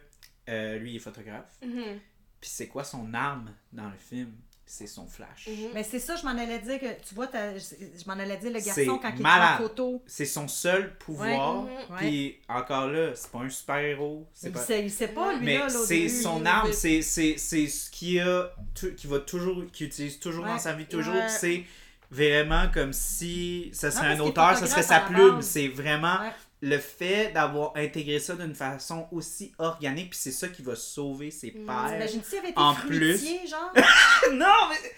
euh, lui, il est photographe. Puis c'est quoi son arme dans le film? C'est son flash. Mhm. Mais c'est ça, je m'en allais dire que, tu vois, je m'en allais dire le garçon quand il malade. prend photo. C'est son seul pouvoir. Ouais. Mhm. Puis encore là, c'est pas un super-héros. c'est Il pas... sait, il sait pas, lui, Mais c'est son il- arme, il- c'est c'est- c'est ce qui a tout- qui va toujours qui utilise toujours Ouais. dans sa vie toujours, Ouais. c'est vraiment comme si ce serait un auteur, ce serait sa plume, c'est vraiment Ouais. le fait d'avoir intégré ça d'une façon aussi organique, puis c'est ça qui va sauver ses Mm. pères. S'il avait été En fruitier, genre? non, mais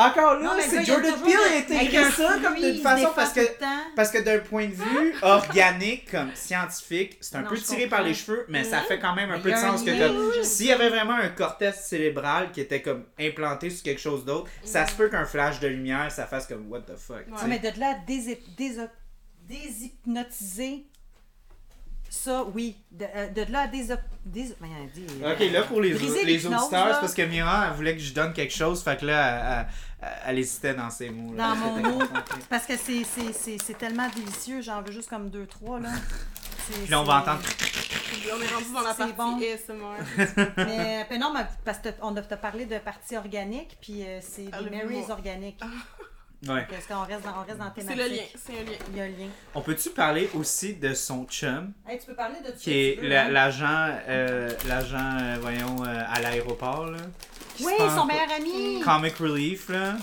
Encore là, c'est Jordan Peele le- a intégré un ça comme d'une façon parce que parce que d'un point de vue organique comme scientifique, c'est un Non, peu tiré par les cheveux, mais ça Mhm. fait quand même un Mais peu de sens que comme s'il y avait vraiment un cortex cérébral qui était comme implanté sur quelque chose d'autre, ça se peut qu'un flash de lumière ça fasse comme what the fuck. Ouais. Ah, mais de là déshypnotiser, ça, oui. De, euh, de là déso- dés- voyons, dis, euh, Ok, là pour les, les auditeurs, c'est parce que Mira, elle voulait que je donne quelque chose, fait que là, elle, elle- elle hésitait dans ses mots. là. Dans mon mot. Parce que c'est- c'est c'est- c'est tellement délicieux, j'en veux juste comme deux, trois, là. C'est- Puis là, on va entendre. On est rendu dans la C'est partie bon. ASMR. Mais, mais non, mais parce qu'on a parlé de partie organique, puis euh, c'est Ah, Marys mouvement. organiques. Ouais. Parce qu'on reste dans, on reste dans la C'est thématique. le lien, c'est un lien. Il y a un lien. On peut-tu parler aussi de son chum, Hey, tu peux parler de tout qui est la- l'agent, euh, l'agent, euh, voyons, euh, à l'aéroport, là. Oui, son meilleur ami! Comic Relief, là.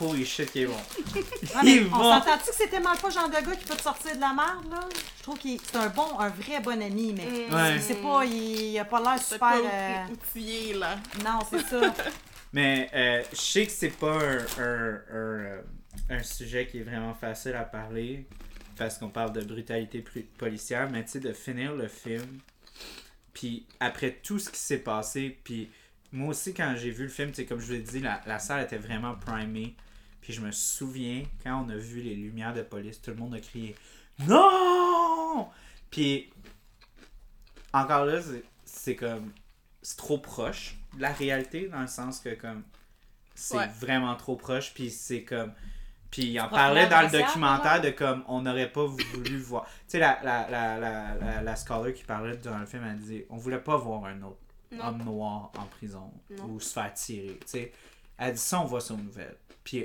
Holy shit, qui est bon. Ah, mais Il est on bon. s'entend-tu que c'est tellement pas le genre de gars qui peut te sortir de la merde, là? Je trouve qu'il c'est un bon, un vrai bon ami, mais Mm. Ouais. c'est pas, il, il a pas l'air super... pas euh, outillé, là. Non, c'est ça. Mais euh, je sais que c'est pas un, un, un, euh, un sujet qui est vraiment facile à parler parce qu'on parle de brutalité policière, mais tu sais, de finir le film, puis après tout ce qui s'est passé, puis moi aussi, quand j'ai vu le film, tu sais, comme je vous l'ai dit, la, la salle était vraiment primée. Puis je me souviens, quand on a vu les lumières de police, tout le monde a crié Non! Puis encore là, c'est- c'est comme. C'est trop proche de la réalité, dans le sens que, comme. C'est Ouais. vraiment trop proche, puis c'est comme. Puis il en parlait dans le documentaire de comme on n'aurait pas voulu voir. Tu sais, la, la, la, la, la, la scholar qui parlait dans le film, elle disait on voulait pas voir un autre homme noir en prison ou se faire tirer. Tu sais, elle dit ça, on voit ça aux nouvelles. Puis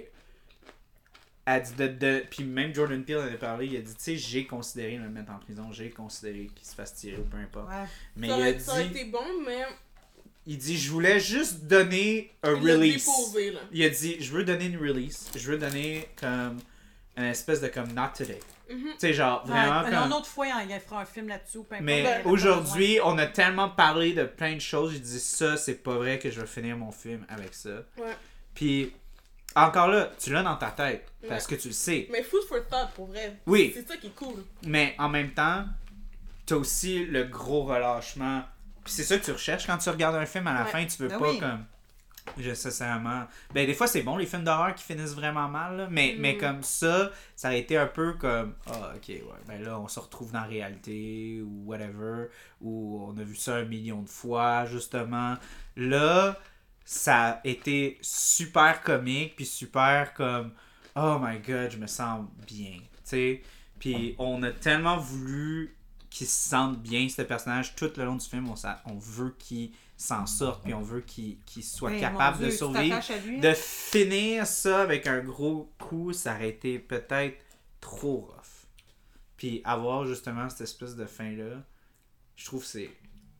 elle dit de, de- puis même Jordan Peele en a parlé, il a dit tu sais, j'ai considéré le mettre en prison, j'ai considéré qu'il se fasse tirer ou peu importe. Ouais. Mais ça, il a aurait, ça aurait dit été bon, mais il dit je voulais juste donner un il release. déposé, là. Il a dit je veux donner une release, je veux donner comme une espèce de comme not today. Mhm. Tu sais genre vraiment Ouais, comme Une autre fois, il fera un film là-dessus. mais Il aujourd'hui, on a tellement parlé de plein de choses, j'ai dit ça, c'est pas vrai que je vais finir mon film avec ça. Ouais. Puis encore là, tu l'as dans ta tête parce que tu le sais. Mais food for thought, pour vrai. Oui. C'est ça qui est cool. Mais en même temps, t'as aussi le gros relâchement. Puis c'est ça que tu recherches quand tu regardes un film à la Ouais. fin, tu veux Ben pas oui. comme nécessairement. Ben des fois c'est bon les films d'horreur qui finissent vraiment mal, là, mais, mais Mm. comme ça, ça a été un peu comme ah ok ouais, ben là on se retrouve dans la réalité ou whatever, ou on a vu ça un million de fois justement. Là, ça a été super comique puis super comme oh my god je me sens bien, tu sais. Puis on a tellement voulu qu'il se sente bien, ce personnage, tout le long du film. On, on veut qu'il s'en sorte, puis on veut qu'il qu'il soit Hey, capable de lui. De finir ça avec un gros coup, ça aurait été peut-être trop rough. Puis avoir justement cette espèce de fin-là, je trouve que c'est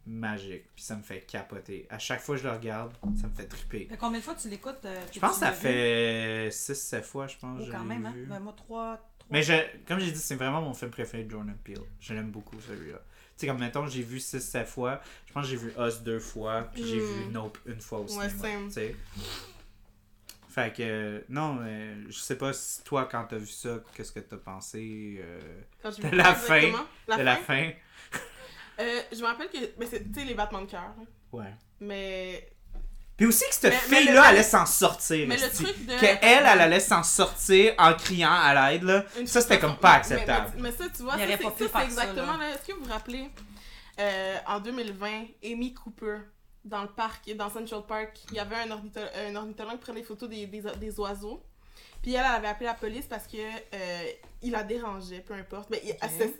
magique. Puis ça me fait capoter. À chaque fois que je le regarde, ça me fait triper. Fait combien de fois tu l'écoutes euh, Je pense que ça fait 6-7 fois, je pense. Oh, quand même, hein? Ben, moi, trois. trois. Mais je, comme j'ai dit, c'est vraiment mon film préféré de Jordan Peele. Je l'aime beaucoup celui-là. Tu sais, comme mettons, j'ai vu 6-7 fois. Je pense que j'ai vu Us deux fois. Puis j'ai Mm. vu Nope une fois au Ouais, cinéma. same. tu sais. Fait que, euh, non, mais je sais pas si toi, quand t'as vu ça, qu'est-ce que t'as pensé euh, Quand je De la fin. La de fin. la fin? Euh, je me rappelle que. Mais c'est, tu sais, les battements de cœur. Ouais. Mais. Puis aussi que cette fille-là le- allait s'en sortir. Mais le truc de. Qu'elle, elle allait s'en sortir en criant à l'aide, là. Une Ça, c'était comme pas mais- acceptable. Mais, mais ça, tu vois, Il ça, aurait c'est, pas pu ça, c'est faire ça, exactement. là. là, Est-ce que vous vous rappelez, euh, en 2020, Amy Cooper, dans le parc, dans Central Park, il y avait un, ornitho- un ornithologue qui prenait des photos des, des, des oiseaux. Puis elle, elle avait appelé la police parce que euh, il la dérangeait, peu importe. Mais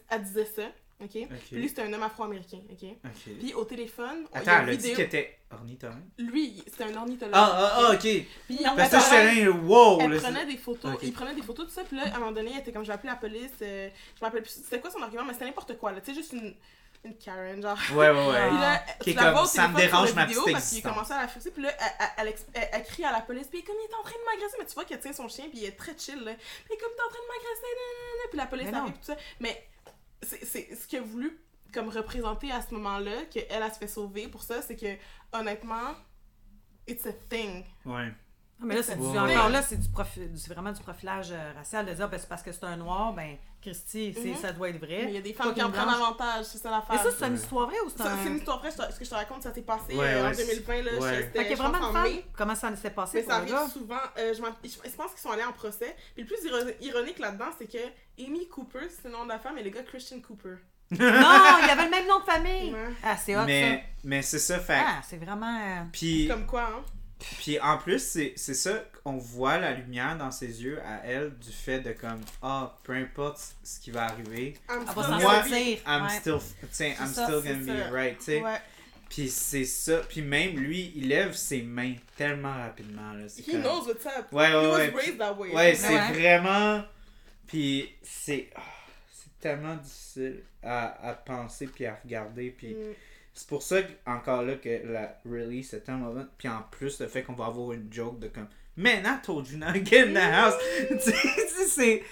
elle disait ça, ok? Puis lui, c'était un homme afro-américain, ok? Ok. Puis au téléphone, il Attends, elle a dit vidéo- qu'elle était ornithologue. Lui, c'était un ornithologue. Ah, ah, ah, ok. Puis Parce que j'étais là, wow! elle prenait des photos, Ok. il prenait des photos, tout ça, puis là, à un moment donné, elle était comme, je vais appeler la police, euh, je me rappelle plus, c'était quoi son argument, mais c'était n'importe quoi, là, tu sais, juste une, une Karen, genre. c'est- Ouais, ouais, ouais. Puis là, Qui est vois comme, ça me dérange ma vidéo petite parce qu'il commençait à la forcer, puis là, elle, elle, elle, elle- crie à la police, puis comme il est en train de m'agresser, mais tu vois qu'elle tient son chien, puis il est très chill, là. Puis comme t'es en train de m'agresser, puis la police Mais arrive, tout ça. Mais c'est ce qu'il a voulu comme représenter à ce moment-là, qu'elle, elle se fait sauver pour ça, c'est que, honnêtement, it's a thing. Ouais. Ah, mais là, c'est du- encore là, c'est du c'est vraiment du profilage euh, racial de dire ben, c'est parce que c'est un noir, ben Christy, c'est- Mhm. ça doit être vrai. Mais il y a des femmes qui en prennent blanche. avantage, c'est ça l'affaire. Mais ça, c'est une histoire vraie ou c'est Ça, un. C'est une histoire vraie, ce que je te raconte, ça s'est passé Ouais, euh, en ouais, 2020, là, ouais. c'était- Fait qu'il y a vraiment une femme. Comment ça s'est passé Mais pour ça le arrive gars? souvent. euh, je, je- pense qu'ils sont allés en procès. Puis le plus iro- ironique là-dedans, c'est que Amy Cooper, c'est le nom de la femme, et le gars Christian Cooper. Non, il y avait le même nom de famille. Ouais. Ah, c'est hot Mais, mais c'est ça, ça. fait. Ah, c'est vraiment. euh, Puis, Comme quoi, hein? Puis en plus, c'est c'est ça qu'on voit la lumière dans ses yeux à elle du fait de comme, ah, peu importe ce qui va arriver, I'm Elle va still Moi. I'm ouais. still, I'm ça, still c'est gonna ça. be right, tu sais. Ouais. Puis c'est ça. Puis même lui, il lève ses mains tellement rapidement. Là. C'est He comme- knows what's up. Ouais, He ouais, was ouais. raised that way. Ouais, c'est Ouais. vraiment. Puis c'est. ah, c'est tellement difficile à, à penser puis à regarder. Puis Mm. C'est pour ça, que, encore là, que la release est tellement bonne. Puis en plus, le fait qu'on va avoir une joke de comme. Man, I told you not to get in the house. tu sais, tu sais, c'est.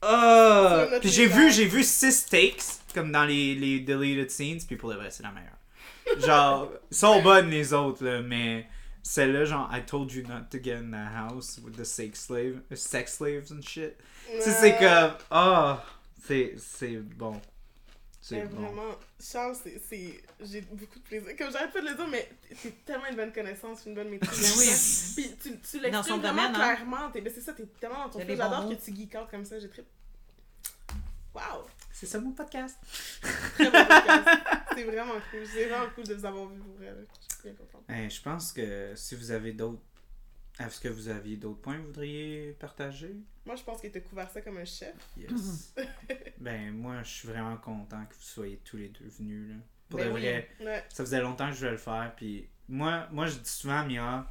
Ah! Puis j'ai vu, j'ai vu six takes, comme dans les, les deleted scenes, puis pour le vrai, c'est la meilleure. Genre, sont bonnes les autres, là, mais celle-là, genre, I told you not to get in the house with the sex, slave, sex slaves and shit. Tu sais, c'est comme, ah, c'est, c'est bon. C'est bon. vraiment, Charles, c'est, c'est- j'ai beaucoup de plaisir. Comme j'arrête pas de le dire, mais t'es tellement une bonne connaissance, une bonne maîtrise. Ben oui. Puis tu, tu Dans son l'exprimes vraiment domaine, hein. clairement. T'es, ben c'est ça, t'es tellement dans ton Il y a film. des bons J'adore que tu geek out comme ça. J'ai très. Waouh! C'est ça mon podcast. Très bon podcast. c'est vraiment cool. C'est vraiment cool de vous avoir vu pour vrai. Je suis bien contente. Eh, je pense que si vous avez d'autres. Est-ce que vous aviez d'autres points que vous voudriez partager? Moi, je pense qu'il t'a couvert ça comme un chef. Yes. ben, moi, je suis vraiment content que vous soyez tous les deux venus. Là. Pour Ben de oui. vrai, Ouais. ça faisait longtemps que je voulais le faire. Puis moi, moi je dis souvent à Mia,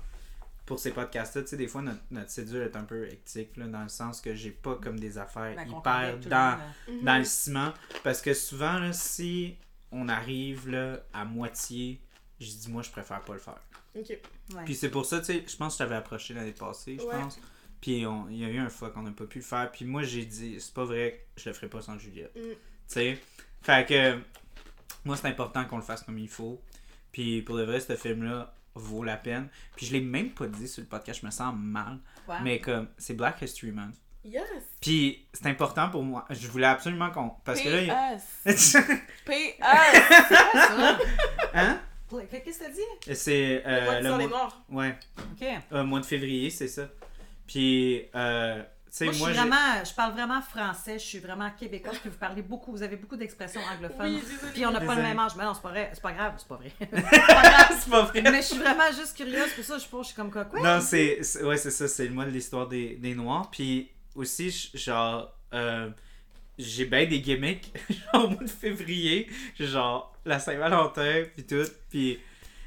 pour ces podcasts-là, tu sais, des fois, notre, notre cédule est un peu hectique, là, dans le sens que j'ai pas comme des affaires ben, hyper le dans, là. Mhm. dans le ciment. Parce que souvent, là, si on arrive là, à moitié, je dis, moi, je préfère pas le faire. Ok. Ouais. Puis c'est pour ça, tu sais, je pense que je t'avais approché l'année passée, je Ouais. pense. Puis on- il y a eu un fois qu'on n'a pas pu le faire. Puis moi, j'ai dit, c'est pas vrai, je le ferai pas sans Juliette. Mm. Tu sais? Fait que, moi, c'est important qu'on le fasse comme il faut. Puis pour le vrai, ce film-là vaut la peine. Puis je l'ai même pas dit sur le podcast, je me sens mal. Mais comme, c'est Black History Month. Yes! Puis c'est important pour moi. Je voulais absolument qu'on. Parce que là. il PS! PS! Hein? Qu'est-ce que t'as dit? C'est euh, le mois. noirs. Ouais, Ok. euh, mois de février, c'est ça. Puis, euh, tu sais, Moi, je moi, suis j'ai- vraiment, je parle vraiment français, je suis vraiment québécoise, puis vous parlez beaucoup, vous avez beaucoup d'expressions anglophones. Oui. Puis on n'a pas le même âge. Mais non, c'est pas vrai, c'est pas grave, c'est pas vrai. c'est pas vrai. Mais je suis vraiment juste curieuse, pour ça je pense, je suis comme quoi, quoi? Non, c'est. c'est- Ouais, c'est ça, c'est le mois de l'histoire des, des Noirs. Puis aussi, genre. euh, j'ai bien des gimmicks, genre au mois de février. Genre la Saint-Valentin, puis tout. Puis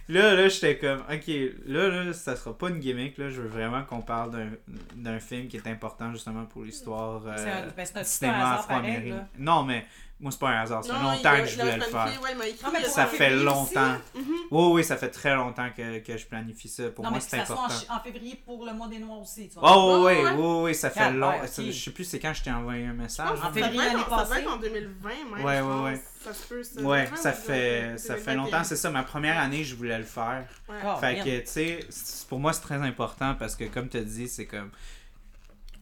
là, là, j'étais comme, ok, là, là, ça sera pas une gimmick, là. Je veux vraiment qu'on parle d'un- d'un film qui est important justement pour l'histoire euh, C'est un- ben, cinéma afro-américain. Non, mais moi, c'est pas un hasard. Ça fait longtemps il- que je voulais le faire. Ouais, écrit. Non, Ça fait longtemps. Mhm. Oui, oui, ça fait très longtemps que, que je planifie ça. Pour non, moi, c'est ça soit en, important. en février pour le mois des Noirs aussi. Tu vois. Oh, oui, Ouais, oui, ouais. oui, oui, ça fait Ah, long. ouais, ok. ça- je sais plus c'est quand je t'ai envoyé un message. Je pense En que mais- ça février l'année passée. être en 2020 même. Ouais, ouais, ouais. Ça se peut, ça. Ouais, 2020 ça fait, ça fait 2021. longtemps, c'est ça. Ma première année, je voulais le faire. Ouais. Ah, fait que, tu sais, pour moi, c'est très important parce que, comme tu as dit, c'est comme.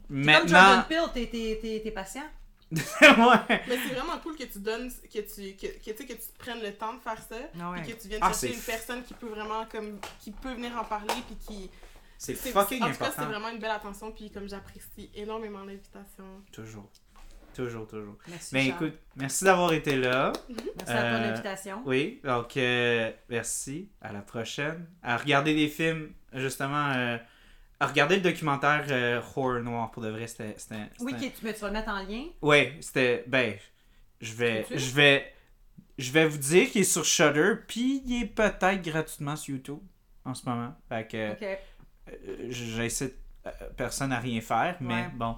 Comme Maintenant. Jordan Peele, t'es, t'es, t'es, t'es patient? ouais. Mais c'est vraiment cool que tu donnes, que tu, que, que, tu sais, que tu prennes le temps de faire ça. Ah ouais. Puis que tu viennes Ah, chercher une personne qui peut vraiment, comme, qui peut venir en parler. Puis qui. C'est fucking En tout cas, c'est important. vraiment une belle attention. Puis comme j'apprécie énormément l'invitation. Toujours. Toujours, toujours. Merci. Mais Charles. écoute, merci d'avoir été là. Merci à euh, de l'invitation. Oui, donc euh, merci. À la prochaine. À regarder des films, justement. euh, à regarder le documentaire euh, Horror Noir pour de vrai, c'était. Oui, qui- tu, tu vas le mettre en lien? Ouais, c'était. Ben, je vais. Je vais. Je vais vous dire qu'il est sur Shudder, puis il est peut-être gratuitement sur YouTube en ce moment. Fait que Ok. euh, j'incite euh, personne à rien faire, mais Ouais. bon.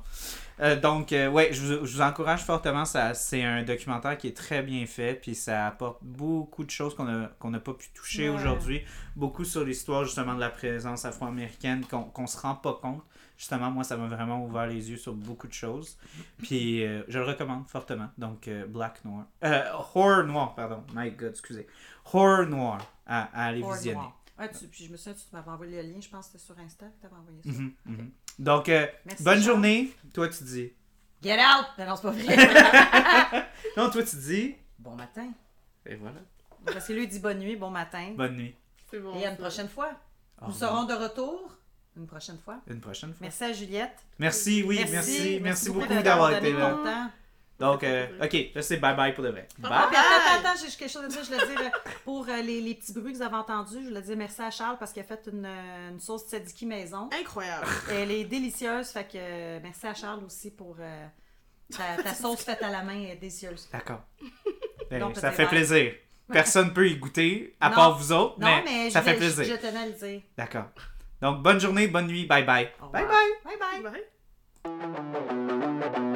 Euh, donc, euh, ouais, je vous, je vous encourage fortement. Ça, c'est un documentaire qui est très bien fait, puis ça apporte beaucoup de choses qu'on n'a pas pu toucher Ouais. aujourd'hui. Beaucoup sur l'histoire, justement, de la présence afro-américaine qu'on qu'on se rend pas compte. Justement, moi, ça m'a vraiment ouvert les yeux sur beaucoup de choses. Puis, euh, je le recommande fortement. Donc, euh, Black Noir. Euh, Horror Noir, pardon. My God, excusez. Horror Noir à, à aller Horror visionner. Noir. Ouais, tu, puis je me souviens, tu m'avais envoyé le lien, je pense que c'était sur Insta que tu avais envoyé ça. Mhm, mhm. Donc, euh, Merci, bonne Charles. journée. Toi, tu dis. Get out! Non, non, c'est pas vrai. Non, toi, tu dis. bon matin. Et voilà. Parce que lui, il dit bonne nuit, bon matin. Bonne nuit. C'est bon. Et à une prochaine fois. Nous serons de retour une prochaine fois. Une prochaine fois. Merci à Juliette. Merci, oui, merci. Merci, beaucoup de- d'avoir été là. Donc, euh, ok, là, c'est bye bye pour de vrai. Ah, Bye. puis attends, attends, attends, j'ai quelque chose à dire. Je voulais dire, euh, pour euh, les, les petits bruits que vous avez entendus, je voulais dire merci à Charles parce qu'il a fait une, euh, une sauce tzatziki maison. Incroyable. Elle est délicieuse, fait que euh, merci à Charles aussi pour euh, ta, ta sauce faite à la main est délicieuse. D'accord. Ben, Donc, ça fait bye. plaisir. Personne peut y goûter, à Non. part vous autres, Non, mais, mais, ça je, fait voulais- je, plaisir. je tenais à le dire. D'accord. Donc, bonne journée, bonne nuit, bye bye. Bye revoir. bye. Bye bye. Bye.